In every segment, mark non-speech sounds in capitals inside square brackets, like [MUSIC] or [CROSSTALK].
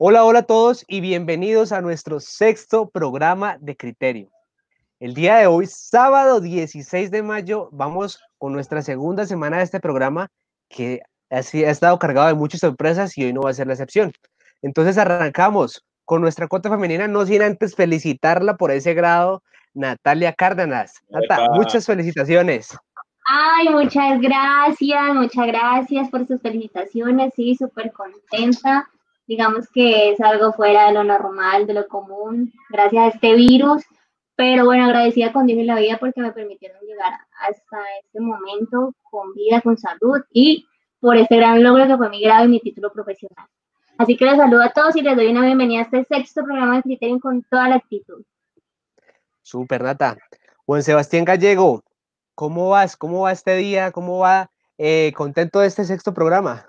Hola, hola a todos y bienvenidos a nuestro sexto programa de Criterio. El día de hoy, sábado 16 de mayo, vamos con nuestra segunda semana de este programa que ha estado cargado de muchas sorpresas y hoy no va a ser la excepción. Entonces arrancamos con nuestra cuota femenina, no sin antes felicitarla por ese grado, Natalia Cárdenas. Nata, muchas felicitaciones. Ay, muchas gracias, muchas gracias por sus felicitaciones, sí, súper contenta. Digamos que es algo fuera de lo normal, de lo común, gracias a este virus. Pero bueno, agradecida con Dios y la vida porque me permitieron llegar hasta este momento con vida, con salud y por este gran logro que fue mi grado y mi título profesional. Así que les saludo a todos y les doy una bienvenida a este sexto programa de Criterion con toda la actitud. Super, Nata. Juan Sebastián Gallego, ¿cómo vas? ¿Cómo va este día? ¿Cómo va? Eh, ¿Contento de este sexto programa?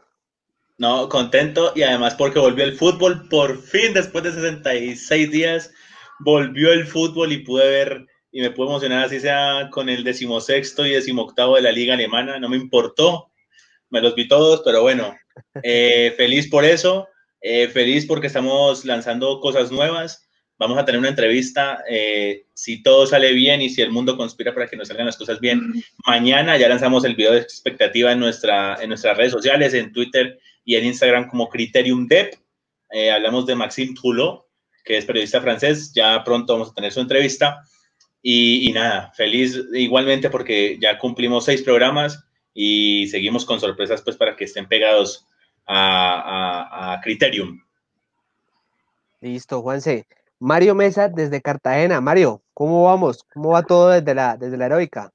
No, contento y además porque volvió el fútbol por fin después de 66 días. Volvió el fútbol y pude ver y me pude emocionar así sea con el decimosexto y decimoctavo de la liga alemana. No me importó, me los vi todos, pero bueno, [LAUGHS] eh, feliz por eso. Eh, feliz porque estamos lanzando cosas nuevas. Vamos a tener una entrevista, eh, si todo sale bien y si el mundo conspira para que nos salgan las cosas bien. Mañana ya lanzamos el video de expectativa en, nuestra, en nuestras redes sociales, en Twitter y en Instagram como Criterium Dep. Eh, hablamos de Maxime Trulot, que es periodista francés. Ya pronto vamos a tener su entrevista. Y, nada, feliz igualmente porque ya cumplimos seis programas y seguimos con sorpresas pues para que estén pegados a, Criterium. Listo, Juanse. Mario Mesa desde Cartagena. Mario, ¿cómo vamos? ¿Cómo va todo desde la, desde la heroica?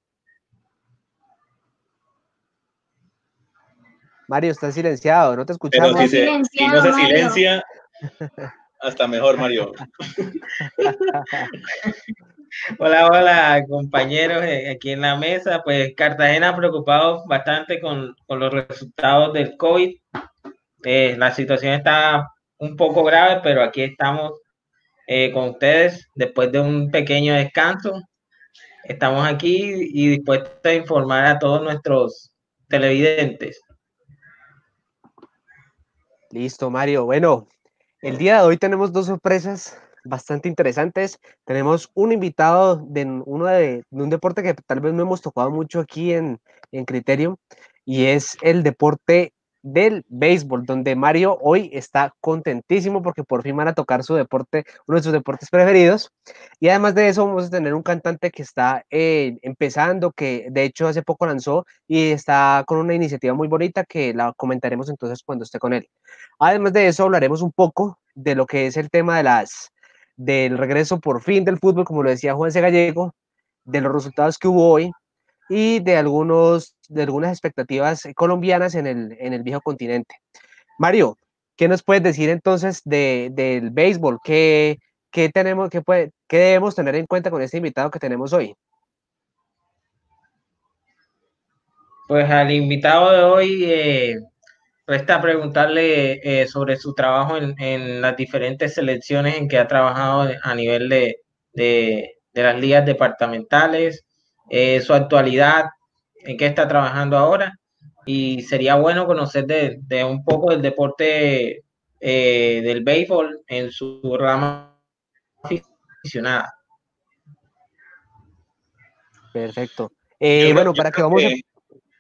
Mario, está silenciado, no te escuchamos. si, si no se silencia, [LAUGHS] hasta mejor, Mario. [LAUGHS] Hola, hola, compañeros eh, aquí en la mesa. Pues Cartagena preocupado bastante con, con los resultados del COVID. Eh, la situación está un poco grave, pero aquí estamos eh, con ustedes después de un pequeño descanso. Estamos aquí y dispuestos a informar a todos nuestros televidentes. Listo, Mario. Bueno, el día de hoy tenemos dos sorpresas bastante interesantes. Tenemos un invitado de uno de, un deporte que tal vez no hemos tocado mucho aquí en, en Criterio y es el deporte del béisbol, donde Mario hoy está contentísimo porque por fin van a tocar su deporte, uno de sus deportes preferidos. Y además de eso, vamos a tener un cantante que está eh, empezando, que de hecho hace poco lanzó y está con una iniciativa muy bonita que la comentaremos entonces cuando esté con él. Además de eso, hablaremos un poco de lo que es el tema de las del regreso por fin del fútbol, como lo decía Juan C. Gallego, de los resultados que hubo hoy y de, algunos, de algunas expectativas colombianas en el, en el viejo continente. Mario, ¿qué nos puedes decir entonces de, del béisbol? ¿Qué, qué tenemos, qué, qué debemos tener en cuenta con este invitado que tenemos hoy? Pues al invitado de hoy eh, resta preguntarle eh, sobre su trabajo en, en, las diferentes selecciones en que ha trabajado a nivel de, de, de las ligas departamentales, eh, su actualidad, en qué está trabajando ahora. Y sería bueno conocer de, de un poco del deporte eh, del béisbol en su rama aficionada. Perfecto. Eh, bueno, para que vamos a...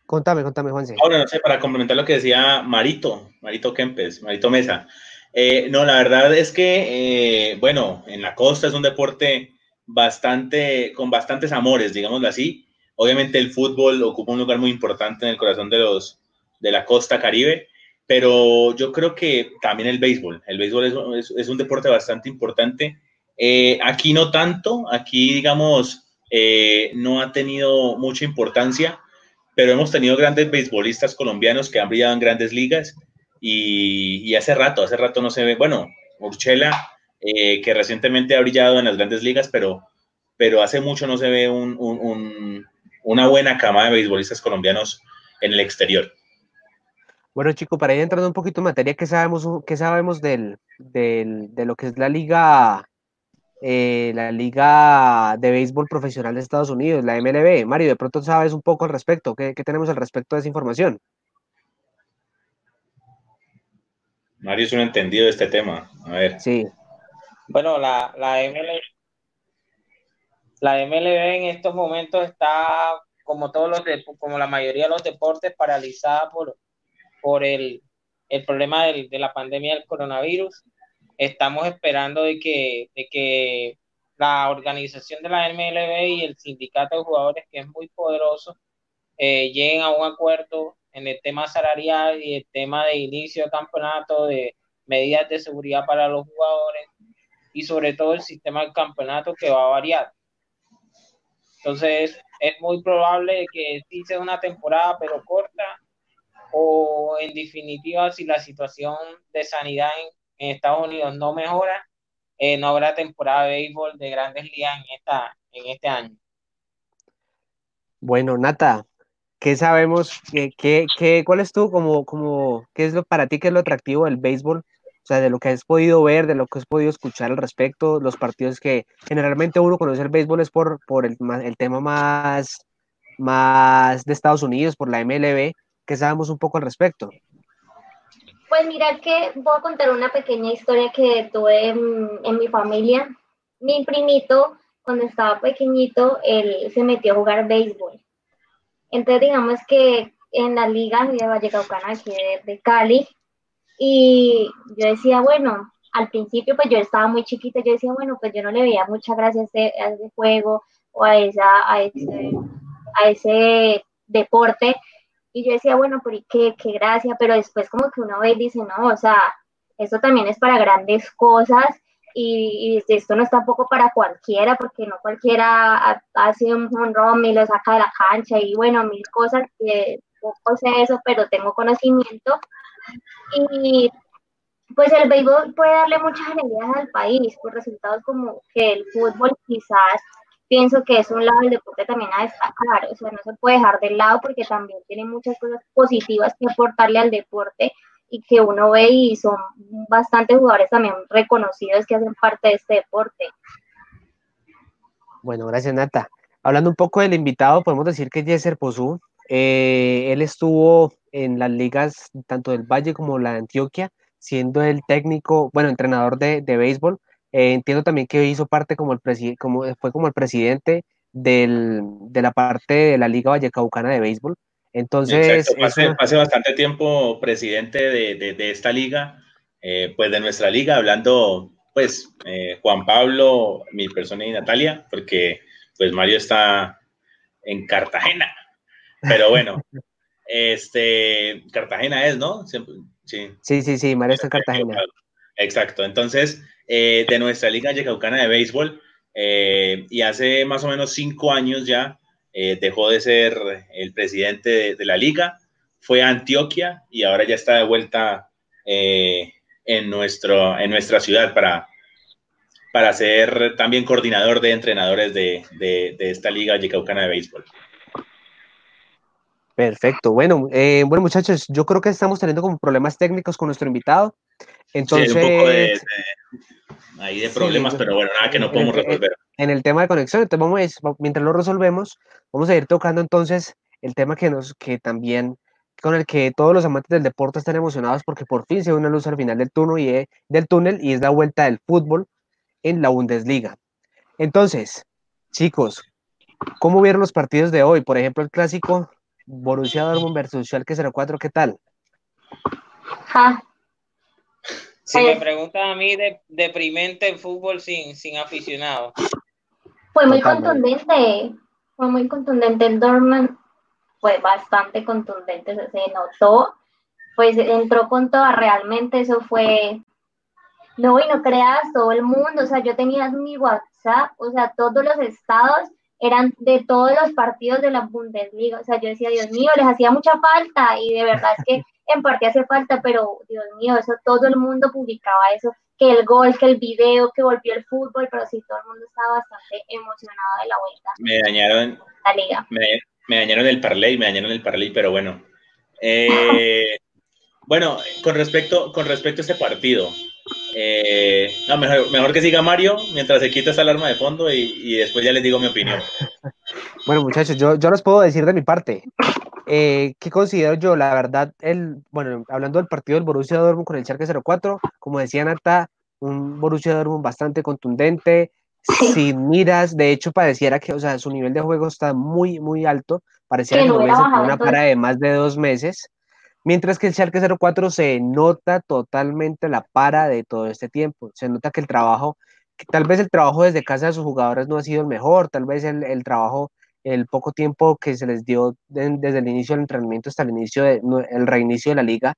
Contame, contame, Juanse. Ahora, no sé, para complementar lo que decía Marito, Marito Kempes, Marito Mesa. Eh, no, la verdad es que, eh, bueno, en la costa es un deporte bastante, con bastantes amores, digámoslo así. Obviamente el fútbol ocupa un lugar muy importante en el corazón de los de la costa caribe, pero yo creo que también el béisbol. El béisbol es, es, un deporte bastante importante. Eh, aquí no tanto, aquí digamos eh, no ha tenido mucha importancia, pero hemos tenido grandes beisbolistas colombianos que han brillado en grandes ligas y, y hace rato, hace rato no se ve, bueno, Urchela eh, que recientemente ha brillado en las grandes ligas, pero, pero hace mucho no se ve un, un, una buena cama de beisbolistas colombianos en el exterior. Bueno, chicos, para ir entrando un poquito en materia, ¿qué sabemos, qué sabemos del, del, de lo que es la liga, eh, la liga de béisbol profesional de Estados Unidos, la MLB? Mario, de pronto sabes un poco al respecto. ¿Qué, qué tenemos al respecto de esa información? Mario es un entendido de este tema. A ver. Sí. Bueno, la, la, MLB, la MLB en estos momentos está, como todos los como la mayoría de los deportes, paralizada por, por el, el problema del, de la pandemia del coronavirus. Estamos esperando de que, de que la organización de la MLB y el sindicato de jugadores, que es muy poderoso, eh, lleguen a un acuerdo en el tema salarial y el tema de inicio de campeonato, de medidas de seguridad para los jugadores y sobre todo el sistema del campeonato que va a variar. Entonces, es muy probable que sí sea una temporada, pero corta, o en definitiva, si la situación de sanidad en, Estados Unidos no mejora, eh, no habrá temporada de béisbol de grandes ligas en, esta, en este año. Bueno, Nata, ¿qué sabemos? ¿Qué, qué, qué, cuál es tú como, como, qué es lo para ti, qué es lo atractivo del béisbol? O sea, de lo que has podido ver, de lo que has podido escuchar al respecto, los partidos que generalmente uno conoce el béisbol es por, por el, tema más, más de Estados Unidos, por la MLB, que sabemos un poco al respecto. Pues mira que voy a contar una pequeña historia que tuve en, en mi familia. Mi primito, cuando estaba pequeñito, él se metió a jugar béisbol entonces, digamos que en la liga de Vallecaucana, aquí de, de Cali, y yo decía, bueno, al principio pues yo estaba muy chiquita, yo decía, bueno, pues yo no le veía mucha gracia a ese, a ese juego o a, esa, a, ese, a ese deporte. Y yo decía, bueno, pero qué, qué gracia? Pero después como que uno ve y dice, no, o sea, eso también es para grandes cosas y, esto no es tampoco para cualquiera, porque no cualquiera hace un, un y lo saca de la cancha y bueno, mil cosas que poco sé eso, pero tengo conocimiento. Y pues el béisbol puede darle muchas alegrías al país, por resultados como que el fútbol quizás pienso que es un lado del deporte también a destacar, o sea, no se puede dejar de lado porque también tiene muchas cosas positivas que aportarle al deporte y que uno ve y son bastantes jugadores también reconocidos que hacen parte de este deporte. Bueno, gracias Nata. Hablando un poco del invitado, podemos decir que Jesser Pozú, eh, él estuvo en las ligas tanto del Valle como la de Antioquia, siendo el técnico, bueno, entrenador de, de béisbol. Eh, entiendo también que hizo parte como el como fue como el presidente del, de la parte de la Liga Vallecaucana de béisbol. Entonces. Exacto, bastante tiempo presidente de, de, esta liga, eh, pues de nuestra liga, hablando, pues, eh, Juan Pablo, mi persona y Natalia, porque pues Mario está en Cartagena. Pero bueno, este, Cartagena es, ¿no? sí. sí, sí, sí, en Cartagena. Exacto, entonces, eh, de nuestra liga yecaucana de béisbol, y hace más o menos cinco años ya, eh, dejó de ser el presidente de, la liga, fue a Antioquia y ahora ya está de vuelta eh, en, nuestro, en nuestra ciudad para, para ser también coordinador de entrenadores de, esta liga yecaucana de béisbol. Perfecto. Bueno, eh, bueno, muchachos, yo creo que estamos teniendo como problemas técnicos con nuestro invitado. Entonces, un poco de, ahí de problemas, pero bueno, nada que no podemos resolver. En el tema de conexión, entonces vamos, mientras lo resolvemos, vamos a ir tocando entonces el tema que nos, que también con el que todos los amantes del deporte están emocionados porque por fin se ve una luz al final del túnel y, es, del túnel y es la vuelta del fútbol en la Bundesliga. Entonces, chicos, ¿cómo vieron los partidos de hoy? Por ejemplo, el clásico Borussia Dortmund versus Schalke 04, ¿qué tal? Si me preguntan a mí, de, deprimente el fútbol sin, sin aficionado. Fue muy contundente, fue muy contundente el Dortmund, fue bastante contundente, se notó, pues entró con toda, realmente eso fue, no, y no creas, todo el mundo, o sea, yo tenía mi WhatsApp, o sea, todos los estados eran de todos los partidos de la Bundesliga, o sea, yo decía, Dios mío, les hacía mucha falta, y de verdad es que [LAUGHS] en parte hace falta, pero Dios mío, eso todo el mundo publicaba eso, que el gol, que el video, que volvió el fútbol, pero sí, todo el mundo estaba bastante emocionado de la vuelta. Me dañaron, la liga. Me, dañaron el parlay, me dañaron el parlay, pero bueno. [LAUGHS] Eh, bueno, con respecto, con respecto a este partido, eh, no, mejor, mejor, que siga Mario mientras se quita esa alarma de fondo y, y, después ya les digo mi opinión. [LAUGHS] Bueno, muchachos, yo, yo los puedo decir de mi parte. Eh, ¿Qué considero yo? La verdad, el, bueno, hablando del partido del Borussia Dortmund con el Schalke 04, como decía Nata, un Borussia Dortmund bastante contundente, sin miras, de hecho pareciera que, o sea, su nivel de juego está muy, muy alto, pareciera que no hubiese una para de más de dos meses, mientras que el Schalke 04 se nota totalmente la para de todo este tiempo, se nota que el trabajo, tal vez el trabajo desde casa de sus jugadores no ha sido el mejor, tal vez el, trabajo el poco tiempo que se les dio desde el inicio del entrenamiento hasta el inicio del reinicio de la liga,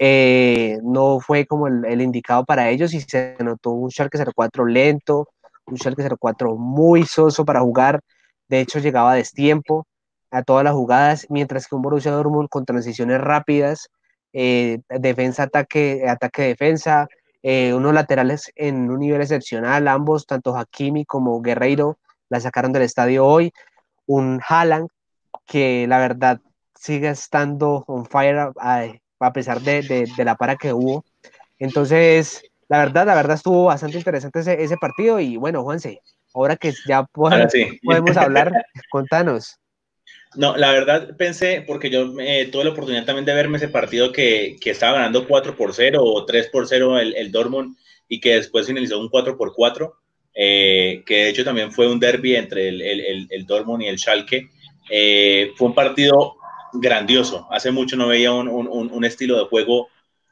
eh, no fue como el, indicado para ellos y se notó un Schalke 04 lento, un Schalke 04 muy soso para jugar, de hecho llegaba a destiempo a todas las jugadas, mientras que un Borussia Dortmund con transiciones rápidas, eh, defensa, ataque, ataque, defensa, eh, unos laterales en un nivel excepcional, ambos, tanto Hakimi como Guerreiro, la sacaron del estadio hoy, un Haaland que la verdad sigue estando on fire a, pesar de, la para que hubo. Entonces, la verdad, la verdad estuvo bastante interesante ese, partido y bueno, Juanse, ahora que ya podemos, hablar, [LAUGHS] contanos. No, la verdad pensé, porque yo eh, tuve la oportunidad también de verme ese partido que, estaba ganando 4 por 0 o 3 por 0 el, el Dortmund y que después finalizó un 4 por 4 eh, que de hecho también fue un derby entre el, el, el, Dortmund y el Schalke. Eh, fue un partido grandioso. Hace mucho no veía un, un, un estilo de juego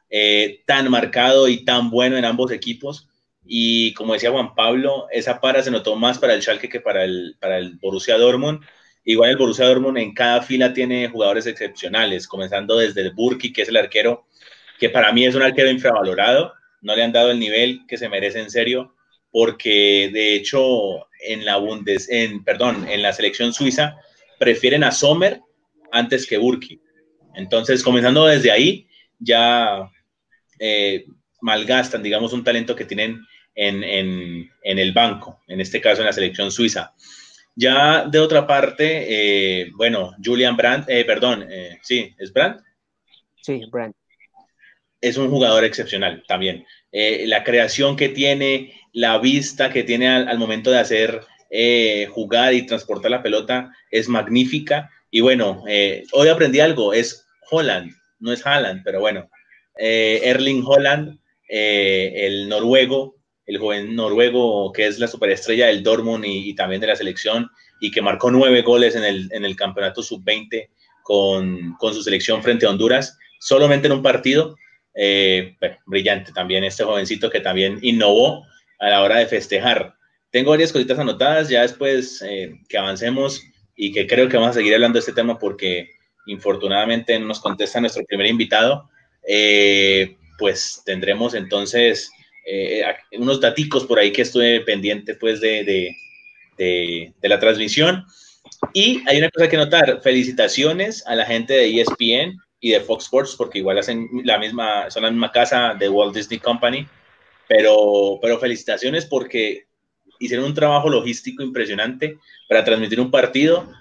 eh, tan marcado y tan bueno en ambos equipos. Y como decía Juan Pablo, esa para se notó más para el Schalke que para el, para el Borussia Dortmund. Igual el Borussia Dortmund en cada fila tiene jugadores excepcionales, comenzando desde el Burki, que es el arquero, que para mí es un arquero infravalorado. No le han dado el nivel que se merece en serio porque de hecho en la Bundes, en, perdón, en la selección suiza prefieren a Sommer antes que Burki. Entonces, comenzando desde ahí, ya eh, malgastan, digamos, un talento que tienen en, en, en, el banco, en este caso en la selección suiza. Ya de otra parte, eh, bueno, Julian Brandt, eh, perdón, sí, ¿es Brandt? Sí, Brandt. Es un jugador excepcional también. la creación que tiene, la vista que tiene al, momento de hacer eh, jugar y transportar la pelota es magnífica. Y bueno, eh, hoy aprendí algo, es Holland, no es Haaland, pero bueno, eh, Erling Holland, el noruego, el joven noruego que es la superestrella del Dortmund y, también de la selección y que marcó nueve goles en el, en el campeonato sub-20 con, con, su selección frente a Honduras, solamente en un partido. brillante también este jovencito que también innovó a la hora de festejar. Tengo varias cositas anotadas, ya después eh, que avancemos y que creo que vamos a seguir hablando de este tema porque infortunadamente no nos contesta nuestro primer invitado, eh, pues tendremos entonces eh, unos daticos por ahí que estuve pendiente pues de, de, de, de, la transmisión. Y hay una cosa que notar, felicitaciones a la gente de ESPN y de Fox Sports porque igual hacen la misma, son la misma casa de Walt Disney Company pero, pero felicitaciones porque hicieron un trabajo logístico impresionante para transmitir un partido,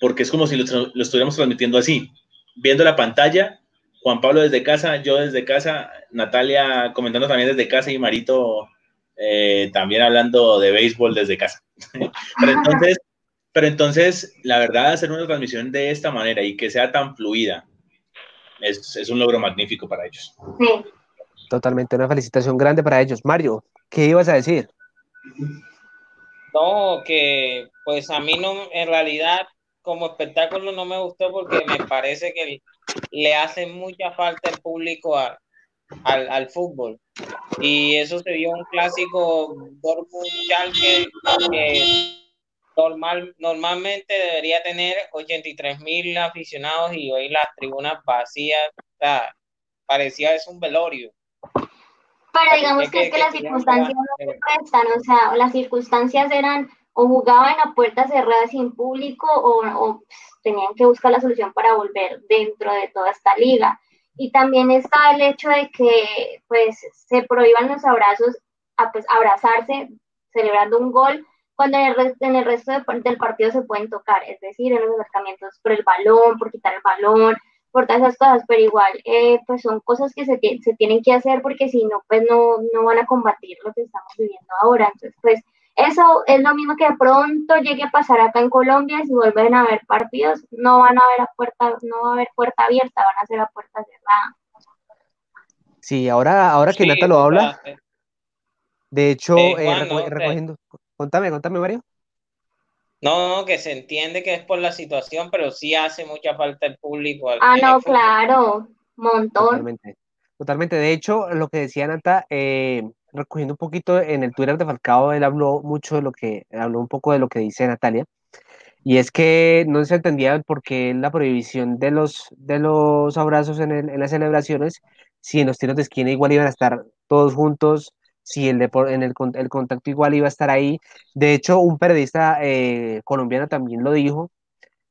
porque es como si lo, estuviéramos transmitiendo así, viendo la pantalla, Juan Pablo desde casa, yo desde casa, Natalia comentando también desde casa y Marito eh, también hablando de béisbol desde casa. [LAUGHS] pero, entonces, pero entonces, la verdad, hacer una transmisión de esta manera y que sea tan fluida es, es un logro magnífico para ellos. Sí. Totalmente, una felicitación grande para ellos. Mario, ¿qué ibas a decir? No, que pues a mí no, en realidad como espectáculo no me gustó porque me parece que le hace mucha falta el público al, al, fútbol. Y eso se vio un clásico Dortmund-Schalke que normal, normalmente debería tener 83 mil aficionados y hoy las tribunas vacías, o sea, parecía es un velorio. Pero digamos que es que las circunstancias no se prestan, o sea, las circunstancias eran o jugaban a puertas cerradas sin público o, tenían que buscar la solución para volver dentro de toda esta liga. Y también está el hecho de que pues se prohíban los abrazos, a, pues abrazarse celebrando un gol, cuando en el, en el resto del partido se pueden tocar, es decir, en los acercamientos por el balón, por quitar el balón, por todas esas cosas, pero igual, eh, pues son cosas que se, se, tienen que hacer porque si no, pues no, no van a combatir lo que estamos viviendo ahora. Entonces, pues Eso es lo mismo que de pronto llegue a pasar acá en Colombia, si vuelven a haber partidos, no van a haber a puerta, no va a haber puerta abierta, van a ser a puerta cerrada. Sí, ahora, ahora que Sí, Nata lo habla, de hecho, Eh, eh, Juan, reco- no, recogiendo, contame, contame, Mario. No, no, que se entiende que es por la situación, pero sí hace mucha falta el público. al- Ah, no, fútbol. claro, montón. Totalmente. Totalmente. De hecho, lo que decía Nata, eh, recogiendo un poquito en el Twitter de Falcao, él habló mucho de lo que, habló un poco de lo que dice Natalia, y es que no se entendía por qué la prohibición de los, de los abrazos en, las celebraciones, si en los tiros de esquina igual iban a estar todos juntos, si el, en el contacto igual iba a estar ahí. De hecho, un periodista eh, colombiano también lo dijo,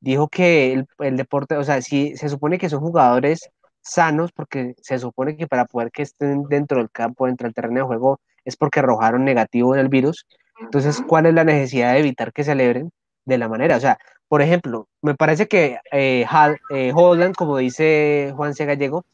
dijo que el, el deporte, o sea, si se supone que son jugadores sanos, porque se supone que para poder que estén dentro del campo, dentro del terreno de juego, es porque arrojaron negativo en el virus. Entonces. ¿cuál es la necesidad de evitar que celebren de la manera? O sea, por ejemplo, me parece que eh, eh, Holland, como dice Juan C. Gallego,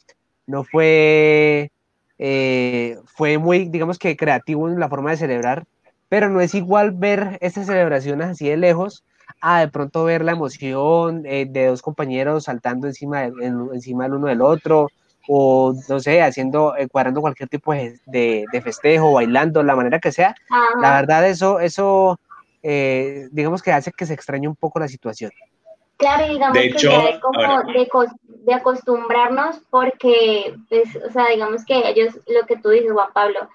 no fue, eh, fue muy, digamos que creativo en la forma de celebrar, pero no es igual ver estas celebraciones así de lejos a de pronto ver la emoción eh, de dos compañeros saltando encima, de- en- encima del uno del otro, o no sé, haciendo, eh, cuadrando cualquier tipo de, de- festejo, bailando, la manera que sea. La verdad, eso, eso eh, digamos que hace que se extrañe un poco la situación. Claro, y digamos De que ya es como de, de acostumbrarnos porque, pues, o sea, digamos que ellos, lo que tú dices, Juan Pablo,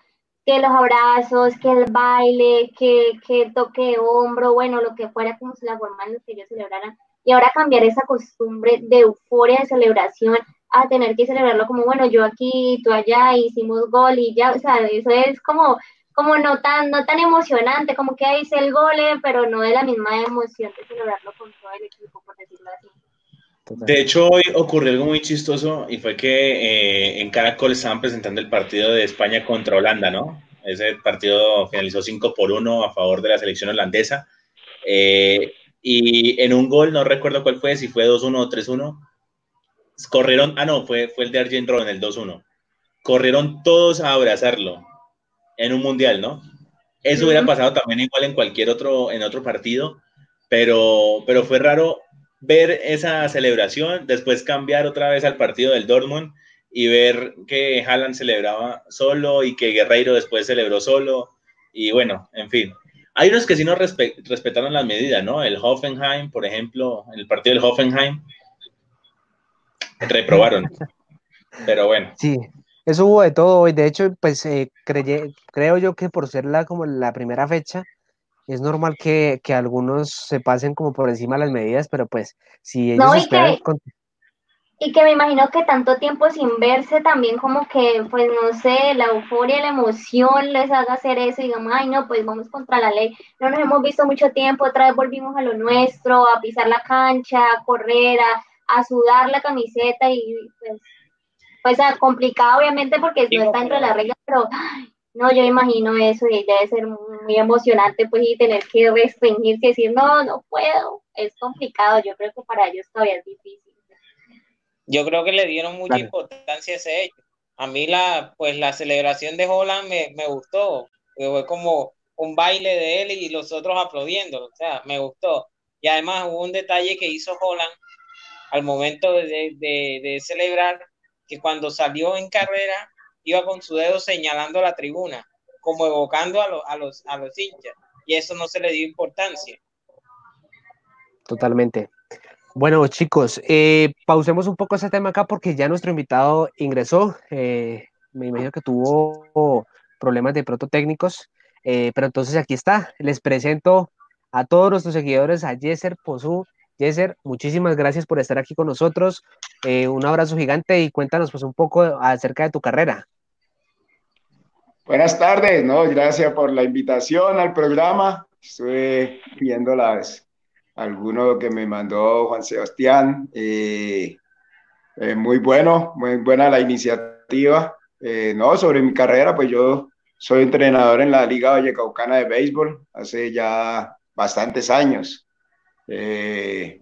que los abrazos, que el baile, que, que el toque de hombro, bueno, lo que fuera como la forma en la que ellos celebraran. Y ahora cambiar esa costumbre de euforia de celebración a tener que celebrarlo como, bueno, yo aquí, tú allá, hicimos gol y ya, o sea, eso es como, como no tan, no tan emocionante, como que hice el gol, eh, pero no de la misma emoción de celebrarlo con todo el equipo, por decirlo así. De hecho, hoy ocurrió algo muy chistoso y fue que eh, en Caracol estaban presentando el partido de España contra Holanda, ¿no? Ese partido finalizó 5 por 1 a favor de la selección holandesa. Eh, y en un gol, no recuerdo cuál fue, si fue 2-1 o 3-1, corrieron, ah, no, fue, fue el de Arjen Robben, el 2-1. Corrieron todos a abrazarlo en un mundial, ¿no? Eso hubiera pasado también igual en cualquier otro, en otro partido, pero, pero fue raro ver esa celebración, después cambiar otra vez al partido del Dortmund y ver que Haaland celebraba solo y que Guerreiro después celebró solo. Y bueno, en fin. Hay unos que sí no respe- respetaron las medidas, ¿no? El Hoffenheim, por ejemplo, el partido del Hoffenheim, reprobaron. Pero bueno, Sí, eso hubo de todo y de hecho, pues eh, creye- creo yo que por ser como la primera fecha, es normal que, que algunos se pasen como por encima de las medidas, pero pues si ellos No, y esperan que- con- Y que me imagino que tanto tiempo sin verse también como que, pues no sé, la euforia, la emoción les haga hacer eso y digamos, ay no, pues vamos contra la ley. No nos hemos visto mucho tiempo, otra vez volvimos a lo nuestro, a pisar la cancha, a correr, a, a sudar la camiseta y pues, pues complicado obviamente porque no está de las reglas, pero ay, no, yo imagino eso y debe ser muy, emocionante pues y tener que restringirse y decir, no, no puedo. Es complicado, yo creo que para ellos todavía es difícil. Yo creo que le dieron mucha Claro. importancia a ese hecho. A mí la, pues la celebración de Holland me, me gustó. Fue como un baile de él y los otros aplaudiendo. O sea, me gustó. Y además hubo un detalle que hizo Holland al momento de, de- de celebrar, que cuando salió en carrera iba con su dedo señalando la tribuna, como evocando a, los a, los, a los hinchas. Y eso no se le dio importancia. Totalmente. Bueno, chicos, eh, pausemos un poco ese tema acá porque ya nuestro invitado ingresó. eh, me imagino que tuvo problemas de pronto técnicos, eh, pero entonces aquí está. Les presento a todos nuestros seguidores, a Yeser Pozú. Yeser, muchísimas gracias por estar aquí con nosotros. eh, un abrazo gigante y cuéntanos pues un poco acerca de tu carrera. Buenas tardes, ¿no? Gracias por la invitación al programa. Estuve viendo las, alguno que me mandó Juan Sebastián. eh, eh, muy bueno, muy buena la iniciativa. Eh, no, sobre mi carrera, pues yo soy entrenador en la Liga Vallecaucana de Béisbol hace ya bastantes años. Eh,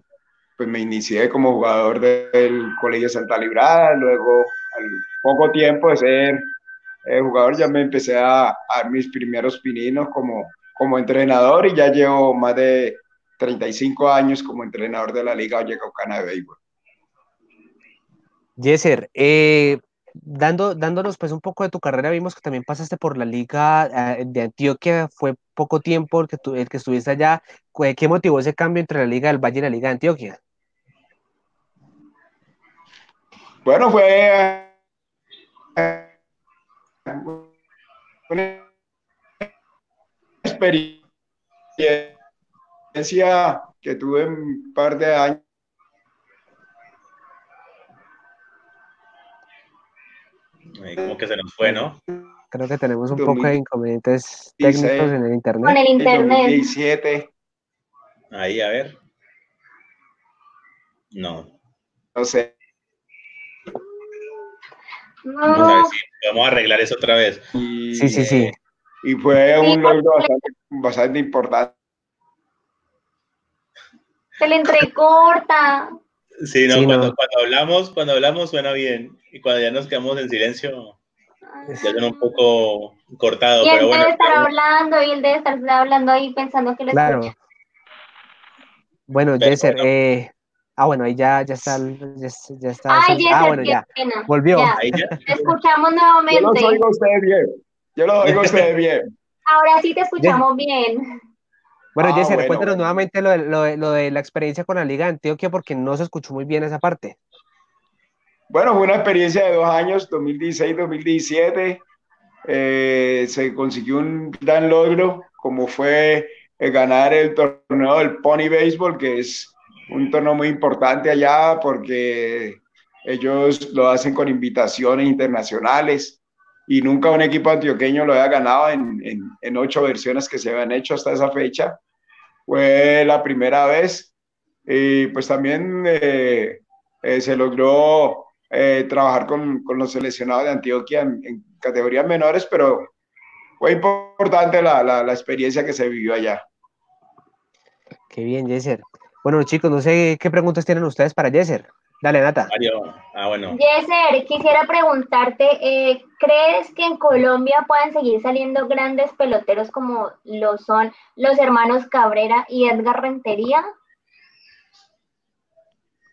pues me inicié como jugador del Colegio Santa Librada, luego al poco tiempo de ser eh, jugador ya me empecé a, a dar mis primeros pininos como, como entrenador y ya llevo más de 35 años como entrenador de la Liga Vallecaucana de Béisbol. Yeser, eh, dando, dándonos pues un poco de tu carrera, vimos que también pasaste por la Liga eh, de Antioquia, fue poco tiempo el que, el que estuviste allá. ¿Qué motivó ese cambio entre la Liga del Valle y la Liga de Antioquia? Bueno, fue eh, una experiencia que tuve un par de años como que se nos fue, ¿no? Creo que tenemos un poco de inconvenientes técnicos en el internet. Con el internet. 2017. Ahí, a ver. No. No sé. No, Vamos a ver si arreglar eso otra vez. Y, Sí, sí, sí. y fue un logro bastante, bastante importante. se le entrecorta. Sí, no, Sí, no. cuando, hablamos, cuando hablamos suena bien. Y cuando ya nos quedamos en silencio, ya suena un poco cortado, Y él pero bueno. debe estar hablando y él debe estar hablando ahí pensando que lo Claro. escucha. Bueno, Jesser, bueno. eh, ah, bueno, ahí ya, ya está, ya, ya está. Ay, ah, Jesser, bueno, qué ya, pena. volvió. Ya, Ahí ya. te escuchamos Yo los nuevamente. oigo a ustedes bien. Yo los oigo a ustedes [LAUGHS] bien. Ahora sí te escuchamos bien. Bueno, Ah, Jesser, bueno, cuéntanos nuevamente lo de, lo, de, lo de la experiencia con la Liga de Antioquia porque no se escuchó muy bien esa parte. Bueno, fue una experiencia de dos años, 2016-2017. Eh, se consiguió un gran logro, como fue eh, ganar el torneo del Pony Baseball, que es un torneo muy importante allá porque ellos lo hacen con invitaciones internacionales y nunca un equipo antioqueño lo había ganado en, en, ocho versiones que se habían hecho hasta esa fecha. Fue la primera vez. Y pues también eh, eh, se logró eh, trabajar con, con, los seleccionados de Antioquia en, categorías menores, pero fue importante la, la, la, experiencia que se vivió allá. Qué bien, Jesser. Bueno, chicos, no sé qué preguntas tienen ustedes para Jesser. Dale, Nata. Mario. Ah, bueno. Jesser, quisiera preguntarte, eh, ¿crees que en Colombia puedan seguir saliendo grandes peloteros como lo son los hermanos Cabrera y Edgar Rentería?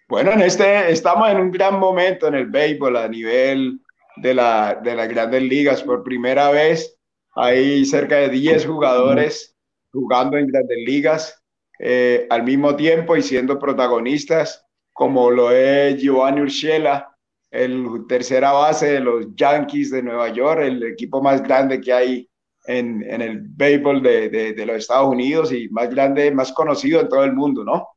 Bueno, en este estamos en un gran momento en el béisbol a nivel de, la, de las grandes ligas. Por primera vez hay cerca de 10 jugadores jugando en grandes ligas eh, al mismo tiempo y siendo protagonistas, como lo es Giovanni Urshela, el tercera base de los Yankees de Nueva York, el equipo más grande que hay en, en el béisbol de, de, los Estados Unidos y más grande, más conocido en todo el mundo, ¿no?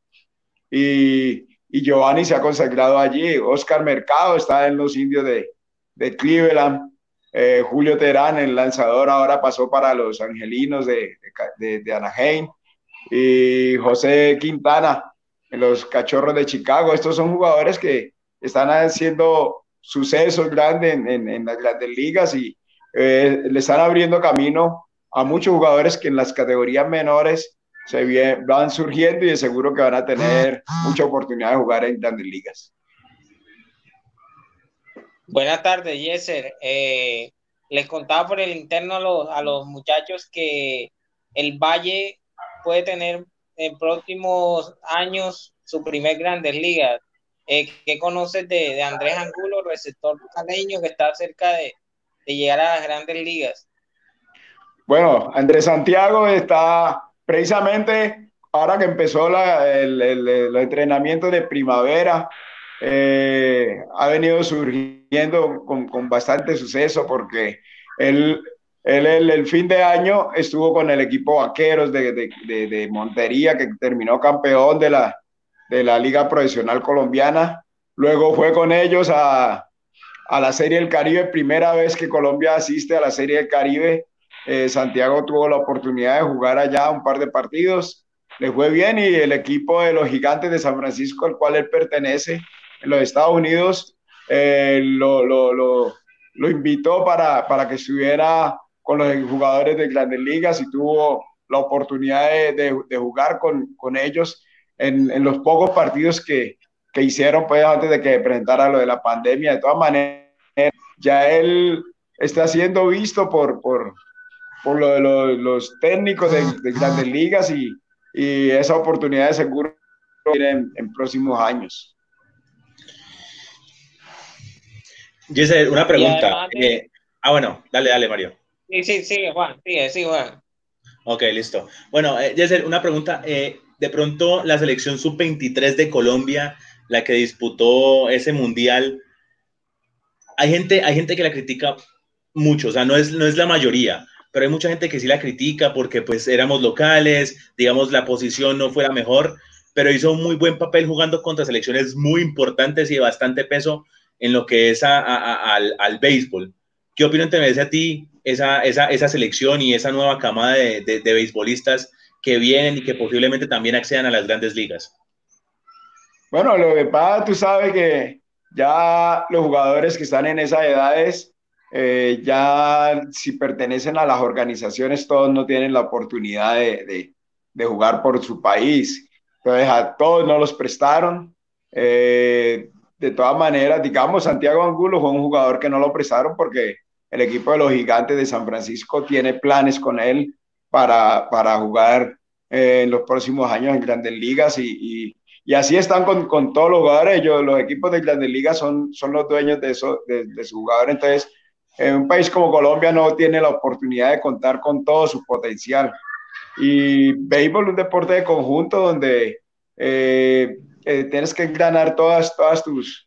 Y, y Giovanni se ha consagrado allí. Oscar Mercado está en los indios de, de Cleveland. Eh, Julio Terán, el lanzador, ahora pasó para los angelinos de, de, Anaheim. Y José Quintana, en los cachorros de Chicago. Estos son jugadores que están haciendo sucesos grandes en, las grandes ligas y eh, le están abriendo camino a muchos jugadores que en las categorías menores se van surgiendo y de seguro que van a tener mucha oportunidad de jugar en grandes ligas. Buenas tardes, Yeser. Eh, les contaba por el interno a los, a los, muchachos que el Valle puede tener en próximos años su primer grandes ligas. Eh, ¿Qué conoces de, de, Andrés Angulo, receptor caleño que está cerca de, de llegar a las grandes ligas? Bueno, Andrés Santiago está precisamente ahora que empezó la, el, el, entrenamiento de primavera, eh, ha venido surgiendo con, con, bastante suceso porque él, él el, fin de año estuvo con el equipo Vaqueros de, de, de, de Montería, que terminó campeón de la, de la Liga Profesional Colombiana. Luego fue con ellos a, a la Serie del Caribe, primera vez que Colombia asiste a la Serie del Caribe eh, Santiago tuvo la oportunidad de jugar allá un par de partidos, le fue bien y el equipo de los gigantes de San Francisco, al cual él pertenece en los Estados Unidos, eh, lo, lo, lo, lo, invitó para, para que estuviera con los jugadores de grandes ligas y tuvo la oportunidad de, de, de jugar con, con ellos en, en, los pocos partidos que, que hicieron pues, antes de que presentara lo de la pandemia. De todas maneras, ya él está siendo visto por, por, por lo de los, técnicos de, grandes ligas y, y, esa oportunidad de seguro en, en próximos años. Jesse, una pregunta. Eh, ah, bueno, dale, dale, Mario. Sí, sí, sí, Juan, sí, sí, Juan. Ok, listo. Bueno, eh, una pregunta. Eh, de pronto, la selección sub-23 de Colombia, la que disputó ese mundial, hay gente, hay gente que la critica mucho, o sea, no es, no es la mayoría, pero hay mucha gente que sí la critica porque pues éramos locales, digamos, la posición no fue la mejor, pero hizo un muy buen papel jugando contra selecciones muy importantes y de bastante peso en lo que es al, al, béisbol. ¿Qué opinión te merece a ti esa, esa, esa selección y esa nueva camada de, de, de beisbolistas que vienen y que posiblemente también accedan a las grandes ligas? Bueno, lo que pasa, tú sabes que ya los jugadores que están en esas edades eh, ya si pertenecen a las organizaciones, todos no tienen la oportunidad de, de, jugar por su país. Entonces, a todos no los prestaron. Eh, de todas maneras, digamos, Santiago Angulo fue un jugador que no lo prestaron porque el equipo de los gigantes de San Francisco tiene planes con él para, para jugar eh, en los próximos años en grandes ligas y, y, y así están con, con, todos los jugadores. Ellos, los equipos de grandes ligas son, son los dueños de, eso, de, de su jugador. Entonces, en un país como Colombia no tiene la oportunidad de contar con todo su potencial. Y béisbol es un deporte de conjunto donde eh, eh, tienes que ganar todas, todas tus,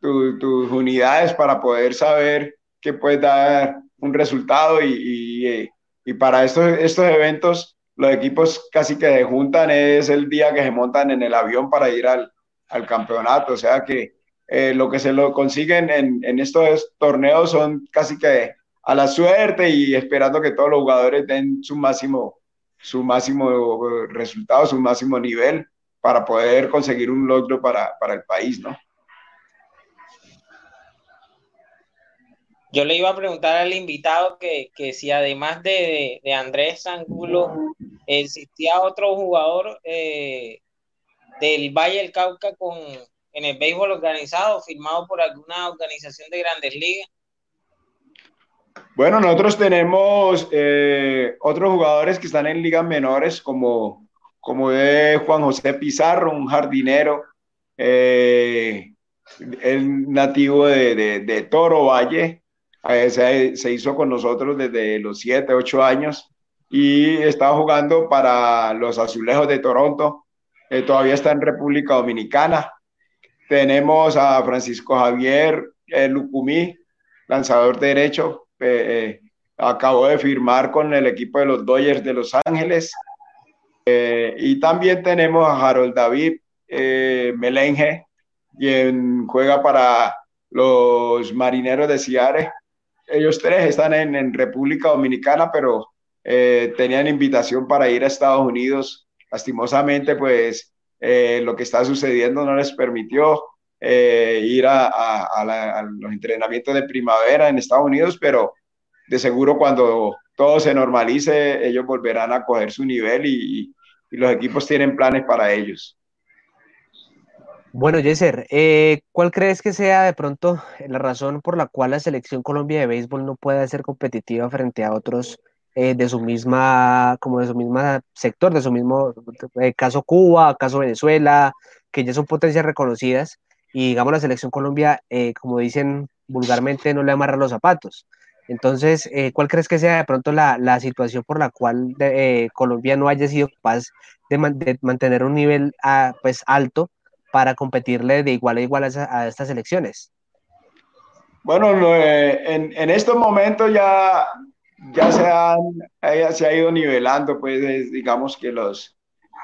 tus unidades para poder saber que puedes dar un resultado y, y, y, para estos, estos eventos los equipos casi que se juntan es el día que se montan en el avión para ir al, al campeonato, o sea que eh, lo que se lo consiguen en, en, estos torneos son casi que a la suerte y esperando que todos los jugadores den su máximo, su máximo resultado, su máximo nivel para poder conseguir un logro para, para el país, ¿no? Yo le iba a preguntar al invitado que, que si además de, de, Andrés Angulo existía otro jugador eh, del Valle del Cauca con, en el béisbol organizado, firmado por alguna organización de grandes ligas? Bueno, nosotros tenemos eh, otros jugadores que están en ligas menores, como, como de Juan José Pizarro, un jardinero, eh, el nativo de, de, Toro Valle, se, hizo con nosotros desde los 7, 8 años y estaba jugando para los Azulejos de Toronto, eh, todavía está en República Dominicana. Tenemos a Francisco Javier eh, Lucumí, lanzador derecho. Eh, acabó de firmar con el equipo de los Dodgers de Los Ángeles. Eh, y también tenemos a Harold David eh, Melenge, quien juega para los Marineros de Ciare. Ellos tres están en, República Dominicana, pero tenían invitación para ir a Estados Unidos. Lastimosamente, pues eh, lo que está sucediendo no les permitió eh, ir a, los entrenamientos de primavera en Estados Unidos, pero de seguro cuando todo se normalice, ellos volverán a coger su nivel y los equipos tienen planes para ellos. Bueno, Jesser, eh, ¿cuál crees que sea de pronto la razón por la cual la selección Colombia de béisbol no puede ser competitiva frente a otros eh, de su misma, como de su misma sector, de su mismo eh, caso Cuba, caso Venezuela, que ya son potencias reconocidas, y digamos la selección Colombia, eh, como dicen vulgarmente, no le amarra los zapatos. Entonces, ¿cuál crees que sea de pronto la, la situación por la cual Colombia no haya sido capaz de, man, de mantener un nivel ah, pues alto para competirle de igual a igual a, estas elecciones? Bueno, en, en estos momentos ya ya se, han, se ha ido nivelando, pues digamos que los,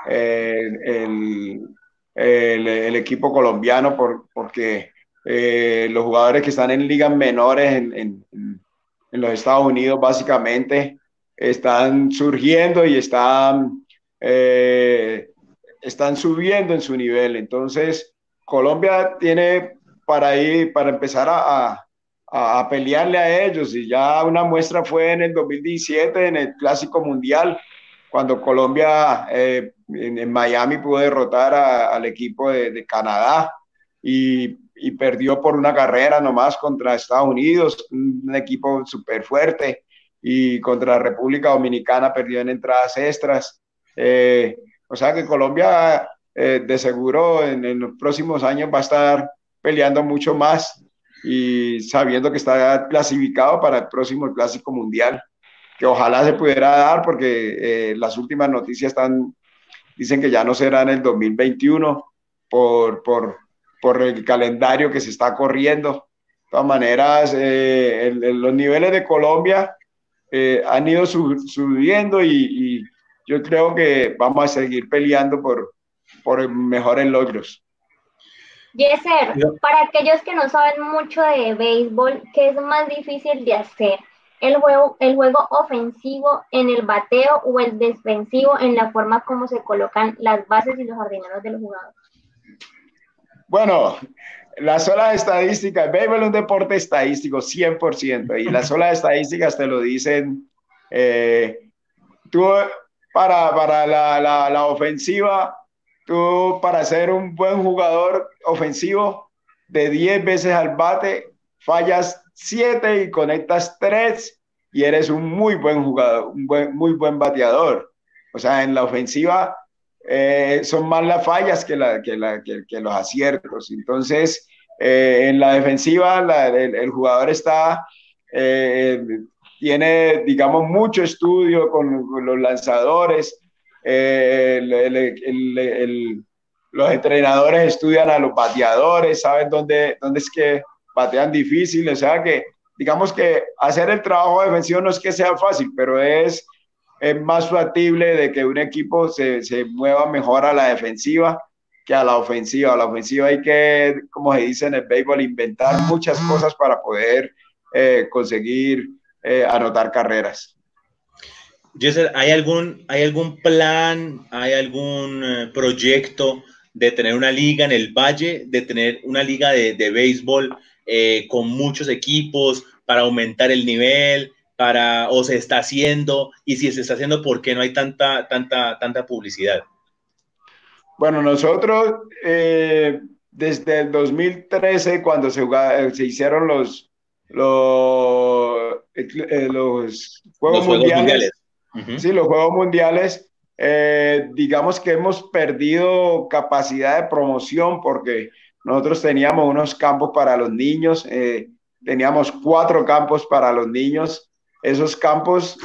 eh, el, el, equipo colombiano, por, porque eh, los jugadores que están en ligas menores en, en, los Estados Unidos básicamente están surgiendo y están, eh, están subiendo en su nivel. Entonces, Colombia tiene para ir, para empezar a, a a, pelearle a ellos. Y ya una muestra fue en el 2017 en el Clásico Mundial, cuando Colombia eh, en, en, Miami pudo derrotar a, al equipo de, de Canadá y, y, perdió por una carrera nomás contra Estados Unidos, un, equipo súper fuerte. y contra República Dominicana perdió en entradas extras. Eh, o sea que Colombia eh, de seguro en, en, los próximos años va a estar peleando mucho más y sabiendo que está clasificado para el próximo Clásico Mundial, que ojalá se pudiera dar porque eh, las últimas noticias están, dicen que ya no será en el 2021 por, por, por el calendario que se está corriendo. De todas maneras, eh, el, el, los niveles de Colombia eh, han ido sub, subiendo y, y, yo creo que vamos a seguir peleando por, por mejores logros. Yeser, para aquellos que no saben mucho de béisbol, ¿qué es más difícil de hacer? ¿El juego, ¿El juego ofensivo en el bateo o el defensivo en la forma como se colocan las bases y los jardineros de los jugadores? Bueno, las solas estadísticas, el béisbol es un deporte estadístico 100%, y las solas estadísticas te lo dicen. Eh, tú, para, para la, la, la ofensiva, tú para ser un buen jugador ofensivo de 10 veces al bate, fallas 7 y conectas 3 y eres un muy buen jugador, un buen, muy buen bateador. O sea, en la ofensiva eh, son más las fallas que, la, que, la, que, que los aciertos. Entonces, eh, en la defensiva la, el, el, jugador está, eh, tiene, digamos, mucho estudio con, los lanzadores, eh, el, el, el, los entrenadores estudian a los bateadores, saben dónde, dónde es que batean difícil, o sea que digamos que hacer el trabajo defensivo no es que sea fácil, pero es, es más factible de que un equipo se, se, mueva mejor a la defensiva que a la ofensiva. A la ofensiva hay que, como se dice en el béisbol, inventar muchas cosas para poder eh, conseguir eh, anotar carreras. Jesser, ¿hay algún, ¿hay algún plan, hay algún uh, proyecto de tener una liga en el Valle, de tener una liga de, de béisbol eh, con muchos equipos para aumentar el nivel, para, o se está haciendo, y si se está haciendo, ¿por qué no hay tanta, tanta, tanta publicidad? Bueno, nosotros eh, desde el 2013, cuando se, se hicieron los, los, eh, los Juegos, los mundiales, mundiales Uh -huh. Sí, los Juegos Mundiales, eh, digamos que hemos perdido capacidad de promoción porque nosotros teníamos unos campos para los niños, eh, teníamos cuatro campos para los niños. Esos campos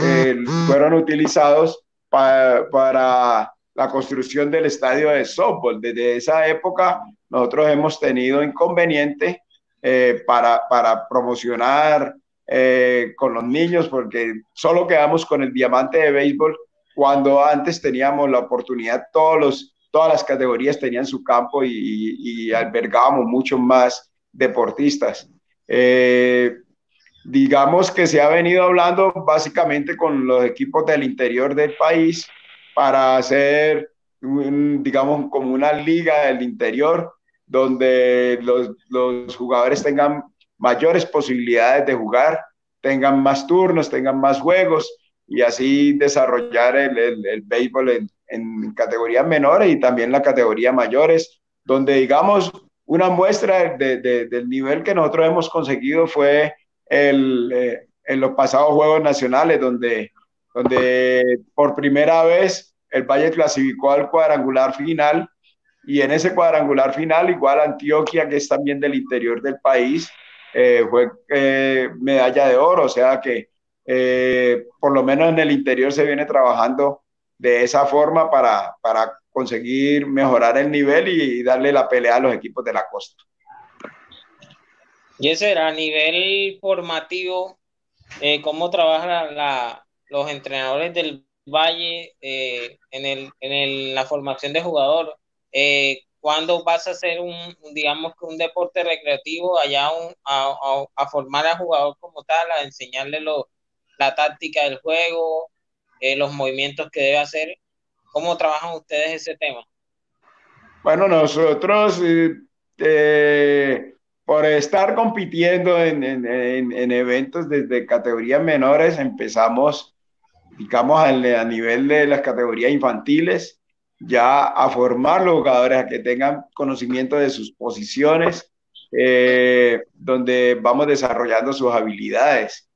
fueron utilizados pa para la construcción del estadio de softball. Desde esa época nosotros hemos tenido inconveniente eh, para, para promocionar eh, con los niños porque solo quedamos con el diamante de béisbol cuando antes teníamos la oportunidad, todos los, todas las categorías tenían su campo y, y, albergábamos muchos más deportistas. Eh, digamos que se ha venido hablando básicamente con los equipos del interior del país para hacer, un, digamos, como una liga del interior donde los, los jugadores tengan mayores posibilidades de jugar, tengan más turnos, tengan más juegos y así desarrollar el, el, el béisbol en, en, categorías menores y también la categoría mayores, donde digamos una muestra de, de, del nivel que nosotros hemos conseguido fue el, eh, en los pasados Juegos Nacionales, donde, donde por primera vez el Valle clasificó al cuadrangular final y en ese cuadrangular final igual Antioquia, que es también del interior del país, eh, fue eh, medalla de oro, o sea que eh, por lo menos en el interior se viene trabajando de esa forma para, para conseguir mejorar el nivel y darle la pelea a los equipos de la costa. Yeser, a nivel formativo, eh, ¿cómo trabajan los entrenadores del Valle en, el, en el, la formación de jugador? Eh, ¿Cuándo vas a hacer un, digamos que un deporte recreativo allá a, a, a, formar al jugador como tal, a enseñarle lo, la táctica del juego, eh, los movimientos que debe hacer? ¿Cómo trabajan ustedes ese tema? Bueno, nosotros eh, por estar compitiendo en, en, en, en, eventos desde categorías menores, empezamos, digamos, a nivel de las categorías infantiles, ya a formar los jugadores a que tengan conocimiento de sus posiciones, eh, donde vamos desarrollando sus habilidades.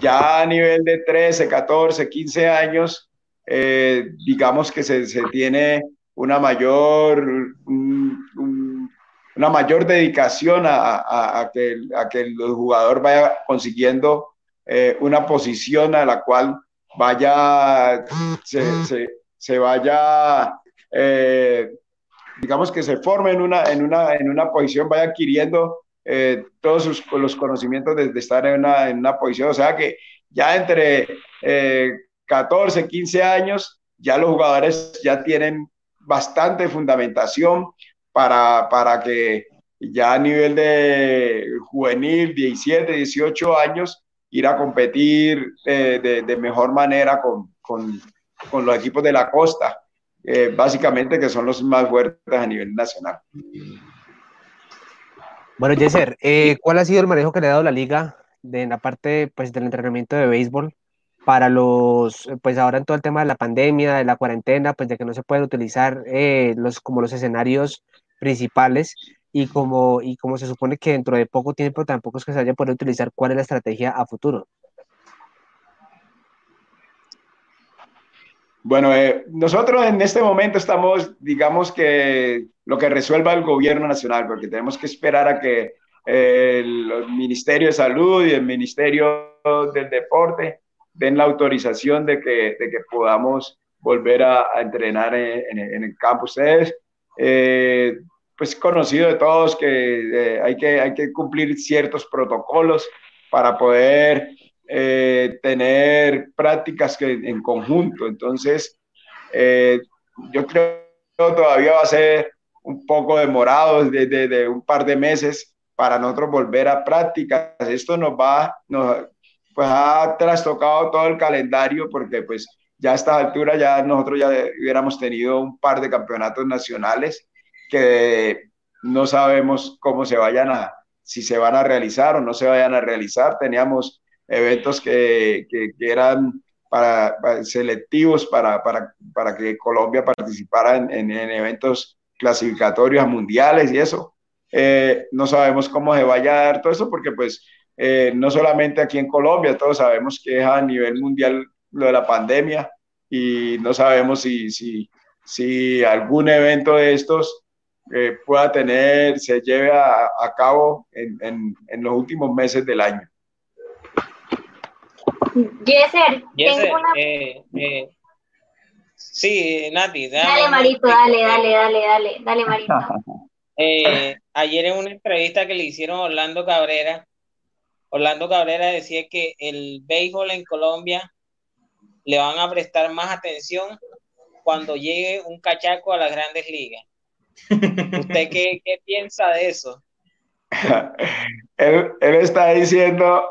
ya a nivel de 13, 14, 15 años, eh, digamos que se, se, tiene una mayor, un, una mayor dedicación a, a, a, que, a, que, el jugador vaya consiguiendo eh, una posición a la cual vaya, se, se, se vaya, eh, digamos que se forme en una, en una, en una posición, vaya adquiriendo eh, todos sus, los conocimientos de, de estar en una, en una, posición. O sea que ya entre eh, 14, 15 años, ya los jugadores ya tienen bastante fundamentación para, para que ya a nivel de juvenil, 17, 18 años, ir a competir eh, de, de, mejor manera con, con, con, los equipos de la costa, eh, básicamente que son los más fuertes a nivel nacional. Bueno, Jesser, eh, ¿cuál ha sido el manejo que le ha dado la liga de, en la parte pues, del entrenamiento de béisbol para los, pues ahora en todo el tema de la pandemia, de la cuarentena, pues de que no se pueden utilizar eh, los, como los escenarios principales y como, y como se supone que dentro de poco tiempo tampoco es que se vaya a poder utilizar, ¿cuál es la estrategia a futuro? Bueno, eh, nosotros en este momento estamos, digamos que lo que resuelva el gobierno nacional, porque tenemos que esperar a que eh, el Ministerio de Salud y el Ministerio del Deporte den la autorización de que, de que podamos volver a, a entrenar en, en, en, el campo. Ustedes, eh, pues conocido de todos que, eh, hay que hay que cumplir ciertos protocolos para poder eh, tener prácticas que, en conjunto. Entonces, eh, yo creo que todavía va a ser un poco demorado, de, de, de, un par de meses, para nosotros volver a prácticas. Esto nos va, nos, pues ha trastocado todo el calendario porque pues ya a esta altura ya nosotros ya hubiéramos tenido un par de campeonatos nacionales que no sabemos cómo se vayan a, si se van a realizar o no se vayan a realizar. Teníamos eventos que, que, que eran para, selectivos para, para, para que Colombia participara en, en, en, eventos clasificatorios mundiales y eso. Eh, no sabemos cómo se vaya a dar todo eso porque pues eh, no solamente aquí en Colombia, todos sabemos que es a nivel mundial lo de la pandemia y no sabemos si, si, si algún evento de estos eh, pueda tener, se lleve a, a cabo en, en, los últimos meses del año. Yeser, tengo una... Eh, eh, sí, Nati. Dale, dale Marito, dale, dale, dale, dale, dale, Marito. [LAUGHS] Eh, ayer en una entrevista que le hicieron a Orlando Cabrera, Orlando Cabrera decía que el béisbol en Colombia le van a prestar más atención cuando llegue un cachaco a las grandes ligas. [LAUGHS] ¿Usted qué, qué piensa de eso? él, él, está diciendo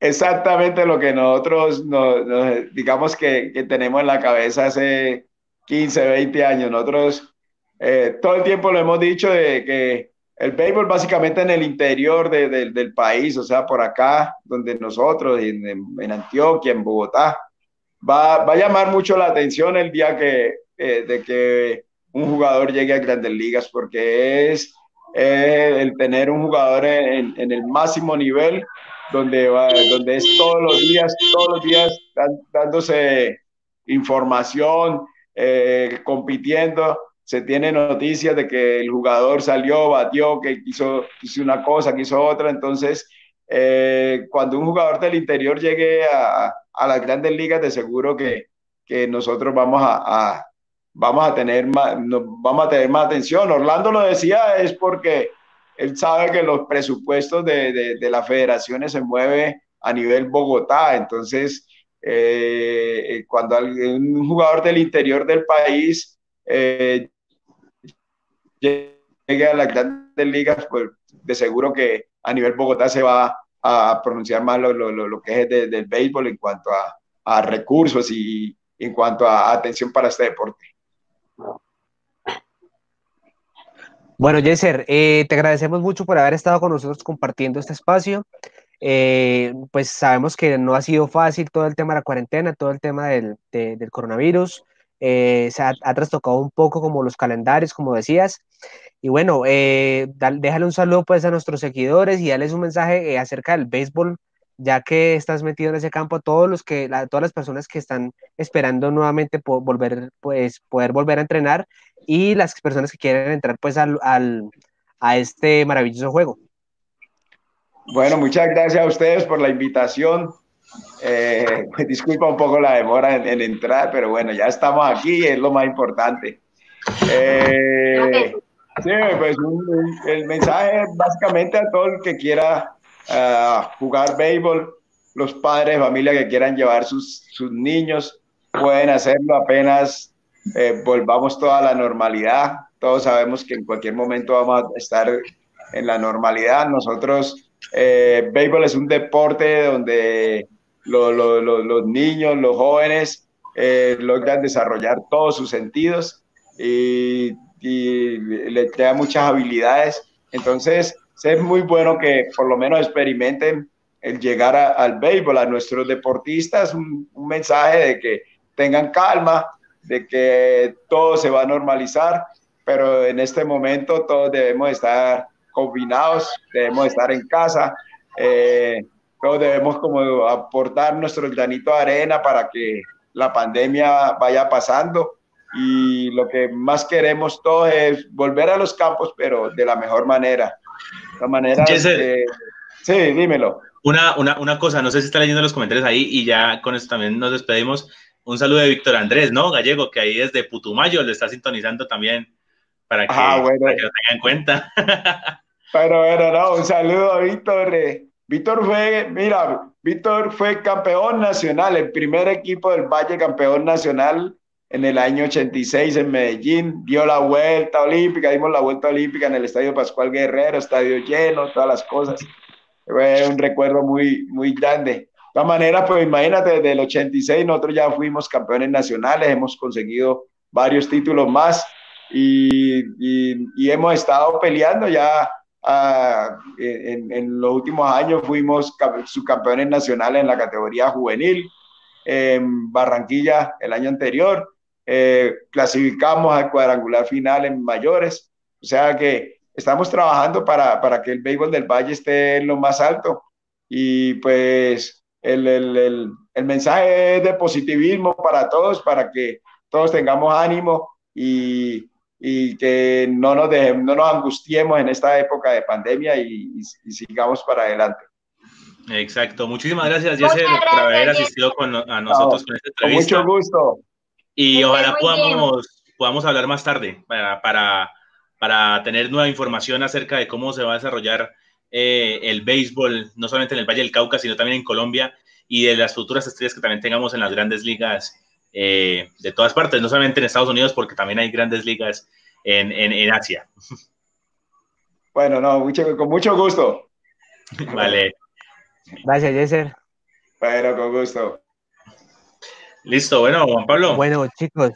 exactamente lo que nosotros, nos, nos, digamos que, que, tenemos en la cabeza hace 15, 20 años. Nosotros eh, todo el tiempo lo hemos dicho de que el béisbol básicamente en el interior de, de, del país, o sea, por acá, donde nosotros, en, en Antioquia, en Bogotá, va, va, a llamar mucho la atención el día que, eh, de que un jugador llegue a grandes ligas, porque es eh, el tener un jugador en, en, el máximo nivel, donde, va, donde es todos los días, todos los días dándose información, eh, compitiendo se tiene noticias de que el jugador salió, batió, que quiso, hizo una cosa, que hizo otra. Entonces, eh, cuando un jugador del interior llegue a, a, las grandes ligas, de seguro que, que nosotros vamos a, a, vamos, a tener más, vamos a tener más atención. Orlando lo decía, es porque él sabe que los presupuestos de, de, de las federaciones se mueven a nivel Bogotá. Entonces, eh, cuando un jugador del interior del país eh, llegue a las grandes ligas, pues de seguro que a nivel Bogotá se va a pronunciar más lo, lo, lo que es de, del béisbol en cuanto a, a, recursos y en cuanto a atención para este deporte. Bueno, Jesser, eh, te agradecemos mucho por haber estado con nosotros compartiendo este espacio. Eh, pues sabemos que no ha sido fácil todo el tema de la cuarentena, todo el tema del, de, del coronavirus eh, se ha, ha, trastocado un poco como los calendarios, como decías. Y bueno, eh, déjale un saludo pues a nuestros seguidores y darles un mensaje eh, acerca del béisbol ya que estás metido en ese campo, todos los que, todas las personas que están esperando nuevamente volver, pues, poder volver a entrenar y las personas que quieren entrar pues al, a este maravilloso juego. Bueno, muchas gracias a ustedes por la invitación. Eh, [LAUGHS] disculpa un poco la demora en, entrar, pero bueno, ya estamos aquí, es lo más importante. Eh, sí, pues el mensaje básicamente a todo el que quiera jugar béisbol, los padres de familia que quieran llevar sus, sus niños pueden hacerlo apenas eh, volvamos toda la normalidad. Todos sabemos que en cualquier momento vamos a estar en la normalidad. Nosotros, eh, béisbol es un deporte donde los niños, los jóvenes eh, logran desarrollar todos sus sentidos y, y le crea muchas habilidades. Entonces, es muy bueno que por lo menos experimenten el llegar al béisbol a nuestros deportistas, un, mensaje de que tengan calma, de que todo se va a normalizar, pero en este momento todos debemos estar combinados, debemos estar en casa, eh, todos debemos como aportar nuestro granito de arena para que la pandemia vaya pasando y lo que más queremos todos es volver a los campos, pero de la mejor manera. La manera de... Sí, dímelo. Una, una, una, cosa, no sé si está leyendo los comentarios ahí y ya con esto también nos despedimos. Un saludo de Víctor Andrés, ¿no? Gallego, que ahí desde Putumayo le está sintonizando también para que, ah, bueno. para que lo tengan en cuenta. [LAUGHS] Pero bueno, no, un saludo a Víctor. Víctor fue, mira, Víctor fue campeón nacional, el primer equipo del Valle campeón nacional en el año 86 en Medellín, dio la vuelta olímpica, dimos la vuelta olímpica en el Estadio Pascual Guerrero, estadio lleno, todas las cosas. Fue un recuerdo muy, muy grande. Todas maneras, pues imagínate, desde el 86 nosotros ya fuimos campeones nacionales, hemos conseguido varios títulos más y, y, hemos estado peleando ya ah, en, en, los últimos años fuimos subcampeones nacionales en la categoría juvenil, en Barranquilla el año anterior, eh, clasificamos al cuadrangular final en mayores, o sea que estamos trabajando para, para que el béisbol del Valle esté en lo más alto y pues el, el, el, mensaje es de positivismo para todos, para que todos tengamos ánimo y, y que no nos, dejemos, no nos angustiemos en esta época de pandemia y, y, sigamos para adelante. Exacto. Muchísimas gracias, Jesse, por haber asistido con, a nosotros con esta entrevista. Con mucho gusto. Y ojalá podamos, podamos hablar más tarde para, para, para tener nueva información acerca de cómo se va a desarrollar eh, el béisbol, no solamente en el Valle del Cauca, sino también en Colombia y de las futuras estrellas que también tengamos en las grandes ligas eh, de todas partes, no solamente en Estados Unidos, porque también hay grandes ligas en, en, en Asia. [LAUGHS] Bueno, no, mucho, con mucho gusto. [LAUGHS] Vale. Gracias, Jesser. Bueno, con gusto. Listo, bueno, Juan Pablo. Bueno, chicos,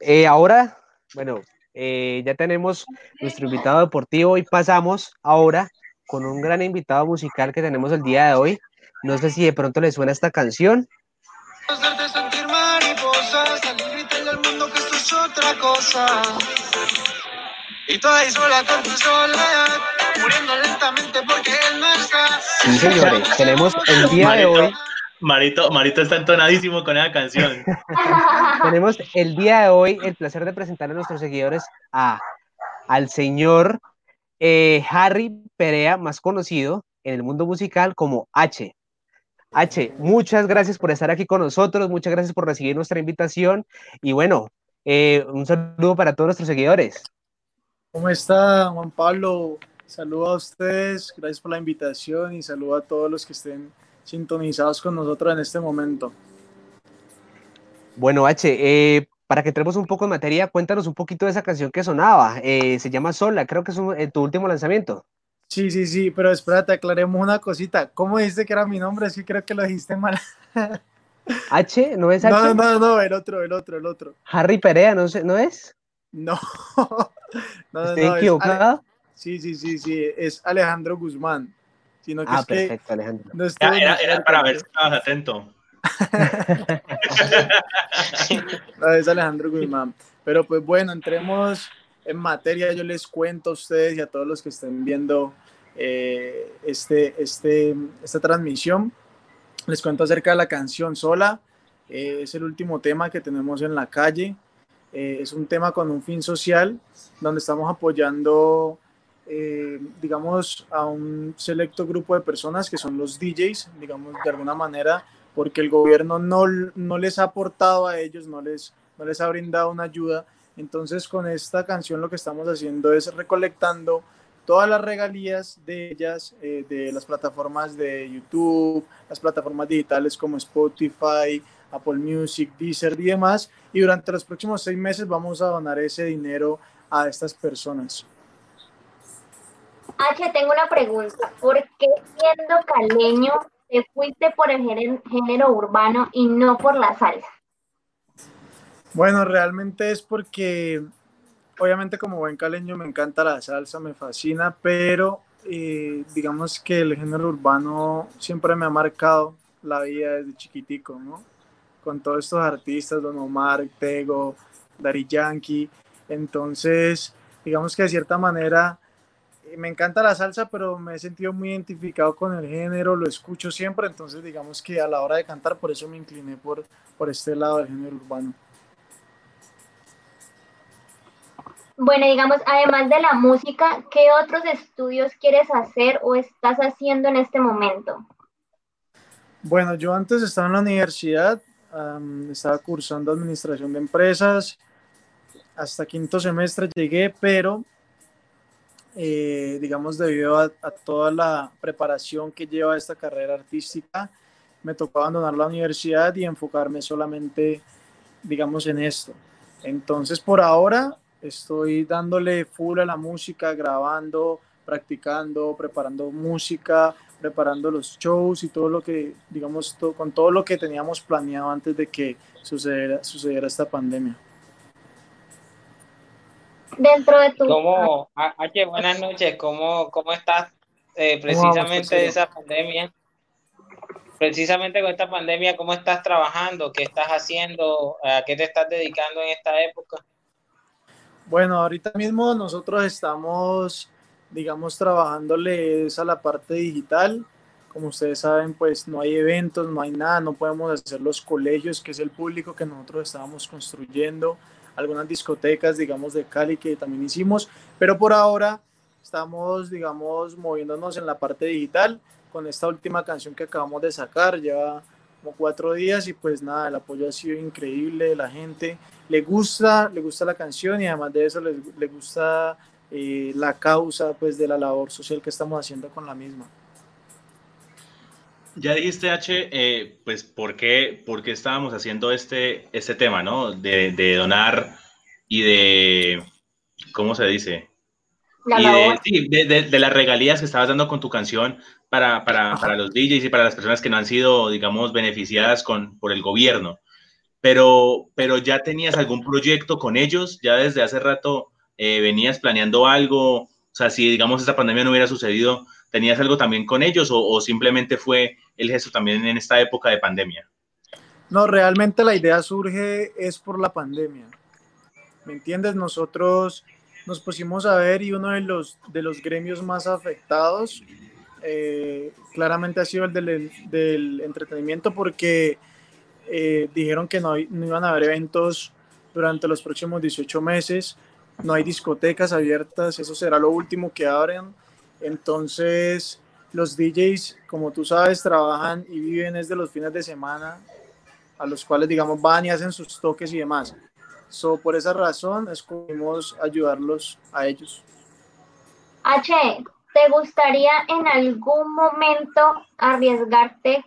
eh, ahora, bueno, eh, ya tenemos nuestro invitado deportivo y pasamos ahora con un gran invitado musical que tenemos el día de hoy. No sé si de pronto le suena esta canción. Sí, señores, tenemos el día de hoy Marito, Marito está entonadísimo con esa canción. [LAUGHS] Tenemos el día de hoy el placer de presentar a nuestros seguidores a, al señor eh, Harry Perea, más conocido en el mundo musical como H. H, muchas gracias por estar aquí con nosotros, muchas gracias por recibir nuestra invitación y bueno, eh, un saludo para todos nuestros seguidores. ¿Cómo está Juan Pablo? Saludo a ustedes, gracias por la invitación y saludo a todos los que estén sintonizados con nosotros en este momento. Bueno, H, eh, para que entremos un poco en materia, cuéntanos un poquito de esa canción que sonaba. Eh, se llama Sola, creo que es eh, tu último lanzamiento. Sí, sí, sí, pero espérate, aclaremos una cosita. ¿Cómo dijiste que era mi nombre? Es que creo que lo dijiste mal. [LAUGHS] H, ¿no es H? No, no, no, el otro, el otro, el otro. Harry Perea, ¿no, ¿no es? No. [LAUGHS] no ¿Estoy equivocado? Sí, sí, sí, sí, es Alejandro Guzmán sino que ah, es perfecto, Alejandro. No era, era para ver si estabas atento. [LAUGHS] no, es Alejandro Guzmán. Pero pues bueno, entremos en materia. Yo les cuento a ustedes y a todos los que estén viendo eh, este, este, esta transmisión. Les cuento acerca de la canción Sola. Eh, es el último tema que tenemos en la calle. Eh, es un tema con un fin social donde estamos apoyando, digamos, a un selecto grupo de personas que son los DJs, digamos, de alguna manera, porque el gobierno no, no les ha aportado a ellos, no les, no les ha brindado una ayuda. Entonces, con esta canción lo que estamos haciendo es recolectando todas las regalías de ellas, eh, de las plataformas de YouTube, las plataformas digitales como Spotify, Apple Music, Deezer y demás. Y durante los próximos seis meses vamos a donar ese dinero a estas personas. H, tengo una pregunta. ¿Por qué siendo caleño te fuiste por el género urbano y no por la salsa? Bueno, realmente es porque obviamente como buen caleño me encanta la salsa, me fascina, pero eh, digamos que el género urbano siempre me ha marcado la vida desde chiquitico, ¿no? Con todos estos artistas, Don Omar, Tego, Dari Yankee. Entonces, digamos que de cierta manera me encanta la salsa, pero me he sentido muy identificado con el género, lo escucho siempre, entonces digamos que a la hora de cantar, por eso me incliné por, por este lado del género urbano. Bueno, digamos, además de la música, ¿qué otros estudios quieres hacer o estás haciendo en este momento? Bueno, yo antes estaba en la universidad, estaba cursando administración de empresas, hasta quinto semestre llegué, pero eh, digamos, debido a, toda la preparación que lleva esta carrera artística, me tocó abandonar la universidad y enfocarme solamente, digamos, en esto. Entonces, por ahora, Estoy dándole full a la música, grabando, practicando, preparando música, preparando los shows y todo lo que, digamos, con todo lo que teníamos planeado antes de que sucediera, sucediera esta pandemia. Dentro de tu... ¿Cómo, H, buenas noches, ¿cómo, cómo estás eh, precisamente de esa pandemia? Precisamente con esta pandemia, ¿cómo estás trabajando? ¿Qué estás haciendo? ¿A qué te estás dedicando en esta época? Bueno, ahorita mismo nosotros estamos, digamos, trabajándole a la parte digital. Como ustedes saben, pues no hay eventos, no hay nada, no podemos hacer los colegios, que es el público que nosotros estábamos construyendo, algunas discotecas, digamos, de Cali que también hicimos, pero por ahora estamos, digamos, moviéndonos en la parte digital con esta última canción que acabamos de sacar, ya como cuatro días y pues nada, el apoyo ha sido increíble la gente le gusta, le gusta la canción y además de eso le, le gusta eh, la causa pues de la labor social que estamos haciendo con la misma. Ya dijiste, H, eh, pues, ¿por qué, ¿por qué, estábamos haciendo este, este tema, ¿no? De, de donar y de, ¿cómo se dice? La y de, de, de, las regalías que estabas dando con tu canción para, para, para, los DJs y para las personas que no han sido, digamos, beneficiadas con, por el gobierno. Pero, pero ya tenías algún proyecto con ellos, ya desde hace rato eh, venías planeando algo, o sea, si digamos esta pandemia no hubiera sucedido, ¿tenías algo también con ellos o, o simplemente fue el gesto también en esta época de pandemia? No, realmente la idea surge es por la pandemia. ¿Me entiendes? Nosotros nos pusimos a ver y uno de los, de los gremios más afectados eh, claramente ha sido el del, entretenimiento porque eh, dijeron que no, no, iban a haber eventos durante los próximos 18 meses, no hay discotecas abiertas, eso será lo último que abren. Entonces, los DJs, como tú sabes, trabajan y viven desde los fines de semana, a los cuales, digamos, van y hacen sus toques y demás. So, por esa razón, escogimos ayudarlos a ellos. H, ¿te gustaría en algún momento arriesgarte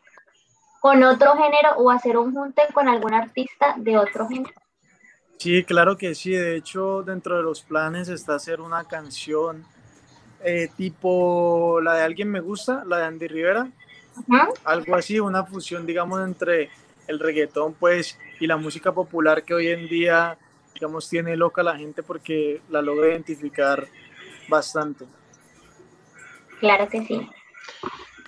con otro género o hacer un junte con algún artista de otro género. Sí, claro que sí. De hecho, dentro de los planes está hacer una canción eh, tipo la de Alguien Me Gusta, la de Andy Rivera. Algo así, una fusión, digamos, entre el reggaetón, pues, y la música popular que hoy en día, digamos, tiene loca la gente porque la logra identificar bastante. Claro que sí.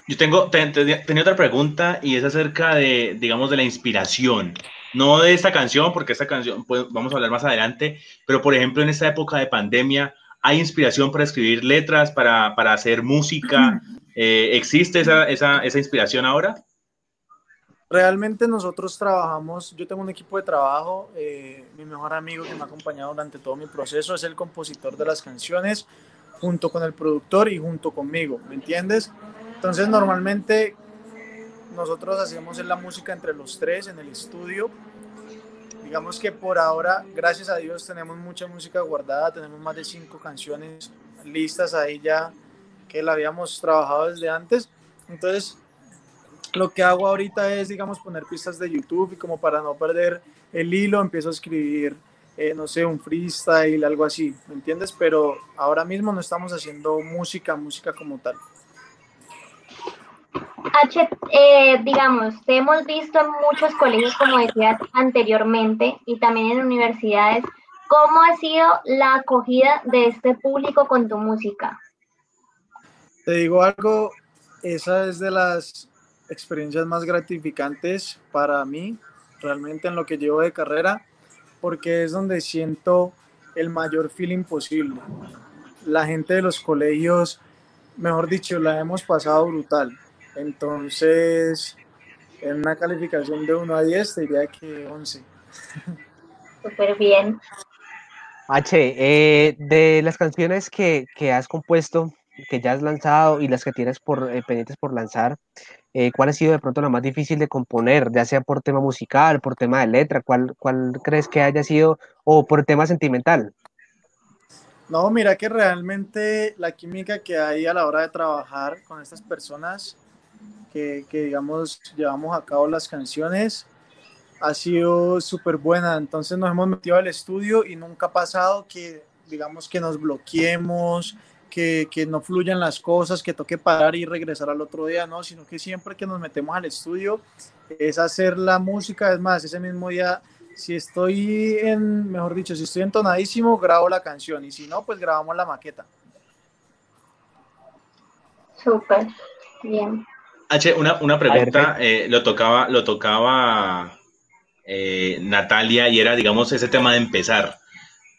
Yo tengo, tenía otra pregunta y es acerca de, digamos, de la inspiración. No de esta canción, porque esta canción pues, vamos a hablar más adelante, pero por ejemplo, en esta época de pandemia, ¿Hay inspiración para escribir letras, para, para hacer música? Eh, ¿Existe esa, esa, esa inspiración ahora? Realmente nosotros trabajamos, yo tengo un equipo de trabajo, eh, mi mejor amigo que me ha acompañado durante todo mi proceso es el compositor de las canciones, junto con el productor y junto conmigo, ¿me entiendes? Entonces normalmente nosotros hacemos la música entre los tres en el estudio. Digamos que por ahora, gracias a Dios, tenemos mucha música guardada, tenemos más de cinco canciones listas ahí ya que la habíamos trabajado desde antes. Entonces, lo que hago ahorita es, digamos, poner pistas de YouTube y como para no perder el hilo, empiezo a escribir, eh, no sé, un freestyle, algo así, ¿me entiendes? Pero ahora mismo no estamos haciendo música, música como tal. H, eh, digamos, hemos visto en muchos colegios, como decías anteriormente, y también en universidades. ¿Cómo ha sido la acogida de este público con tu música? Te digo algo, esa es de las experiencias más gratificantes para mí, realmente en lo que llevo de carrera, porque es donde siento el mayor feeling posible. La gente de los colegios, mejor dicho, la hemos pasado brutal. Entonces, en una calificación de 1 a 10, te diría que 11. Súper bien. H, eh, de las canciones que, que, has compuesto, que ya has lanzado y las que tienes por, eh, pendientes por lanzar, eh, ¿cuál ha sido de pronto la más difícil de componer, ya sea por tema musical, por tema de letra? ¿Cuál, cuál crees que haya sido, o por tema sentimental? No, mira que realmente la química que hay a la hora de trabajar con estas personas que, que digamos, llevamos a cabo las canciones ha sido súper buena. Entonces nos hemos metido al estudio y nunca ha pasado que, digamos, que nos bloqueemos, que, que, no fluyan las cosas, que toque parar y regresar al otro día, no, sino que siempre que nos metemos al estudio es hacer la música, es más, ese mismo día, si estoy en, mejor dicho, si estoy entonadísimo, grabo la canción y si no, pues grabamos la maqueta. Súper, bien. H, una, una pregunta, eh, lo tocaba, lo tocaba eh, Natalia y era, digamos, ese tema de empezar.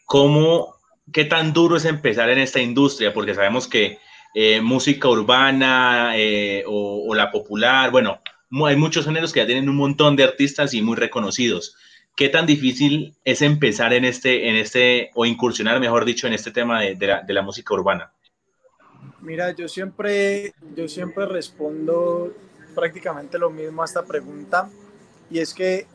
¿Cómo, qué tan duro es empezar en esta industria? Porque sabemos que eh, música urbana o, o, la popular, bueno, hay muchos géneros que ya tienen un montón de artistas y muy reconocidos. ¿Qué tan difícil es empezar en este, en este, o incursionar, mejor dicho, en este tema de, de, la, de la música urbana? Mira, yo siempre, yo siempre respondo prácticamente lo mismo a esta pregunta y es que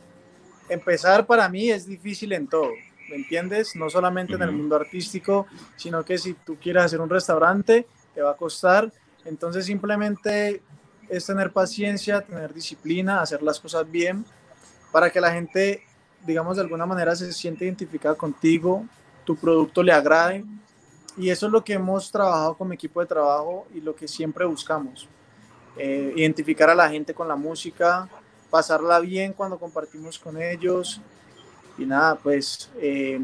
empezar para mí es difícil en todo, ¿me entiendes? No solamente en el mundo artístico, sino que si tú quieres hacer un restaurante, te va a costar. Entonces simplemente es tener paciencia, tener disciplina, hacer las cosas bien, para que la gente, digamos, de alguna manera se siente identificada contigo, tu producto le agrade y eso es lo que hemos trabajado con mi equipo de trabajo y lo que siempre buscamos. Eh, identificar a la gente con la música, pasarla bien cuando compartimos con ellos. Y nada, pues eh,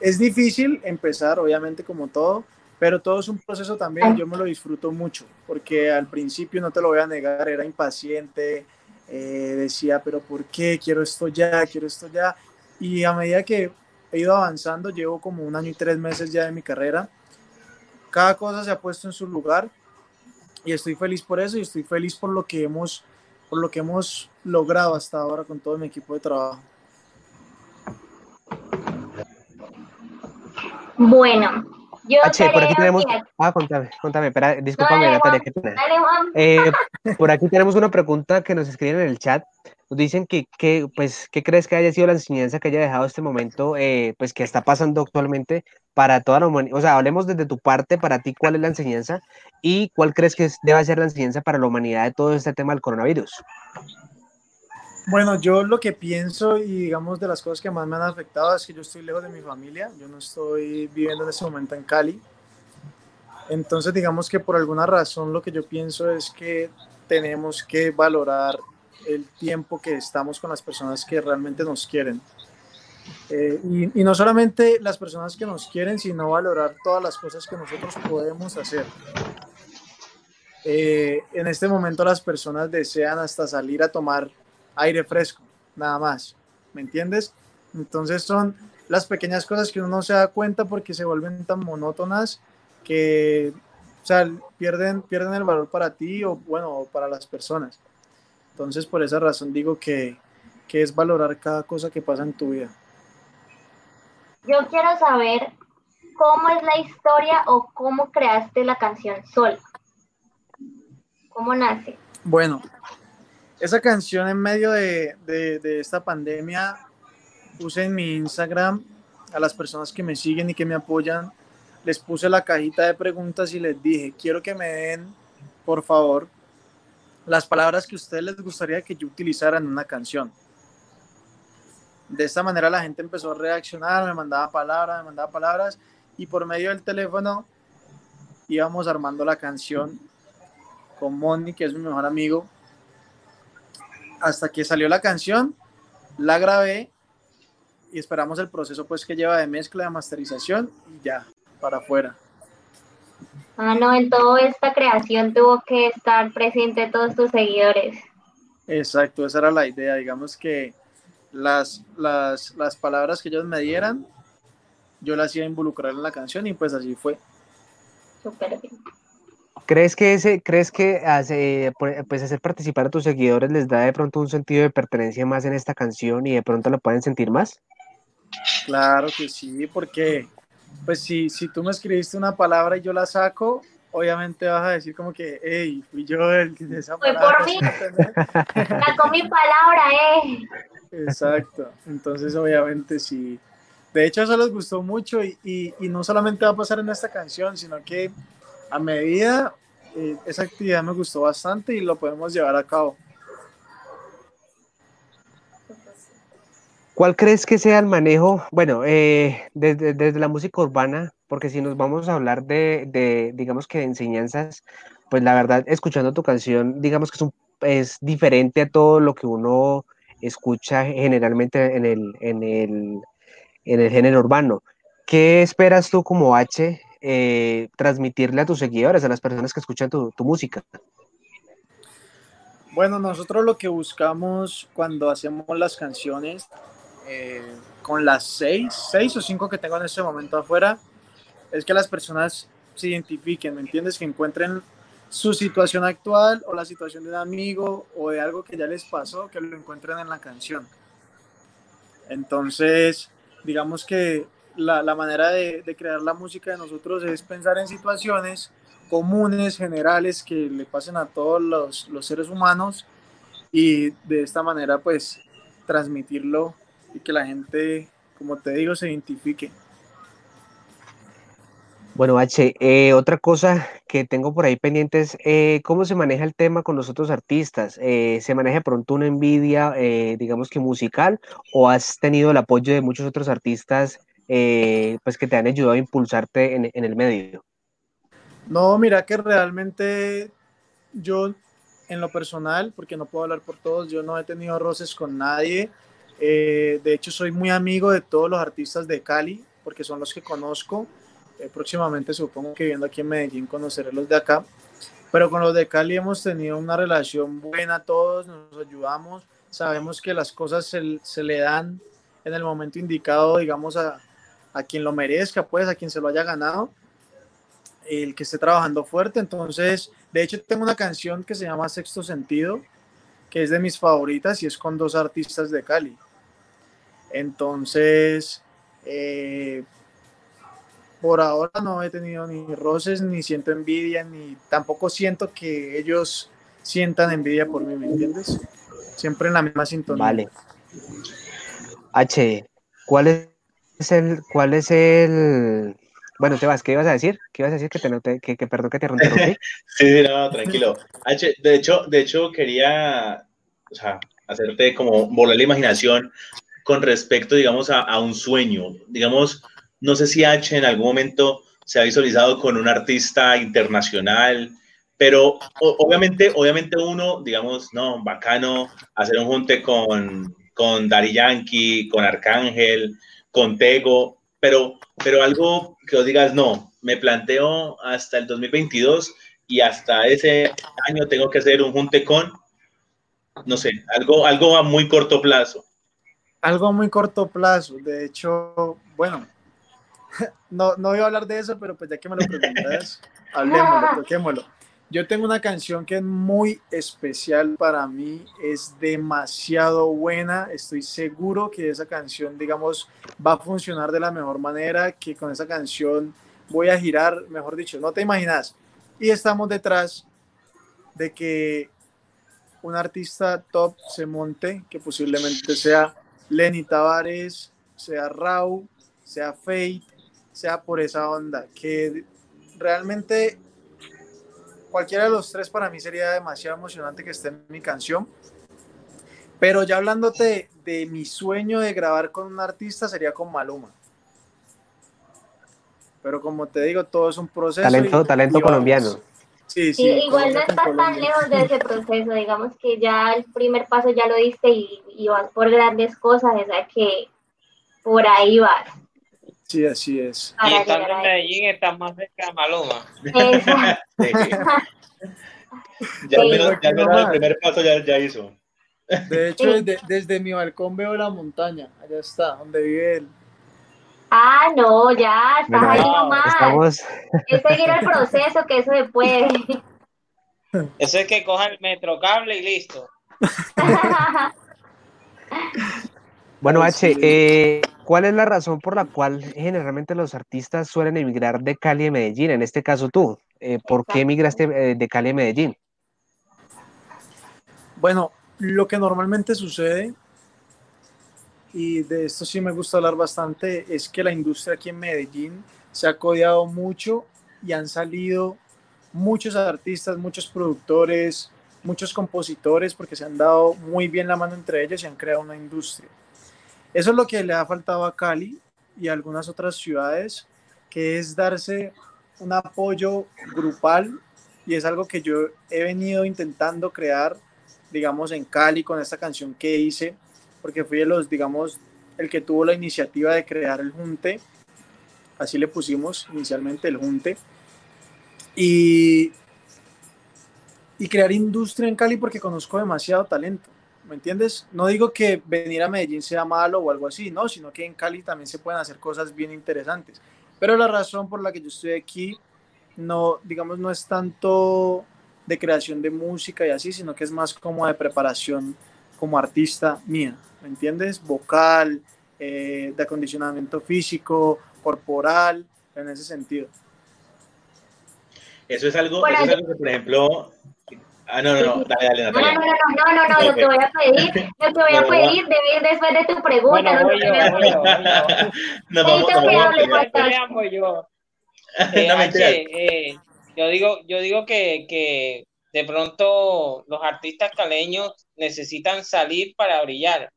es difícil empezar, obviamente como todo, pero todo es un proceso también. Yo me lo disfruto mucho, porque al principio, no te lo voy a negar, era impaciente, eh, decía, pero ¿por qué? Quiero esto ya, quiero esto ya. Y a medida que he ido avanzando, llevo como un año y tres meses ya de mi carrera. Cada cosa se ha puesto en su lugar y estoy feliz por eso y estoy feliz por lo que hemos, por lo que hemos logrado hasta ahora con todo mi equipo de trabajo. Bueno, yo H, por aquí tenemos. Que... Ah, contame, contame, espera, discúlpame, no, Natalia. Que eh, [LAUGHS] por aquí tenemos una pregunta que nos escriben en el chat. Nos dicen que, que, pues, ¿qué crees que haya sido la enseñanza que haya dejado este momento, eh, pues, que está pasando actualmente para toda la humanidad? O sea, hablemos desde tu parte, para ti, ¿cuál es la enseñanza? ¿Y cuál crees que debe ser la enseñanza para la humanidad de todo este tema del coronavirus? Bueno, yo lo que pienso y digamos de las cosas que más me han afectado es que yo estoy lejos de mi familia, yo no estoy viviendo en ese momento en Cali. Entonces, digamos que por alguna razón lo que yo pienso es que tenemos que valorar el tiempo que estamos con las personas que realmente nos quieren. Eh, y, y, no solamente las personas que nos quieren, sino valorar todas las cosas que nosotros podemos hacer. Eh, en este momento las personas desean hasta salir a tomar aire fresco, nada más. ¿Me entiendes? Entonces son las pequeñas cosas que uno no se da cuenta porque se vuelven tan monótonas que, o sea, pierden, pierden el valor para ti o, bueno, para las personas. Entonces, por esa razón digo que, que es valorar cada cosa que pasa en tu vida. Yo quiero saber cómo es la historia o cómo creaste la canción Sol. ¿Cómo nace? Bueno, esa canción en medio de, de, esta pandemia puse en mi Instagram a las personas que me siguen y que me apoyan, les puse la cajita de preguntas y les dije, quiero que me den, por favor, las palabras que a ustedes les gustaría que yo utilizara en una canción. De esta manera la gente empezó a reaccionar, me mandaba palabras, me mandaba palabras y por medio del teléfono íbamos armando la canción con Moni, que es mi mejor amigo. Hasta que salió la canción, la grabé y esperamos el proceso pues que lleva de mezcla, de masterización y ya, para afuera. Ah, no, en toda esta creación tuvo que estar presente todos tus seguidores. Exacto, esa era la idea, digamos que las, las, las palabras que ellos me dieran, yo las iba a involucrar en la canción y pues así fue. Súper bien. ¿Crees que ese, crees que hace, pues hacer participar a tus seguidores les da de pronto un sentido de pertenencia más en esta canción y de pronto lo pueden sentir más? Claro que sí, porque pues si, si tú me escribiste una palabra y yo la saco, obviamente vas a decir como que, hey, fui yo el que esa Fue por mí. [LAUGHS] Sacó mi palabra, eh. Exacto. Entonces, obviamente, sí. De hecho, eso les gustó mucho y, no solamente va a pasar en esta canción, sino que a medida eh, esa actividad me gustó bastante y lo podemos llevar a cabo. ¿Cuál crees que sea el manejo? Bueno, eh, desde, la música urbana, porque si nos vamos a hablar de, digamos que de enseñanzas, pues la verdad, escuchando tu canción, digamos que es, es diferente a todo lo que uno escucha generalmente en el, en el, en el género urbano. ¿Qué esperas tú como H eh, transmitirle a tus seguidores, a las personas que escuchan tu, música? Bueno, nosotros lo que buscamos cuando hacemos las canciones, eh, con las seis, seis o cinco que tengo en este momento afuera, es que las personas se identifiquen, ¿me entiendes? Que encuentren su situación actual o la situación de un amigo o de algo que ya les pasó, que lo encuentren en la canción. Entonces, digamos que la, la manera de, de, crear la música de nosotros es pensar en situaciones comunes, generales, que le pasen a todos los, los seres humanos y de esta manera pues transmitirlo y que la gente, como te digo, se identifique. Bueno, H, eh, otra cosa que tengo por ahí pendiente es eh, cómo se maneja el tema con los otros artistas. Eh, ¿Se maneja pronto una envidia, digamos que musical, o has tenido el apoyo de muchos otros artistas pues que te han ayudado a impulsarte en, el medio? No, mira que realmente yo, en lo personal, porque no puedo hablar por todos, yo no he tenido roces con nadie. de hecho, soy muy amigo de todos los artistas de Cali, porque son los que conozco eh, próximamente supongo que viendo aquí en Medellín conoceré los de acá. Pero con los de Cali hemos tenido una relación buena todos, nos ayudamos, sabemos que las cosas se, se le dan en el momento indicado, digamos, a, a quien lo merezca, pues, a quien se lo haya ganado, el que esté trabajando fuerte. Entonces, de hecho, tengo una canción que se llama Sexto Sentido, que es de mis favoritas y es con dos artistas de Cali. Entonces, eh, por ahora no he tenido ni roces, ni siento envidia, ni tampoco siento que ellos sientan envidia por mí, ¿me entiendes? Siempre en la misma sintonía. Vale. H, ¿cuál es el, cuál es el, bueno, te vas, ¿qué ibas a decir? ¿Qué ibas a decir que te noté, que, que perdón que te interrumpí? [LAUGHS] sí, no, tranquilo. De hecho, de hecho quería, hacerte como volar la imaginación con respecto, digamos, a, un sueño. Digamos, no sé si H en algún momento se ha visualizado con un artista internacional, pero obviamente, obviamente uno, digamos, no, bacano hacer un junte con, con Yankee, con Arcángel, con Tego, pero, pero algo que os digas, no, me planteo hasta el 2022 y hasta ese año tengo que hacer un junte con, no sé, algo, algo a muy corto plazo. Algo a muy corto plazo. De hecho, bueno, [LAUGHS] no, no voy a hablar de eso, pero pues ya que me lo preguntas, [LAUGHS] hablemoslo, toquémoslo. Yo tengo una canción que es muy especial para mí, es demasiado buena, estoy seguro que esa canción, digamos, va a funcionar de la mejor manera, que con esa canción voy a girar, mejor dicho, no te imaginas. Y estamos detrás de que un artista top se monte, que posiblemente sea Lenny Tavares, sea Rau, sea Fate, sea por esa onda, que realmente cualquiera de los tres para mí sería demasiado emocionante que esté en mi canción. Pero ya hablándote de, mi sueño de grabar con un artista sería con Maluma. Pero como te digo, todo es un proceso. Talento, talento colombiano. Sí, sí, igual no estás tan lejos de ese proceso, digamos que ya el primer paso ya lo diste y, vas por grandes cosas, o sea que por ahí vas. Sí, así es. y estando en Medellín está más cerca de Maluma. [LAUGHS] ya al menos, ya el primer paso ya, ya hizo. De [LAUGHS] hecho, desde, desde, mi balcón veo la montaña, allá está, donde vive él. Ah, no, ya, estás ahí nomás. Es seguir el proceso, que eso se puede. Eso es que coja el metrocable y listo. [LAUGHS] bueno, H, eh, ¿Cuál es la razón por la cual generalmente los artistas suelen emigrar de Cali a Medellín? En este caso tú, eh, ¿por qué emigraste eh, de Cali a Medellín? Bueno, lo que normalmente sucede, y de esto sí me gusta hablar bastante, es que la industria aquí en Medellín se ha codiado mucho y han salido muchos artistas, muchos productores, muchos compositores, porque se han dado muy bien la mano entre ellos y han creado una industria. Eso es lo que le ha faltado a Cali y a algunas otras ciudades, que es darse un apoyo grupal. Y es algo que yo he venido intentando crear, digamos, en Cali con esta canción que hice, porque fui los, digamos, el que tuvo la iniciativa de crear el Junte, así le pusimos inicialmente el Junte, y, y crear industria en Cali porque conozco demasiado talento. ¿Me entiendes? No digo que venir a Medellín sea malo o algo así, no, sino que en Cali también se pueden hacer cosas bien interesantes. Pero la razón por la que yo estoy aquí, no, digamos, no es tanto de creación de música y así, sino que es más como de preparación como artista mía, ¿me entiendes? Vocal, eh, de acondicionamiento físico, corporal, en ese sentido. Eso es algo, eso es algo que, por ejemplo, Ah, no, no, no, [LAUGHS] dale, dale, Natalia. No, no, no, no, no, no, lo que voy a pedir, lo que voy a [LAUGHS] pedir debe ir después de tu pregunta. no, voy yo, voy yo, [LAUGHS] No, vamos, no, yo. Eh, eh, yo digo, yo digo que, que de pronto los artistas caleños necesitan salir para brillar.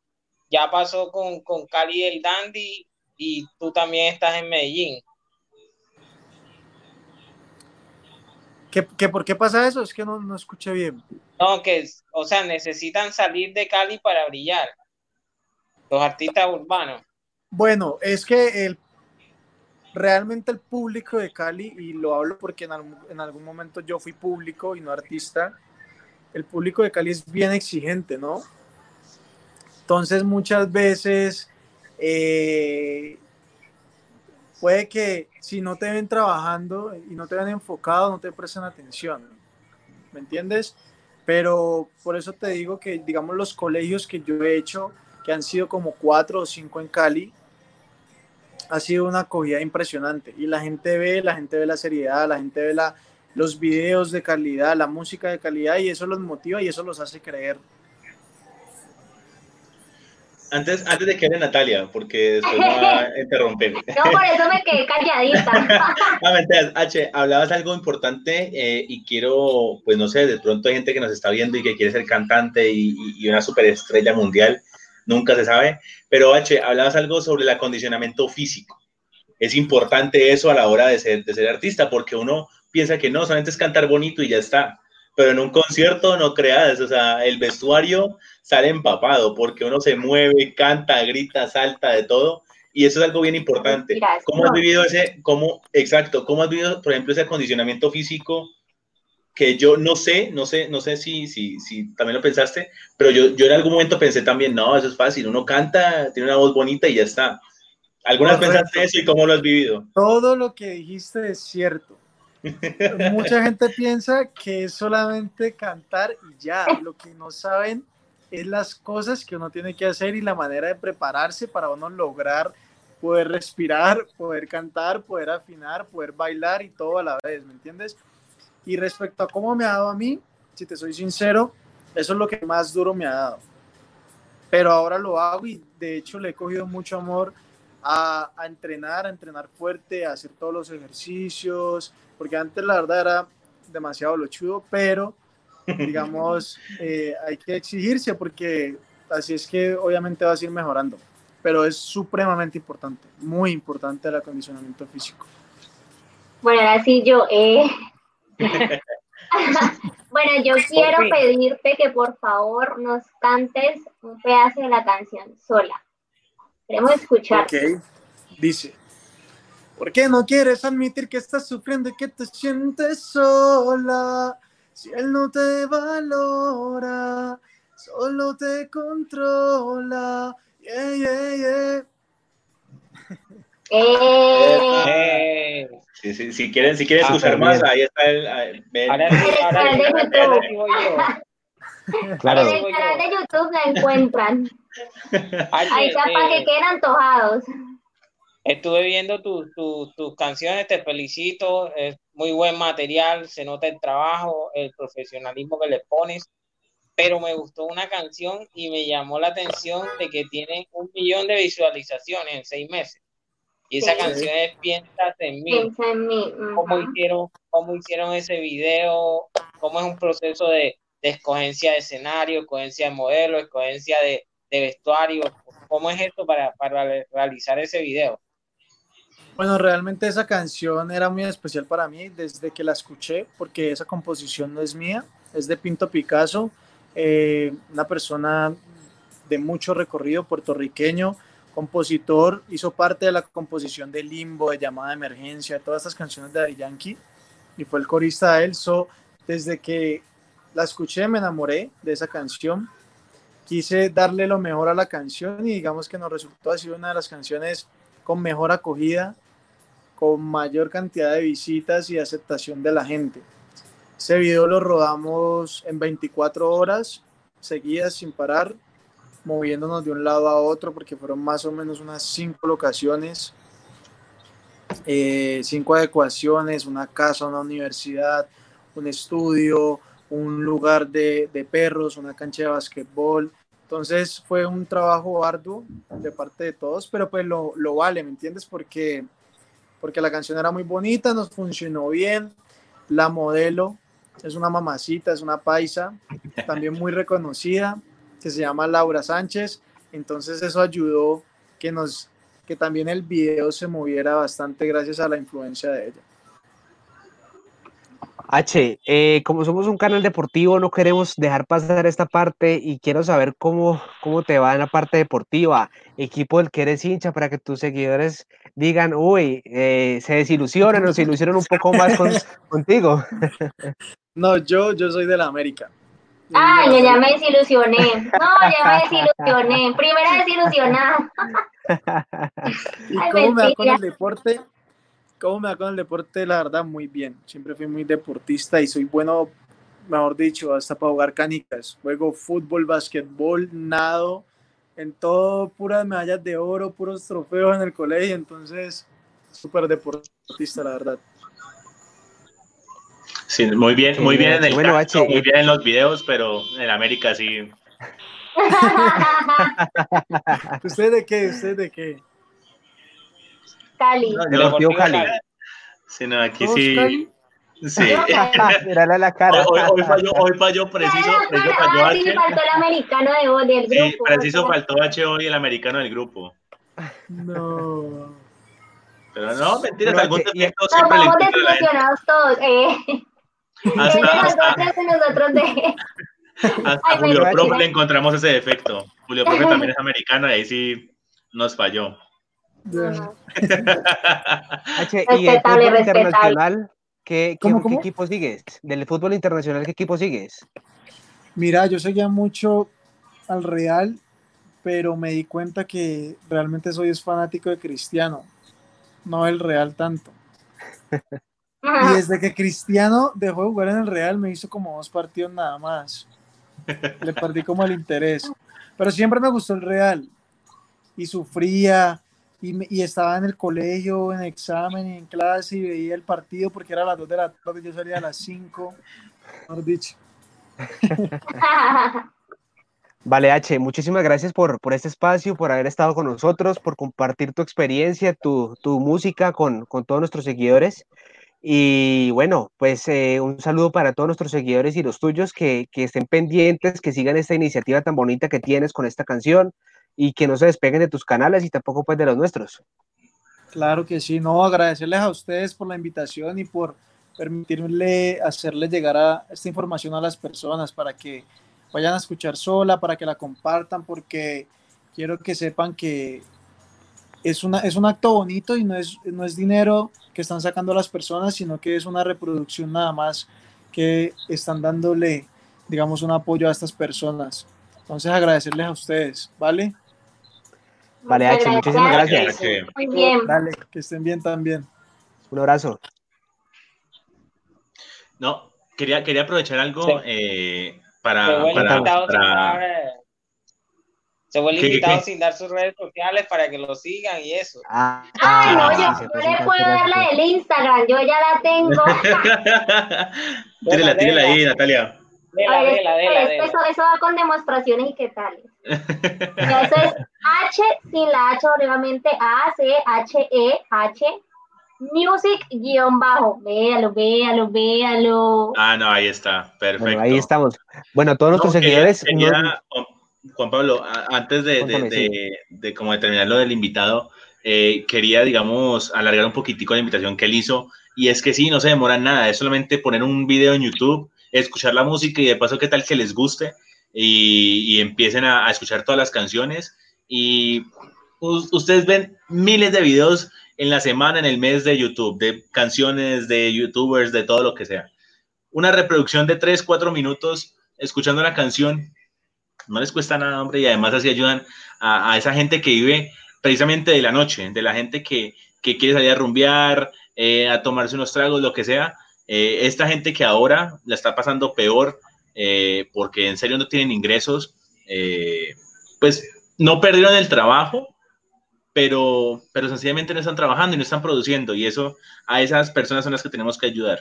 Ya pasó con, con Cali el Dandy y tú también estás en Medellín. ¿Qué, por qué pasa eso? Es que no, no escuché bien. No, que, o sea, necesitan salir de Cali para brillar. Los artistas urbanos. Bueno, es que el, realmente el público de Cali, y lo hablo porque en, en algún momento yo fui público y no artista, el público de Cali es bien exigente, ¿no? Entonces muchas veces eh, puede que si no te ven trabajando y no te ven enfocado, no te presten atención. ¿Me entiendes? Pero por eso te digo que, digamos, los colegios que yo he hecho, que han sido como cuatro o cinco en Cali, ha sido una acogida impresionante. Y la gente ve, la gente ve la seriedad, la gente ve la, los videos de calidad, la música de calidad, y eso los motiva y eso los hace creer antes, antes de que hable Natalia, porque después me va a [LAUGHS] interrumpir. No, por eso me quedé calladita. [LAUGHS] no, mentiras, H, hablabas algo importante eh, y quiero, pues no sé, de pronto hay gente que nos está viendo y que quiere ser cantante y, y una superestrella mundial, nunca se sabe, pero H, hablabas algo sobre el acondicionamiento físico. Es importante eso a la hora de ser, de ser artista, porque uno piensa que no, solamente es cantar bonito y ya está pero en un concierto no creas, o sea, el vestuario sale empapado porque uno se mueve, canta, grita, salta, de todo. Y eso es algo bien importante. ¿Cómo has vivido ese, cómo, exacto, cómo has vivido, por ejemplo, ese acondicionamiento físico que yo no sé, no sé, no sé si, si, si también lo pensaste, pero yo, yo en algún momento pensé también, no, eso es fácil, uno canta, tiene una voz bonita y ya está. ¿Algunas Correcto. pensaste eso y cómo lo has vivido? Todo lo que dijiste es cierto. [LAUGHS] Mucha gente piensa que es solamente cantar y ya. Lo que no saben es las cosas que uno tiene que hacer y la manera de prepararse para uno lograr poder respirar, poder cantar, poder afinar, poder bailar y todo a la vez, ¿me entiendes? Y respecto a cómo me ha dado a mí, si te soy sincero, eso es lo que más duro me ha dado. Pero ahora lo hago y de hecho le he cogido mucho amor a, a entrenar, a entrenar fuerte, a hacer todos los ejercicios, porque antes la verdad era demasiado lochudo, pero digamos, eh, hay que exigirse porque así es que obviamente vas a ir mejorando. Pero es supremamente importante, muy importante el acondicionamiento físico. Bueno, ahora sí yo, eh. [LAUGHS] bueno, yo quiero pedirte que por favor nos cantes un pedazo de la canción sola. Queremos escuchar. Ok, dice. ¿Por qué no quieres admitir que estás sufriendo y que te sientes sola? Si él no te valora, solo te controla. Yeah, yeah, yeah. Eh, Eh, Sí, sí, si quieren, si quieren Ah, escuchar también. más, ahí está el... ahora canal de YouTube. ahora digo yo. Claro. en el canal de YouTube la encuentran. Ahí está para que queden antojados. Estuve viendo tu- tu- tus canciones, te felicito, es muy buen material, se nota el trabajo, el profesionalismo que le pones, pero me gustó una canción y me llamó la atención de que tiene un millón de visualizaciones en seis meses. Y esa Sí. canción es Piensas en mí. Piensa en mí. ¿Cómo hicieron, cómo hicieron ese video? ¿Cómo es un proceso de, de escogencia de escenario, escogencia de modelo, escogencia de, de vestuario? ¿Cómo es esto para, para realizar ese video? Bueno, realmente esa canción era muy especial para mí desde que la escuché, porque esa composición no es mía, es de Pinto Picasso, eh, una persona de mucho recorrido puertorriqueño, compositor, hizo parte de la composición de Limbo, de Llamada de Emergencia, de todas estas canciones de Daddy Yankee, y fue el corista de él. So, desde que la escuché me enamoré de esa canción, quise darle lo mejor a la canción y digamos que nos resultó así una de las canciones con mejor acogida, con mayor cantidad de visitas y aceptación de la gente. Ese video lo rodamos en 24 horas seguidas sin parar, moviéndonos de un lado a otro porque fueron más o menos unas cinco locaciones, eh, cinco adecuaciones, una casa, una universidad, un estudio, un lugar de, perros, una cancha de basquetbol. Entonces fue un trabajo arduo de parte de todos, pero pues lo vale, ¿me entiendes? Porque, porque la canción era muy bonita, nos funcionó bien, la modelo es una mamacita, es una paisa, también muy reconocida, que se llama Laura Sánchez, entonces eso ayudó que nos que también el video se moviera bastante gracias a la influencia de ella. H, eh, como somos un canal deportivo, no queremos dejar pasar esta parte y quiero saber cómo, cómo te va en la parte deportiva, equipo del que eres hincha, para que tus seguidores digan, uy, eh, se desilusionan o se ilusionan un poco más con- [LAUGHS] contigo. No, yo, yo soy de la América. Ah, yo ya me desilusioné. No, ya me desilusioné. Primera [LAUGHS] desilusionada. ¿Y Ay, cómo me va con el deporte? ¿Cómo me va con el deporte? La verdad, muy bien. Siempre fui muy deportista y soy bueno, mejor dicho, hasta para jugar canicas. Juego fútbol, basquetbol, nado, en todo, puras medallas de oro, puros trofeos en el colegio. Entonces, súper deportista, la verdad. Sí, muy bien, muy bien en el Bueno, canto, H, muy bien en los videos, pero en América sí. [LAUGHS] [LAUGHS] ¿Usted de qué? ¿Usted de qué? Cali. No, Deportivo Cali. Sí, no, aquí ¿Todos sí. Cali? Sí. Mírale la Hoy, cara. hoy, hoy falló, hoy falló preciso, preciso falló Ah, sí, H. faltó el americano de del grupo. Sí, preciso faltó H hoy el americano del grupo. No. Pero no, mentiras, Pero algún defecto Nos siempre le vamos gente. desilusionados todos. Eh. Hasta, de hasta, nosotros de. hasta Ay, Julio imagino. le encontramos ese defecto. Julio Profe también es americano y ahí sí nos falló. No. [LAUGHS] H, y el fútbol respetable. internacional, ¿Qué, ¿Cómo, qué- cómo? qué equipo sigues? Del fútbol internacional, ¿qué equipo sigues? Mira, yo seguía mucho al Real, pero me di cuenta que realmente soy es fanático de Cristiano, no del Real tanto. Y desde que Cristiano dejó de jugar en el Real, me hizo como dos partidos nada más. Le perdí como el interés. Pero siempre me gustó el Real. Y sufría. Y, me- y estaba en el colegio, en examen y en clase y veía el partido porque era a las 2 de la tarde, yo salía a las 5. Mejor dicho. [LAUGHS] Vale, H, muchísimas gracias por, por este espacio, por haber estado con nosotros, por compartir tu experiencia, tu, tu música con, con todos nuestros seguidores. Y bueno, pues eh, un saludo para todos nuestros seguidores y los tuyos que, que estén pendientes, que sigan esta iniciativa tan bonita que tienes con esta canción y que no se despeguen de tus canales y tampoco pues de los nuestros. Claro que sí, no, agradecerles a ustedes por la invitación y por permitirle hacerles llegar a esta información a las personas para que vayan a escuchar sola, para que la compartan, porque quiero que sepan que es, una, es un acto bonito y no es, no es dinero que están sacando las personas, sino que es una reproducción nada más que están dándole, digamos, un apoyo a estas personas. Entonces agradecerles a ustedes, ¿vale? Vale, Muchas H, muchísimas gracias. Muy bien. Dale, que estén bien también. Un abrazo. No, quería, quería aprovechar algo Sí. eh, Se para, el para, invitado, para- eh, se fue el ¿Qué, qué, invitado qué? sin dar sus redes sociales para que lo sigan y eso. Ah, Ay, no, ah, yo, se le puedo el dar la del Instagram, yo ya la tengo. [LAUGHS] tírela, tírela ahí, Natalia. Dela, dela, dela. Eso, eso va con demostraciones y qué tal. [LAUGHS] Ya, Eso es H sin la H, obviamente A, C, H, E, H, music guion bajo. Véalo, véalo, véalo. Ah, no, ahí está, perfecto. Bueno, ahí estamos. Bueno, todos nuestros No, seguidores, no- Juan, Pablo, antes de, de, sí. de- de como de terminar lo del invitado, eh, quería, digamos, alargar un poquitico la invitación que él hizo. Y es que sí, no se demora nada, es solamente poner un video en YouTube, escuchar la música y de paso qué tal que les guste y, y empiecen a, a escuchar todas las canciones. Y us- ustedes ven miles de videos en la semana, en el mes de YouTube, de canciones, de youtubers, de todo lo que sea. Una reproducción de 3, 4 minutos escuchando la canción, no les cuesta nada, hombre, y además así ayudan a, esa gente que vive precisamente de la noche, de la gente que, que quiere salir a rumbear, eh, a tomarse unos tragos, lo que sea. Eh, esta gente que ahora la está pasando peor eh, porque en serio no tienen ingresos, pues no perdieron el trabajo, pero, pero sencillamente no están trabajando y no están produciendo, y eso a esas personas son las que tenemos que ayudar.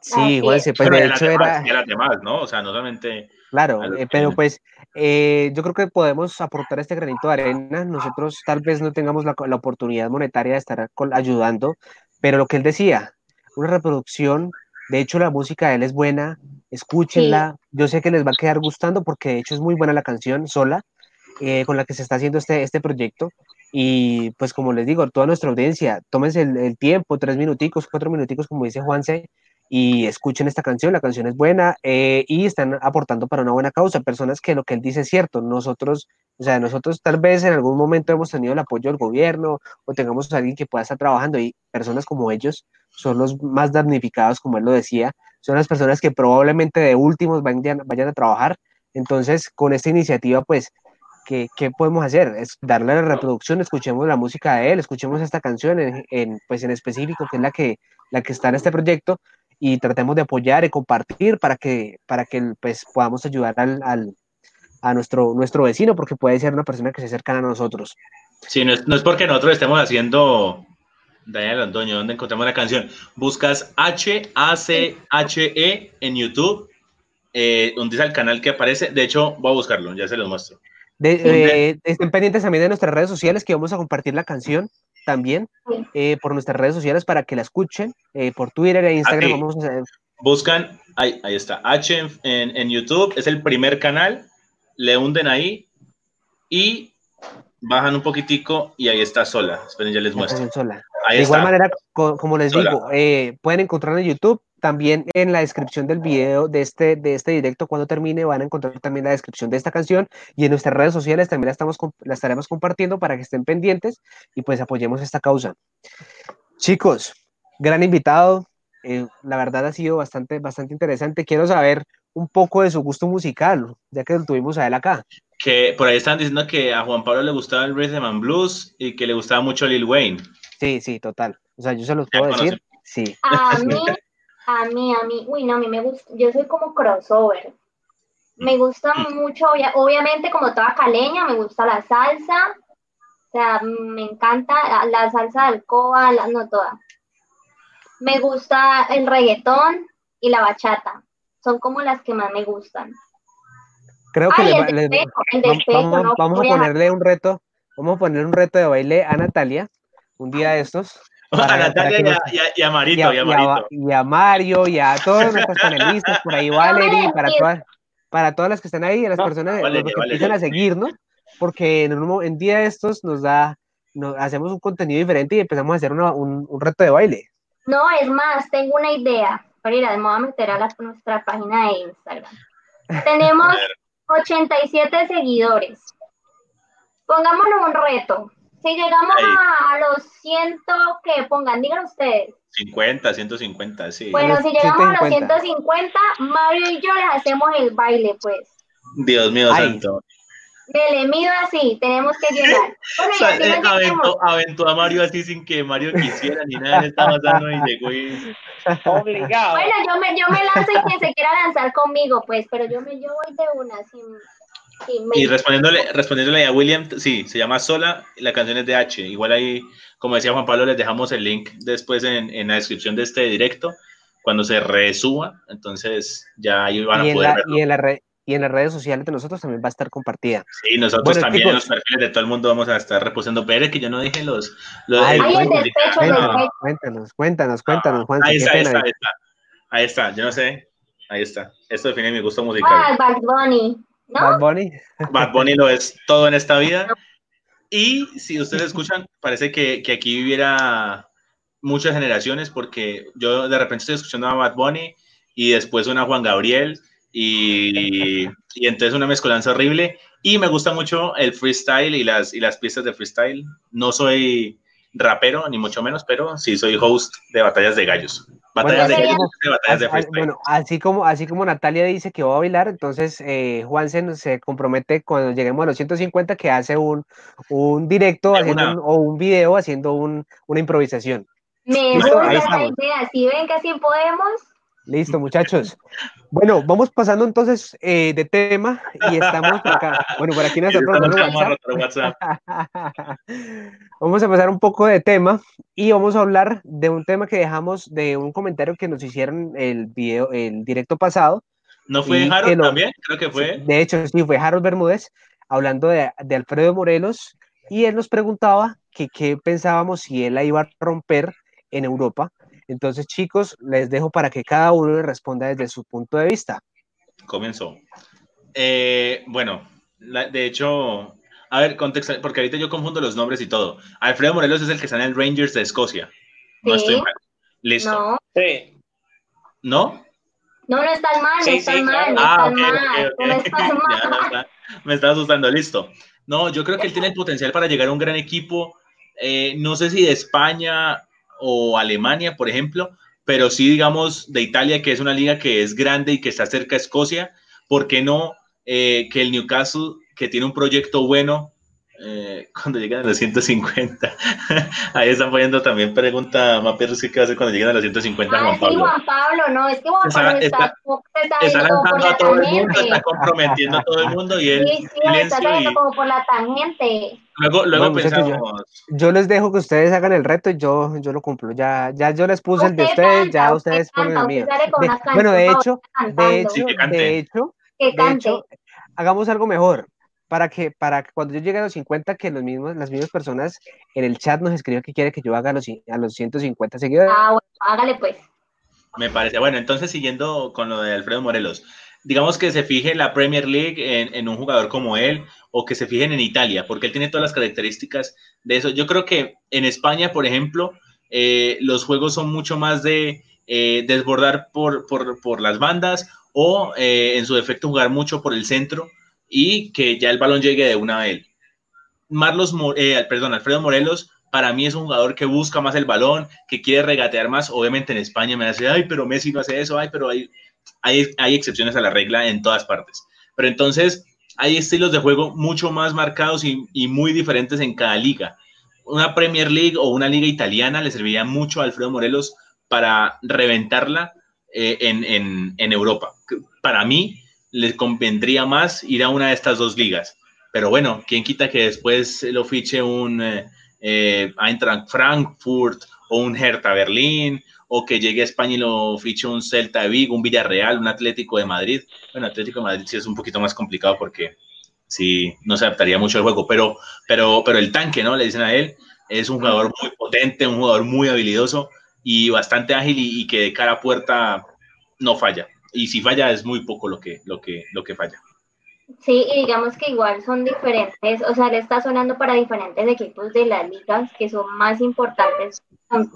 sí, Así Juanse, es. pues Pero de y a las hecho demás, era, demás, ¿no? O sea, no solamente claro, eh, pero pues eh, yo creo que podemos aportar este granito de arena. Nosotros tal vez no tengamos la, la oportunidad monetaria de estar ayudando, pero lo que él decía, una reproducción, de hecho la música de él es buena, escúchenla, yo sé que les va a quedar gustando porque de hecho es muy buena la canción sola eh, con la que se está haciendo este, este proyecto. Y pues como les digo, toda nuestra audiencia, tómense el, el tiempo, tres minuticos, cuatro minuticos, como dice Juanse, y escuchen esta canción, la canción es buena eh, y están aportando para una buena causa, personas que lo que él dice es cierto, nosotros, o sea, nosotros tal vez en algún momento hemos tenido el apoyo del gobierno o tengamos alguien que pueda estar trabajando y personas como ellos son los más damnificados, como él lo decía, son las personas que probablemente de últimos vayan, vayan a trabajar, entonces con esta iniciativa pues ¿Qué, ¿qué, podemos hacer? Es darle la reproducción, escuchemos la música de él, escuchemos esta canción en, en, pues en específico, que es la que, la que está en este proyecto, y tratemos de apoyar y compartir para que, para que pues, podamos ayudar al, al, a nuestro, nuestro vecino, porque puede ser una persona que se acerca a nosotros. Sí, no es, no es porque nosotros estemos haciendo, Daniel Londoño, ¿dónde encontramos la canción? Buscas H-A-C-H-E en YouTube, eh, donde dice el canal que aparece. De hecho, voy a buscarlo, ya se los muestro. De, eh, estén pendientes también de nuestras redes sociales que vamos a compartir la canción también eh, por nuestras redes sociales para que la escuchen eh, por Twitter e Instagram. Aquí. Vamos a hacer... Buscan, ahí, ahí está, H en, en, en, YouTube, es el primer canal, le hunden ahí y bajan un poquitico y ahí está sola. Esperen, ya les muestro. Sola. Ahí de está. igual manera, co como les sola. digo, pueden encontrar en YouTube también en la descripción del video de este, de este directo, cuando termine, van a encontrar también la descripción de esta canción y en nuestras redes sociales también la, estamos, la estaremos compartiendo para que estén pendientes y pues apoyemos esta causa. Chicos, gran invitado, eh, la verdad ha sido bastante, bastante interesante. Quiero saber un poco de su gusto musical, ya que lo tuvimos a él acá. Que por ahí están diciendo que a Juan Pablo le gustaba el Rhythm and Blues y que le gustaba mucho Lil Wayne. Sí, sí, total. O sea, yo se los puedo decir. Sí. A mí, [LAUGHS] a mí, a mí, uy, no, a mí me gusta, yo soy como crossover. Me gusta mucho, obviamente, como toda caleña, me gusta la salsa. O sea, me encanta la salsa de alcoba, la, no toda. Me gusta el reggaetón y la bachata. Son como las que más me gustan. Creo que vamos, a ponerle un reto, vamos a poner un reto de baile a Natalia un día de estos. [LAUGHS] a Natalia y, a, Marito, y a, Mario, y a todos nuestros panelistas, por ahí [LAUGHS] Valerie, para todas, para todas las que están ahí, las personas que empiezan a seguirnos, porque en un en día de estos nos da, nos, hacemos un contenido diferente y empezamos a hacer un, un, reto de baile. No, es más, tengo una idea. Para me voy a meter a nuestra página de Instagram. [LAUGHS] Tenemos 87 seguidores. Pongámonos un reto. Si llegamos a, los 100, que pongan, digan ustedes. 50, 150, sí. Bueno, si llegamos a los 150, Mario y yo les hacemos el baile, pues. Dios mío santo. Me le mido así, tenemos que llegar. [LAUGHS] Bueno, eh, aventó, a Mario así sin que Mario quisiera ni nada, estaba pasando y llegó y... [LAUGHS] Obligado. Bueno, yo me, yo me lanzo y quien se quiera lanzar conmigo, pues, pero yo me yo voy de una, sin y respondiéndole, respondiéndole a William, sí, se llama Sola, la canción es de H. Igual ahí, como decía Juan Pablo, les dejamos el link después en, en la descripción de este directo, cuando se resuba, entonces ya ahí van a poder verlo. Y en, la y en las redes sociales de nosotros también va a estar compartida. Sí, nosotros también en los perfiles de todo el mundo vamos a estar reposando. Pero que yo no dije los... los Ay, cuéntanos, cuéntanos, cuéntanos, cuéntanos, Juan. Ahí está, ahí está, ahí está, ahí está, yo no sé, ahí está. Esto define mi gusto musical. Ah, Bad Bunny. Bad Bunny. Bad Bunny lo es todo en esta vida. Y si ustedes escuchan, parece que, que, aquí viviera muchas generaciones, porque yo de repente estoy escuchando a Bad Bunny y después una Juan Gabriel y, y entonces una mezcolanza horrible. Y me gusta mucho el freestyle y las, y las piezas de freestyle. No soy rapero, ni mucho menos, pero sí soy host de batallas de gallos. Batallas de gallos, batallas de freestyle. Bueno, así como, así como Natalia dice que va a bailar, entonces eh, Juansen se compromete cuando lleguemos a los 150 que hace un, un directo haciendo o un video haciendo un, una improvisación. Me gusta la idea, si ven que así podemos, Listo, muchachos. Bueno, vamos pasando entonces eh, de tema y estamos por acá. Bueno, por aquí nosotros WhatsApp. [LAUGHS] vamos a pasar un poco de tema y vamos a hablar de un tema que dejamos de un comentario que nos hicieron el video, el directo pasado. ¿No fue Harold también? Creo que fue. De hecho, sí, fue Harold Bermúdez hablando de, de Alfredo Morelos y él nos preguntaba que qué pensábamos si él la iba a romper en Europa entonces, chicos, les dejo para que cada uno le responda desde su punto de vista. Comenzó. Eh, bueno, de hecho, a ver, contexto, porque ahorita yo confundo los nombres y todo. Alfredo Morelos es el que está en el Rangers de Escocia. No estoy mal. Listo. No. Sí. ¿No? No, no está mal, no está mal, no ah, [LAUGHS] está mal. me está asustando, listo. No, yo creo que él tiene el potencial para llegar a un gran equipo. Eh, no sé si de España o Alemania, por ejemplo, pero sí, digamos, de Italia, que es una liga que es grande y que está cerca de Escocia, ¿por qué no eh, que el Newcastle, que tiene un proyecto bueno, eh, [LAUGHS] cuando lleguen a los 150. [LAUGHS] Ahí están poniendo también pregunta Mapi ¿qué va a hacer cuando lleguen a los 150 Juan Pablo? Juan Pablo, no, es que Juan Pablo está, está, lanzando a todo el mundo, está comprometiendo a todo el mundo y él sí, sí, está saliendo como por la tangente. Luego, luego pensamos. Yo, les dejo que ustedes hagan el reto y yo, yo lo cumplo. Ya, ya yo les puse el de ustedes, ya ustedes ponen el mío. bueno, de hecho, de hecho, de hecho, de hecho, hagamos algo mejor para que, para cuando yo llegue a los 50, que los mismos, las mismas personas en el chat nos escriban que quiere que yo haga a los, a los 150 seguidores. Ah, bueno, hágale pues. Me parece. Bueno, entonces siguiendo con lo de Alfredo Morelos, digamos que se fije la Premier League en, un jugador como él o que se fijen en Italia, porque él tiene todas las características de eso. Yo creo que en España, por ejemplo, eh, los juegos son mucho más de eh, desbordar por, por, por, las bandas o eh, en su defecto jugar mucho por el centro y que ya el balón llegue de una a él. Marlos, eh, perdón, Alfredo Morelos para mí es un jugador que busca más el balón, que quiere regatear más. Obviamente en España me hace, ay, pero Messi no hace eso, ay, pero hay, hay, hay excepciones a la regla en todas partes. Pero entonces hay estilos de juego mucho más marcados y, y muy diferentes en cada liga. Una Premier League o una liga italiana le serviría mucho a Alfredo Morelos para reventarla eh, en, en, en Europa. Para mí, le convendría más ir a una de estas dos ligas. Pero bueno, ¿quién quita que después lo fiche un eh, eh, Frankfurt o un Hertha Berlín o que llegue a España y lo fiche un Celta de Vigo, un Villarreal, un Atlético de Madrid? Bueno, Atlético de Madrid sí es un poquito más complicado porque sí no se adaptaría mucho al juego, pero, pero, pero el tanque, ¿no? Le dicen a él, es un jugador muy potente, un jugador muy habilidoso y bastante ágil y, y que de cara a puerta no falla y si falla es muy poco lo que, lo que, lo que falla. Sí, y digamos que igual son diferentes, o sea, le está sonando para diferentes equipos de las ligas que son más importantes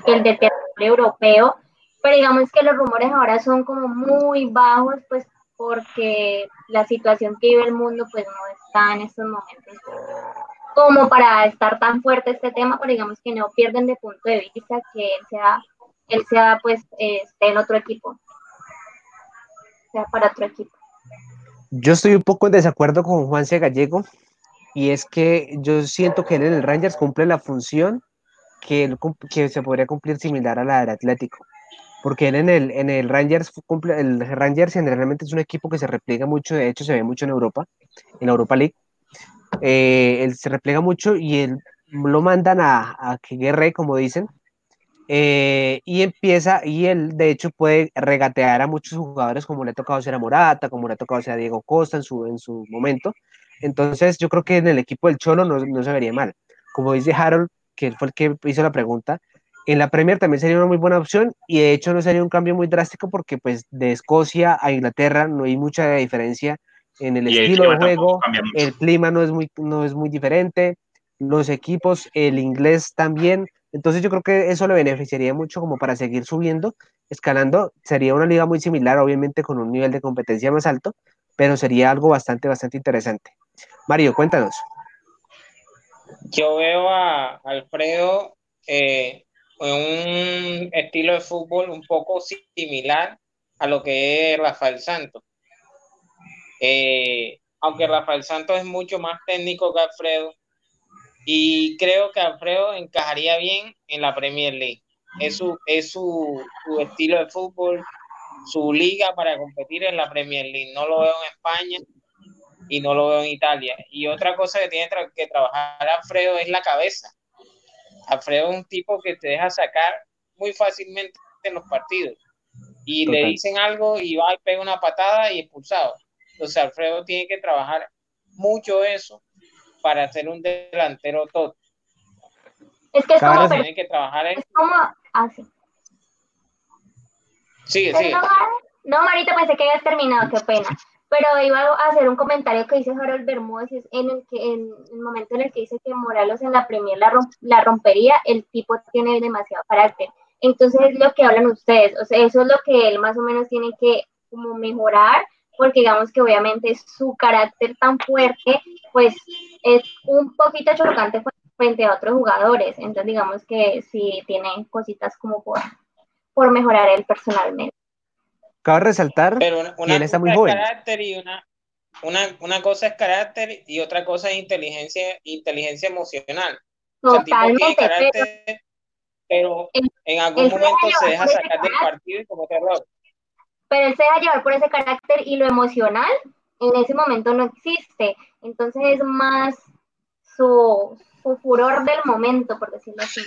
que el de territorio europeo, pero digamos que los rumores ahora son como muy bajos, pues porque la situación que vive el mundo pues no está en estos momentos como para estar tan fuerte este tema, pero digamos que no pierden de punto de vista que él sea, él sea pues esté en otro equipo para otro equipo. Yo estoy un poco en desacuerdo con Juan C. Gallego y es que yo siento que él en el Rangers cumple la función que, que se podría cumplir similar a la del Atlético. Porque él en el, en el Rangers cumple, el Rangers generalmente es un equipo que se repliega mucho, de hecho se ve mucho en Europa, en Europa League. Eh, él se repliega mucho y él lo mandan a, a que guerre, como dicen, eh, y empieza, y él de hecho puede regatear a muchos jugadores como le ha tocado ser a Morata, como le ha tocado ser a Diego Costa en su, en su momento. Entonces yo creo que en el equipo del Cholo no, no se vería mal. Como dice Harold, que fue el que hizo la pregunta, en la Premier también sería una muy buena opción y de hecho no sería un cambio muy drástico porque pues de Escocia a Inglaterra no hay mucha diferencia en el estilo de juego, el clima no es, muy, no es muy diferente, los equipos, el inglés también, entonces yo creo que eso le beneficiaría mucho como para seguir subiendo, escalando. Sería una liga muy similar, obviamente con un nivel de competencia más alto, pero sería algo bastante, bastante interesante. Mario, cuéntanos. Yo veo a Alfredo eh, un estilo de fútbol un poco similar a lo que es Rafael Santos. Eh, aunque Rafael Santos es mucho más técnico que Alfredo, y creo que Alfredo encajaría bien en la Premier League. Es su, es su, su estilo de fútbol, su liga para competir en la Premier League. No lo veo en España y no lo veo en Italia. Y otra cosa que tiene que trabajar Alfredo es la cabeza. Alfredo es un tipo que te deja sacar muy fácilmente en los partidos. Y le dicen algo y va y pega una patada y expulsado. Entonces Alfredo tiene que trabajar mucho eso para ser un delantero todo. Es que es como, que trabajar en... es como así. Sigue, sigue. No, Marita, pensé que habías terminado, qué pena. Pero iba a hacer un comentario que dice Harold Bermúdez en el que en el momento en el que dice que Morelos en la Premier la, la rompería, el tipo tiene demasiado carácter. Entonces es lo que hablan ustedes, o sea, eso es lo que él más o menos tiene que como mejorar, porque digamos que obviamente su carácter tan fuerte, pues es un poquito chocante frente a otros jugadores. Entonces, digamos que sí tiene cositas como por, por mejorar él personalmente. Cabe resaltar Pero una, que él está muy joven. Carácter y una, una, una, cosa es carácter y otra cosa es inteligencia, inteligencia emocional. Totalmente. O sea, carácter, pero, pero en algún momento se deja sacar del partido y como terror. Pero él se deja llevar por ese carácter y lo emocional en ese momento no existe. Entonces es más su, su, furor del momento, por decirlo así.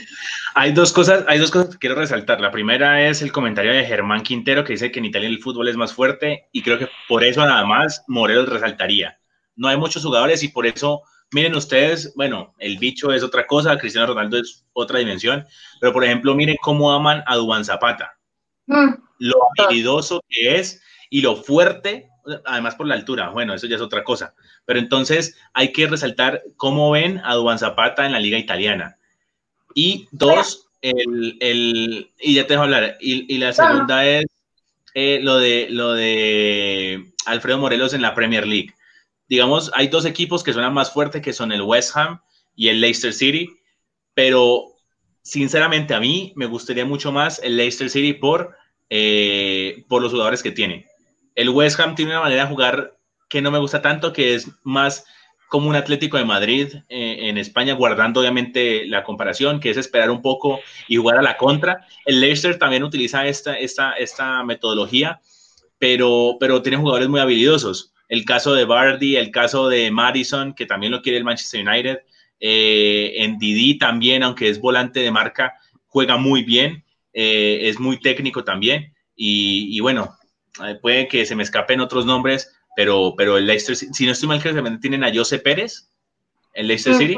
Hay dos, cosas, hay dos cosas que quiero resaltar. La primera es el comentario de Germán Quintero que dice que en Italia el fútbol es más fuerte y creo que por eso nada más Morelos resaltaría. No hay muchos jugadores y por eso, miren ustedes, bueno, el bicho es otra cosa, Cristiano Ronaldo es otra dimensión, pero por ejemplo, miren cómo aman a Duan Zapata. Mm. Lo habilidoso que es y lo fuerte además por la altura, bueno, eso ya es otra cosa. Pero entonces hay que resaltar cómo ven a Duan Zapata en la liga italiana. Y dos, el, el y ya te dejo hablar, y, y la segunda es eh, lo, de, lo de Alfredo Morelos en la Premier League. Digamos, hay dos equipos que suenan más fuertes, que son el West Ham y el Leicester City, pero sinceramente a mí me gustaría mucho más el Leicester City por, eh, por los jugadores que tiene. El West Ham tiene una manera de jugar que no me gusta tanto, que es más como un Atlético de Madrid eh, en España, guardando obviamente la comparación, que es esperar un poco y jugar a la contra. El Leicester también utiliza esta, esta, esta metodología, pero, pero tiene jugadores muy habilidosos. El caso de Bardi, el caso de Madison, que también lo quiere el Manchester United. Eh, en Didi también, aunque es volante de marca, juega muy bien, eh, es muy técnico también. Y, y bueno, puede que se me escapen otros nombres, pero, pero el Leicester, si no estoy mal, creo que tienen a Jose Pérez, el Leicester City,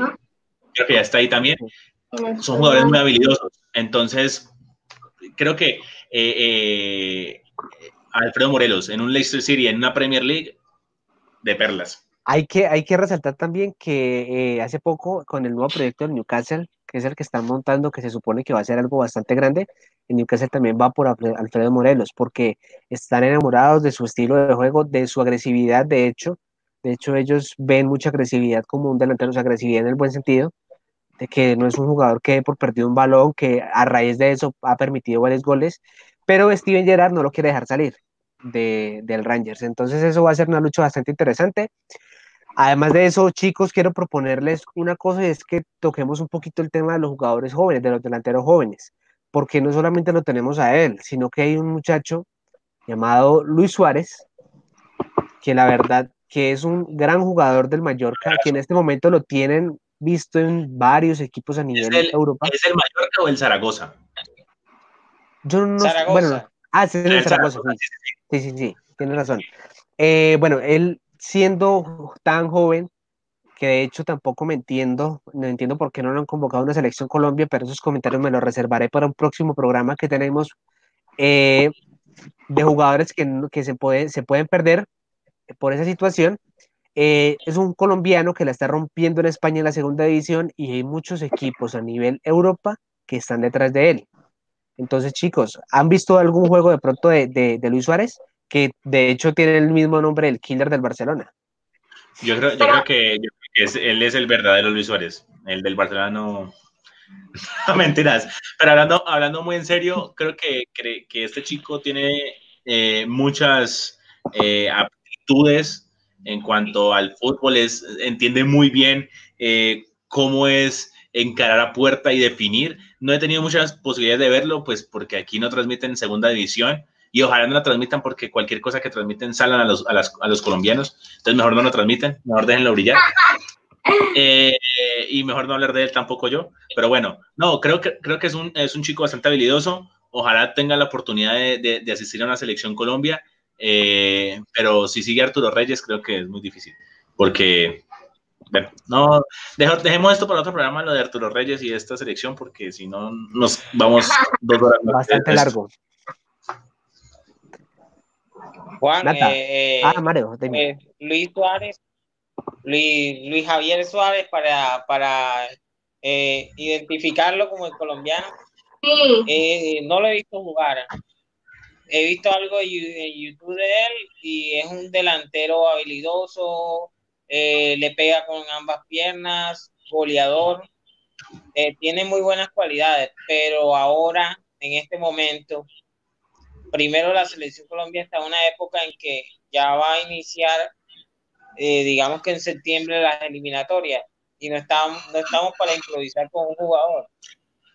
creo que ya está ahí también. Son jugadores muy habilidosos. Entonces, creo que eh, eh, Alfredo Morelos en un Leicester City, en una Premier League, de perlas. Hay que, hay que resaltar también que eh, hace poco, con el nuevo proyecto del Newcastle, que es el que están montando, que se supone que va a ser algo bastante grande, en Newcastle también va por Alfredo Morelos, porque están enamorados de su estilo de juego, de su agresividad, de hecho. De hecho, ellos ven mucha agresividad como un delantero, agresividad en el buen sentido, de que no es un jugador que por perdido un balón, que a raíz de eso ha permitido varios goles, pero Steven Gerrard no lo quiere dejar salir de, del Rangers. Entonces eso va a ser una lucha bastante interesante. Además de eso, chicos, quiero proponerles una cosa y es que toquemos un poquito el tema de los jugadores jóvenes, de los delanteros jóvenes, porque no solamente lo tenemos a él, sino que hay un muchacho llamado Luis Suárez, que la verdad que es un gran jugador del Mallorca, que en este momento lo tienen visto en varios equipos a nivel de Europa. ¿Es el Mallorca o el Zaragoza? Yo no Zaragoza. Bueno, ah, sí, es el Zaragoza. Sí, sí, sí, tienes razón. Eh, bueno, él siendo tan joven, que de hecho tampoco me entiendo, no entiendo por qué no lo han convocado a una selección Colombia, pero esos comentarios me los reservaré para un próximo programa que tenemos eh, de jugadores que, que se, pueden, se pueden perder por esa situación. Eh, es un colombiano que la está rompiendo en España en la segunda división y hay muchos equipos a nivel Europa que están detrás de él. Entonces, chicos, ¿han visto algún juego de pronto de, de Luis Suárez? Que de hecho tiene el mismo nombre del killer del Barcelona. Yo creo, yo creo que, él es el verdadero Luis Suárez, el del Barcelona no... [LAUGHS] mentiras, pero hablando, hablando muy en serio, creo que, que, este chico tiene eh, muchas eh, aptitudes en cuanto al fútbol, entiende muy bien eh, cómo es encarar a puerta y definir. No he tenido muchas posibilidades de verlo, pues porque aquí no transmiten segunda división, y ojalá no la transmitan porque cualquier cosa que transmiten salen a los, a, las, a los colombianos. Entonces mejor no lo transmiten, mejor déjenlo brillar. [LAUGHS] Eh, y mejor no hablar de él tampoco yo. Pero bueno, no, creo que, creo que es, un, es un chico bastante habilidoso. Ojalá tenga la oportunidad de, de, asistir a una selección Colombia. Eh, pero si sigue Arturo Reyes, creo que es muy difícil. Porque, bueno, no, dejemos esto para otro programa, lo de Arturo Reyes y esta selección, porque si no nos vamos dos horas. Bastante largo. Juan, eh, eh, ah, Mario, eh, Luis Suárez, Luis, Luis Javier Suárez para, para identificarlo como el colombiano. no lo he visto jugar. He visto algo en YouTube de él y es un delantero habilidoso, le pega con ambas piernas, goleador, tiene muy buenas cualidades, pero ahora, en este momento, primero la selección Colombia está en una época en que ya va a iniciar, eh, digamos que en septiembre las eliminatorias y no estamos, no estamos para improvisar con un jugador.